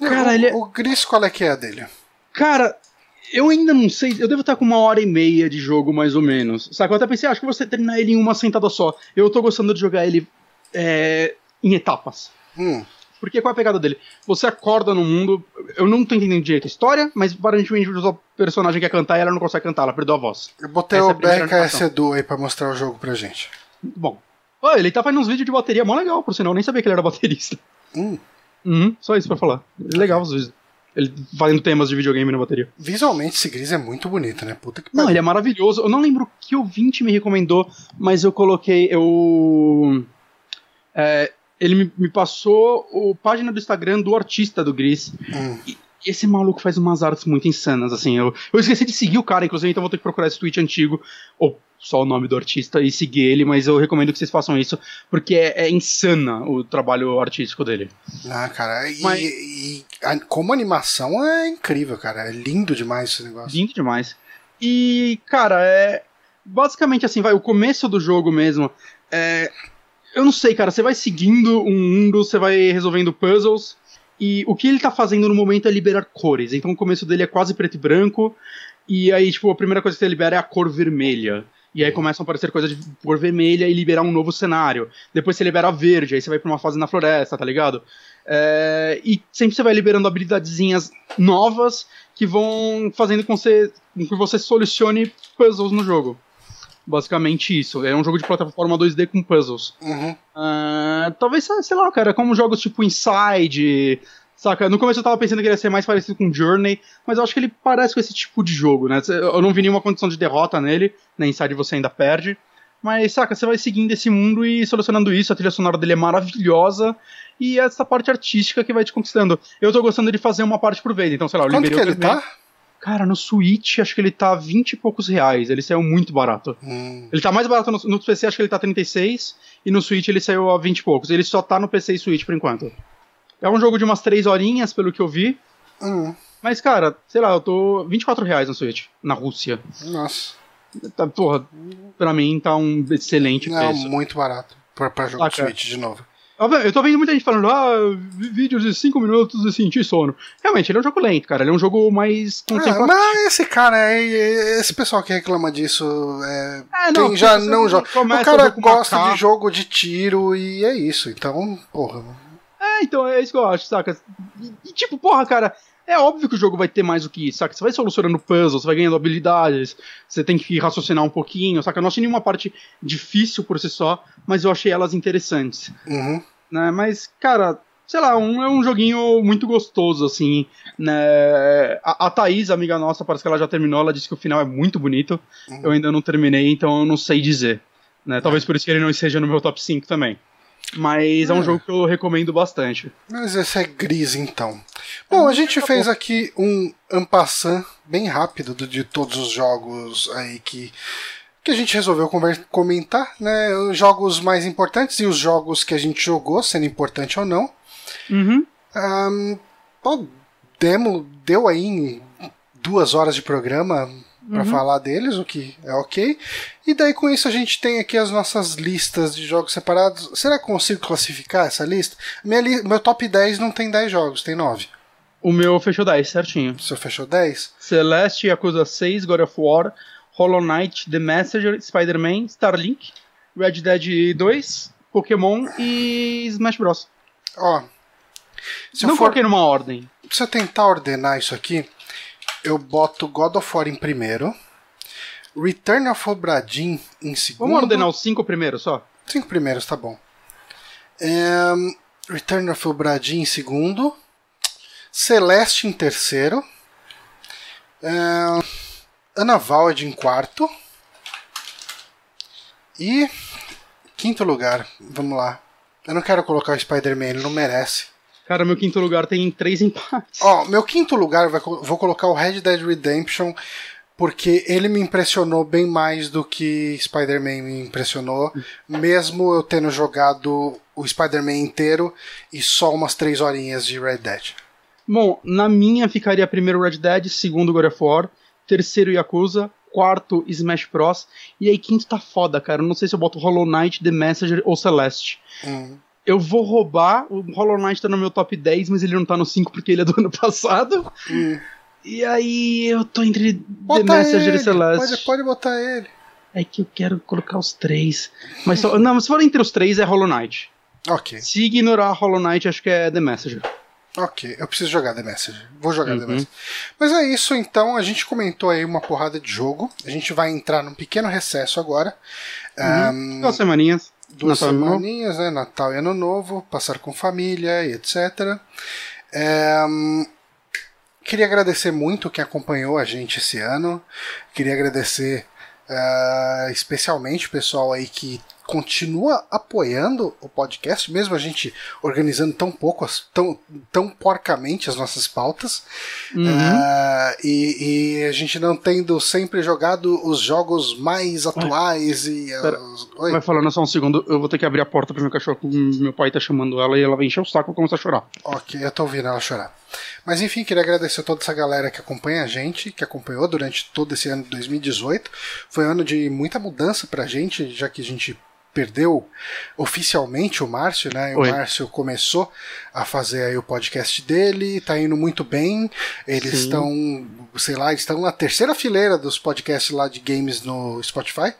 Cara, o, ele é... o Gris, qual é que é a dele? Cara, eu ainda não sei. Eu devo estar com uma hora e meia de jogo, mais ou menos. Saca? Eu até pensei, ah, acho que você terminar ele em uma sentada só. Eu tô gostando de jogar ele é, em etapas. Hum. Porque qual é a pegada dele? Você acorda no mundo. Eu não tô entendendo direito a história, mas aparentemente o personagem quer cantar e ela não consegue cantar, ela perdeu a voz. Eu botei Essa o é BKS Edu aí pra mostrar o jogo pra gente. Bom. Ele tá fazendo uns vídeos de bateria mó legal, por sinal, eu nem sabia que ele era baterista. Hum. Uhum, só isso pra falar. Legal os vídeos. Ele fazendo temas de videogame na bateria. Visualmente, esse Gris é muito bonito, né? Puta que pariu. Não, ele é maravilhoso. Eu não lembro que ouvinte me recomendou, mas eu coloquei. Eu. É, ele me, me passou a página do Instagram do artista do Gris. Hum. E, esse maluco faz umas artes muito insanas, assim. Eu, eu esqueci de seguir o cara, inclusive, então vou ter que procurar esse tweet antigo, ou só o nome do artista, e seguir ele, mas eu recomendo que vocês façam isso, porque é, é insana o trabalho artístico dele. Ah, cara, e, mas, e a, como animação é incrível, cara. É lindo demais esse negócio. Lindo demais. E, cara, é. Basicamente assim, vai, o começo do jogo mesmo. É, eu não sei, cara, você vai seguindo um mundo, você vai resolvendo puzzles e o que ele tá fazendo no momento é liberar cores. Então o começo dele é quase preto e branco. E aí, tipo, a primeira coisa que você libera é a cor vermelha. E aí começam a aparecer coisas de cor vermelha e liberar um novo cenário. Depois você libera verde, aí você vai pra uma fase na floresta, tá ligado? É... E sempre você vai liberando habilidadezinhas novas que vão fazendo com, você... com que você solucione puzzles no jogo. Basicamente isso. É um jogo de plataforma 2D com puzzles. Uhum. Uh, talvez, sei lá, cara, como jogos tipo Inside. Saca? No começo eu tava pensando que ele ia ser mais parecido com Journey, mas eu acho que ele parece com esse tipo de jogo, né? Eu não vi nenhuma condição de derrota nele, na Inside você ainda perde. Mas, saca, você vai seguindo esse mundo e solucionando isso, a trilha sonora dele é maravilhosa, e é essa parte artística que vai te conquistando. Eu tô gostando de fazer uma parte por vez, então, sei lá, eu Quanto liberei que o ele tá? Cara, no Switch acho que ele tá 20 e poucos reais. Ele saiu muito barato. Hum. Ele tá mais barato no, no PC, acho que ele tá 36. E no Switch ele saiu a 20 e poucos. Ele só tá no PC e Switch por enquanto. É um jogo de umas 3 horinhas, pelo que eu vi. Hum. Mas, cara, sei lá, eu tô 24 reais no Switch, na Rússia. Nossa. Tá, porra, pra mim tá um excelente Não, preço. muito barato. Pra, pra jogo Ah. Switch de novo. Eu tô vendo muita gente falando, ah, vídeos de 5 minutos e senti sono. Realmente, ele é um jogo lento, cara. Ele é um jogo mais Ah, contemplativo. mas esse cara, é- é- esse pessoal que reclama disso, é, É, não, quem já não joga. O cara gosta de jogo de tiro e é isso. Então, porra. É, então é isso que eu acho, saca? E, tipo, porra, cara, é óbvio que o jogo vai ter mais do que isso, saca? Você vai solucionando puzzles, você vai ganhando habilidades, você tem que raciocinar um pouquinho, saca? Eu não achei nenhuma parte difícil por si só, mas eu achei elas interessantes, Uhum. né? Mas, cara, sei lá, um, é um joguinho muito gostoso, assim, né? A, a Thaís, amiga nossa, parece que ela já terminou, ela disse que o final é muito bonito, Uhum. eu ainda não terminei, então eu não sei dizer, né? Talvez por isso que ele não esteja no meu top 5 também. Mas é um É. jogo que eu recomendo bastante. Mas esse é gris, então. Bom, a gente fez aqui um ampassan bem rápido do- de todos os jogos aí que, que a gente resolveu comentar, né? Os jogos mais importantes e os jogos que a gente jogou, sendo importante ou não. Uhum. Ahn, bom, demo, deu aí duas horas de programa para falar deles, o que é ok. E daí com isso a gente tem aqui as nossas listas de jogos separados. Será que eu consigo classificar essa lista? Minha li- meu top 10 não tem 10 jogos, tem 9. O meu fechou 10, certinho. Você fechou 10? Celeste, Yakuza 6, God of War, Hollow Knight, The Messenger, Spider-Man, Starlink, Red Dead 2, Pokémon e Smash Bros. Ó. Não for, coloquei numa ordem. se eu tentar ordenar isso aqui, eu boto God of War em primeiro. Return of Obradin em segundo. Vamos ordenar os cinco primeiro só? Cinco primeiros, tá bom. Ehm, Return of Obradin em segundo. Celeste em terceiro. Ehm, Ana Vald em quarto. E quinto lugar, vamos lá. Eu não quero colocar o Spider-Man, ele não merece. Cara, meu quinto lugar tem três empates. Ó, meu quinto lugar, vou colocar o Red Dead Redemption, porque ele me impressionou bem mais do que Spider-Man me impressionou, mesmo eu tendo jogado o Spider-Man inteiro e só umas três horinhas de Red Dead. Bom, na minha ficaria primeiro Red Dead, segundo God of War, terceiro Yakuza, quarto Smash Bros. E aí quinto tá foda, cara. Eu não sei se eu boto Hollow Knight, The Messenger ou Celeste. Hum. Eu vou roubar, o Hollow Knight tá no meu top 10, mas ele não tá no 5 porque ele é do ano passado. Hum. E aí eu tô entre The Bota Messenger ele, e Celeste. pode, pode botar ele. É que eu quero colocar os três. Mas só, não, se for entre os três é Hollow Knight. Ok, Se ignorar Hollow Knight, acho que é The Messenger. ok, eu preciso jogar The Message. Vou jogar The Uhum. Message. Mas é isso então, a gente comentou aí uma porrada de jogo. A gente vai entrar num pequeno recesso agora. Ahn, Duas semaninhas. Duas Natal semaninhas, né? Natal e Ano Novo, passar com família e etc. É, queria agradecer muito quem acompanhou a gente esse ano. Queria agradecer ah, especialmente o pessoal aí que continua apoiando o podcast, mesmo a gente organizando tão pouco, tão, tão porcamente as nossas pautas. Uhum. Ah, e, e a gente não tendo sempre jogado os jogos mais atuais e. Os- Oi? Vai falando só um segundo, eu vou ter que abrir a porta pro meu cachorro, meu pai tá chamando ela e ela vai encher o saco e começar a chorar. Ok, eu tô ouvindo ela chorar. Mas enfim, queria agradecer a toda essa galera que acompanha a gente, que acompanhou durante todo esse ano de 2018. Foi um ano de muita mudança pra gente, já que a gente perdeu oficialmente o Márcio, né? O Oi. Márcio começou a fazer aí o podcast dele, tá indo muito bem. Eles estão, sei lá, estão na terceira fileira dos podcasts lá de games no Spotify.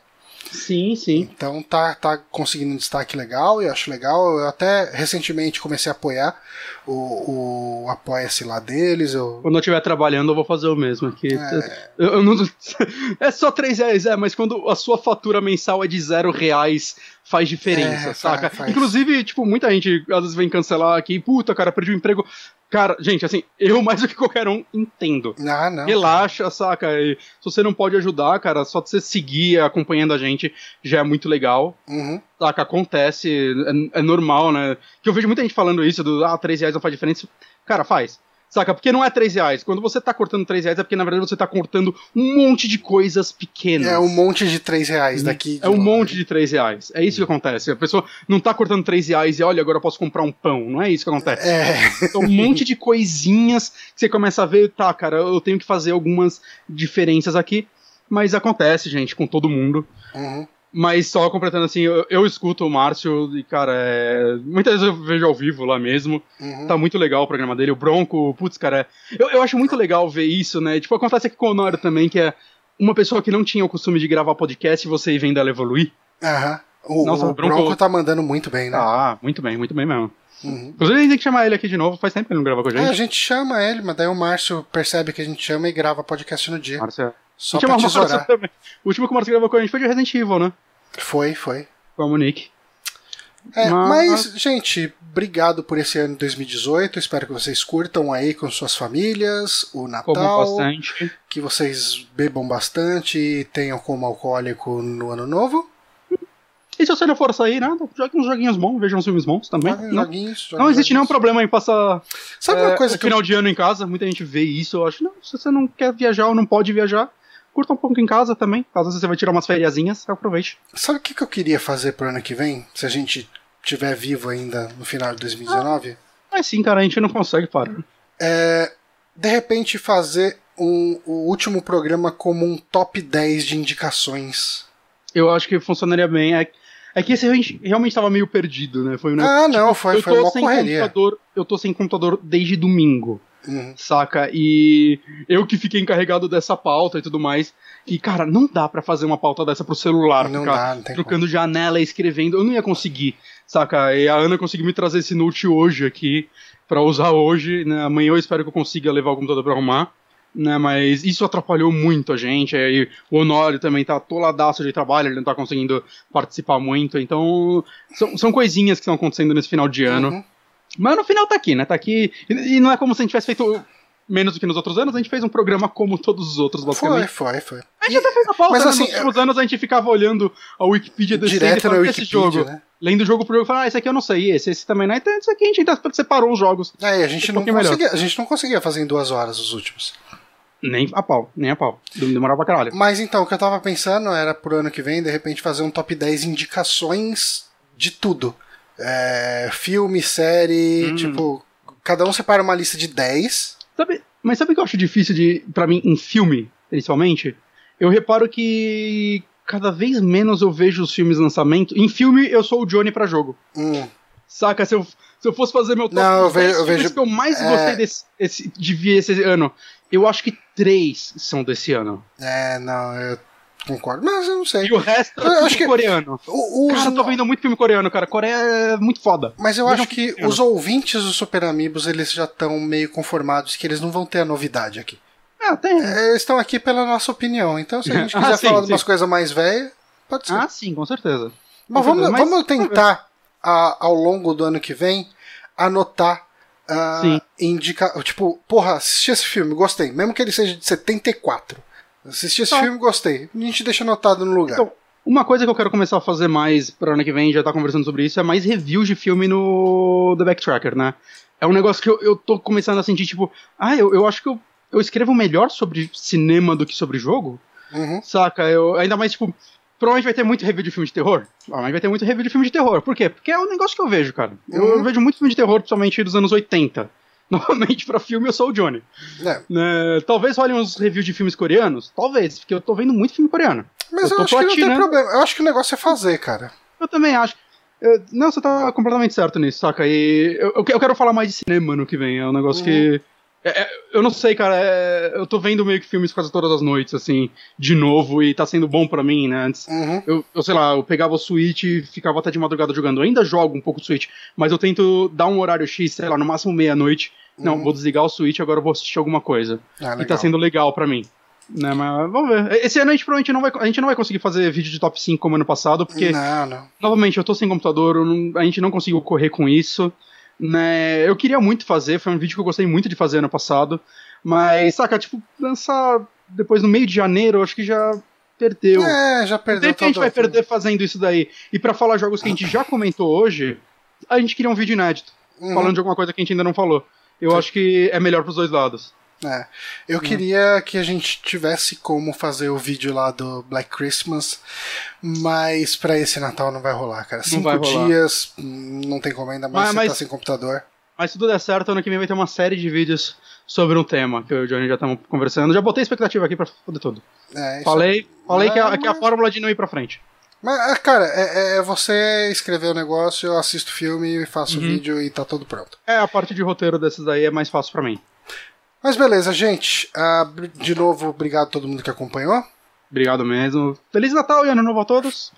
Sim, sim. Então tá, tá conseguindo um destaque legal e eu acho legal. Eu até recentemente comecei a apoiar o, o Apoia-se lá deles. Eu... Quando eu estiver trabalhando, eu vou fazer o mesmo aqui. É, eu, eu não... é só 3 reais, é, mas quando a sua fatura mensal é de zero reais, faz diferença, é, saca? Faz. Inclusive, tipo, muita gente às vezes vem cancelar aqui, puta, cara, perdi o emprego. Cara, gente, assim, eu mais do que qualquer um entendo. Ah, não. Relaxa, saca? E se você não pode ajudar, cara, só de você seguir acompanhando a gente já é muito legal. Uhum. Saca? Acontece, é, é, normal, né? Que eu vejo muita gente falando isso, do ah, 3 reais não faz diferença. Cara, faz. Saca? Porque não é 3 reais. Quando você tá cortando 3 reais é porque, na verdade, você tá cortando um monte de coisas pequenas. É um monte de 3 reais daqui. É um monte de 3 reais. É isso que acontece. A pessoa não tá cortando 3 reais e olha, agora eu posso comprar um pão. Não é isso que acontece. É. Então, um monte de coisinhas que você começa a ver, tá, cara, eu tenho que fazer algumas diferenças aqui. Mas acontece, gente, com todo mundo. Uhum. Mas só completando assim, eu, eu, escuto o Márcio e, cara, é... muitas vezes eu vejo ao vivo lá mesmo. Uhum. Tá muito legal o programa dele. O Bronco, putz, cara, é... eu, eu acho muito legal ver isso, né? Tipo, acontece aqui com o Honório também, que é uma pessoa que não tinha o costume de gravar podcast e você ir vendo ela evoluir. Aham. Uhum. O, Nossa, o Bronco... Bronco tá mandando muito bem, né? Ah, muito bem, muito bem mesmo. Uhum. Inclusive, a gente tem que chamar ele aqui de novo, faz tempo que ele não grava com a gente. É, a gente chama ele, mas daí o Márcio percebe que a gente chama e grava podcast no dia. Márcio, é. Só pra tesourar. O último que o Márcio gravou com a gente foi de Resident Evil, né? Foi, foi. Com a Monique. É, mas... mas, gente, obrigado por esse ano 2018. Espero que vocês curtam aí com suas famílias o Natal. bastante. Que vocês bebam bastante e tenham como alcoólico no ano novo. E se você não for sair, nada, jogue uns joguinhos bons, vejam uns filmes bons também. Joguem, joguinhos, não existe nenhum problema em passar Sabe é, uma coisa que final eu... de ano em casa. Muita gente vê isso. Eu acho, não, se você não quer viajar ou não pode viajar, curta um pouco em casa também. Caso você vai tirar umas fériasinhas, aproveite. Sabe o que, que eu queria fazer pro ano que vem? Se a gente tiver vivo ainda no final de 2019? Ah, sim, cara, a gente não consegue parar. É, de repente fazer um, o último programa como um top 10 de indicações. Eu acho que funcionaria bem. É, é que esse realmente estava meio perdido, né? Foi, né? Ah, não, tipo, foi, foi uma correria. Computador, eu tô sem computador desde domingo. Uhum. Saca? E eu que fiquei encarregado dessa pauta e tudo mais. E, cara, não dá para fazer uma pauta dessa pro celular. Não ficar dá, não tem trocando como. janela e escrevendo. Eu não ia conseguir, saca? E a Ana conseguiu me trazer esse note hoje aqui para usar hoje. Né? Amanhã eu espero que eu consiga levar o computador pra arrumar. Né, mas isso atrapalhou muito a gente. Aí o Honório também tá toladaço de trabalho, ele não tá conseguindo participar muito. Então, são, são coisinhas que estão acontecendo nesse final de ano. Uhum. Mas no final tá aqui, né? Tá aqui. E, não é como se a gente tivesse feito menos do que nos outros anos, a gente fez um programa como todos os outros, basicamente. Foi, foi, foi. A gente até fez a pauta, mas, né? assim, nos últimos eu... anos a gente ficava olhando a Wikipedia desse Direto na Wikipedia, jogo. Né? Lendo o jogo pro jogo e falando, ah, esse aqui eu não sei, esse, esse também não. Então, isso aqui a gente ainda separou os jogos. É, a gente, um não conseguia, a gente não conseguia fazer em duas horas os últimos. Nem a pau, nem a pau. Demorava pra caralho. Mas então, o que eu tava pensando era pro ano que vem, de repente, fazer um top 10 indicações de tudo. É, filme, série, hum. tipo, cada um separa uma lista de 10. Sabe, mas sabe o que eu acho difícil de para mim em filme, principalmente? Eu reparo que cada vez menos eu vejo os filmes lançamento. Em filme eu sou o Johnny para jogo. Hum. Saca, se eu, se eu fosse fazer meu top Não, eu vejo, eu vejo que eu mais é... gostei desse, esse, de ver esse ano, eu acho que três são desse ano. É, não, eu Concordo, mas eu não sei. E o resto é eu acho que coreano. O, os... Cara, eu tô vendo muito filme coreano, cara. Coreia é muito foda. Mas eu acho que os ouvintes do Super Amigos, eles já estão meio conformados que eles não vão ter a novidade aqui. Ah, tem. É, eles estão aqui pela nossa opinião. Então, se a gente quiser ah, sim, falar de umas coisas mais velhas, pode ser. Ah, sim, com certeza. Mas, com vamos, certeza. Mas... vamos tentar, a, ao longo do ano que vem, anotar Uh, indica, tipo, porra, assisti esse filme, gostei. Mesmo que ele seja de 74. Assisti esse tá. filme, gostei. A gente deixa anotado no lugar. Então, uma coisa que eu quero começar a fazer mais para ano que vem, já tá conversando sobre isso, é mais reviews de filme no The Backtracker, né? É um negócio que eu, eu tô começando a sentir, tipo, ah, eu, eu acho que eu, eu escrevo melhor sobre cinema do que sobre jogo. Uhum. Saca? Eu, ainda mais, tipo, provavelmente vai ter muito review de filme de terror. Provavelmente vai ter muito review de filme de terror. Por quê? Porque é um negócio que eu vejo, cara. Eu, uhum. eu vejo muito filme de terror, principalmente dos anos 80. Novamente, pra filme, eu sou o Johnny. É. Né, talvez rolem uns reviews de filmes coreanos. Talvez, porque eu tô vendo muito filme coreano. Mas eu, eu acho que não tem problema. Eu acho que o negócio é fazer, cara. Eu também acho. Eu, não, você tá completamente certo nisso, saca? E eu, eu quero falar mais de cinema no que vem. É um negócio uhum. que É, é, eu não sei, cara. É, eu tô vendo meio que filmes quase todas as noites, assim, de novo, e tá sendo bom para mim, né? Antes, Uhum. eu, eu sei lá, eu pegava o Switch e ficava até de madrugada jogando. Eu ainda jogo um pouco de Switch, mas eu tento dar um horário X, sei lá, no máximo meia-noite. Não, vou desligar o Switch, agora eu vou assistir alguma coisa. Ah, E tá sendo legal pra mim. Né, mas vamos ver. Esse ano a gente provavelmente não vai, a gente não vai conseguir fazer vídeo de top 5 como ano passado, porque Não, não. Novamente, eu tô sem computador, não- a gente não conseguiu correr com isso. Né? Eu queria muito fazer, foi um vídeo que eu gostei muito de fazer ano passado. Mas, saca, tipo, lançar depois no meio de janeiro, acho que já perdeu. É, já perdeu tempo que a gente vai perder fazendo isso daí. E pra falar jogos que a gente já comentou hoje, a gente queria um vídeo inédito, Uhum. falando de alguma coisa que a gente ainda não falou. Eu Sim. acho que é melhor pros dois lados. É. Eu queria que a gente tivesse como fazer o vídeo lá do Black Christmas, mas pra esse Natal não vai rolar, cara. Cinco vai rolar. dias, hum, não tem como ainda mais Mas- você mas- tá sem computador. Mas se tudo der certo, ano que vem vai ter uma série de vídeos sobre um tema que eu e o Johnny já estamos conversando. Já botei expectativa aqui pra foder tudo. É, isso Falei, falei que, é, Mas- que é a fórmula de não ir pra frente. Mas, ah, cara, é, é você escrever o negócio, eu assisto o filme, faço o Uhum. vídeo e tá tudo pronto. É, a parte de roteiro desses daí é mais fácil pra mim. Mas beleza, gente. Ah, br- de novo, obrigado a todo mundo que acompanhou. Obrigado mesmo. Feliz Natal e Ano Novo a todos.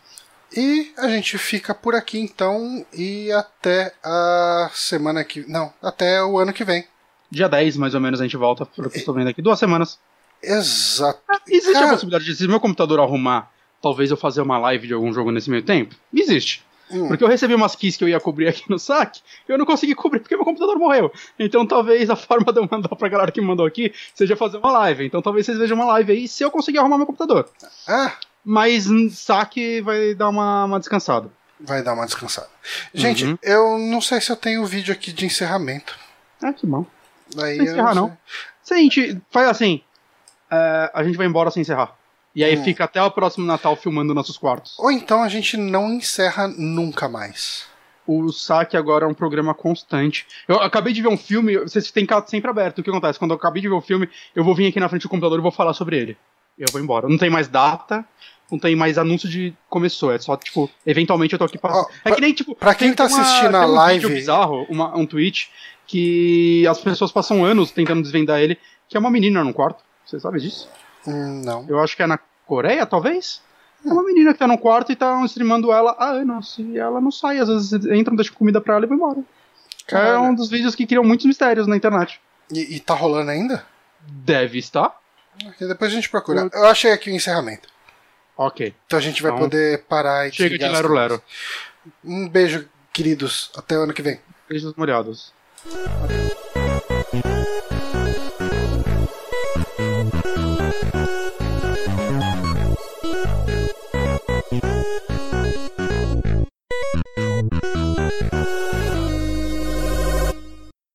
E a gente fica por aqui então. E até a semana que. Não, até o ano que vem. Dia 10, mais ou menos, a gente volta, pelo que eu tô vendo aqui. Duas semanas. Exato. Existe Cara- a possibilidade de, se meu computador arrumar, talvez eu fazer uma live de algum jogo nesse meio tempo? Existe. Hum. Porque eu recebi umas keys que eu ia cobrir aqui no saque, eu não consegui cobrir porque meu computador morreu. Então talvez a forma de eu mandar pra galera que mandou aqui seja fazer uma live. Então talvez vocês vejam uma live aí se eu conseguir arrumar meu computador. Ah, Mas hum, saque vai dar uma, uma descansada. vai dar uma descansada. Gente, Uhum. eu não sei se eu tenho vídeo aqui de encerramento. Ah, que bom. Daí Não eu encerrar, não. Se a gente faz assim, é, a gente vai embora sem encerrar. E aí Hum. fica até o próximo Natal filmando nossos quartos. Ou então a gente não encerra nunca mais. O saque agora é um programa constante. Eu acabei de ver um filme, vocês têm cá sempre aberto. O que acontece? Quando eu acabei de ver o filme, eu vou vir aqui na frente do computador e vou falar sobre ele. Eu vou embora. Não tem mais data, não tem mais anúncio de começou. É só, tipo, eventualmente eu tô aqui pra. Ó, é que nem, tipo. pra quem tá uma- assistindo a um live- Vídeo bizarro, uma- um tweet, que as pessoas passam anos tentando desvendar ele, que é uma menina no quarto. Você sabe disso? Hum, não. Eu acho que é na Coreia, talvez? É uma menina que tá no quarto e tá streamando ela há anos. E ela não sai, às vezes entram, deixam comida pra ela e vão embora. É um dos vídeos que criam muitos mistérios na internet. E, e tá rolando ainda? Deve estar. Porque Depois a gente procura. Eu achei aqui o encerramento. Ok. Então a gente vai Então, poder parar e Chega de Lero Lero. Um beijo, queridos. Até o ano que vem. Beijos molhados. Valeu.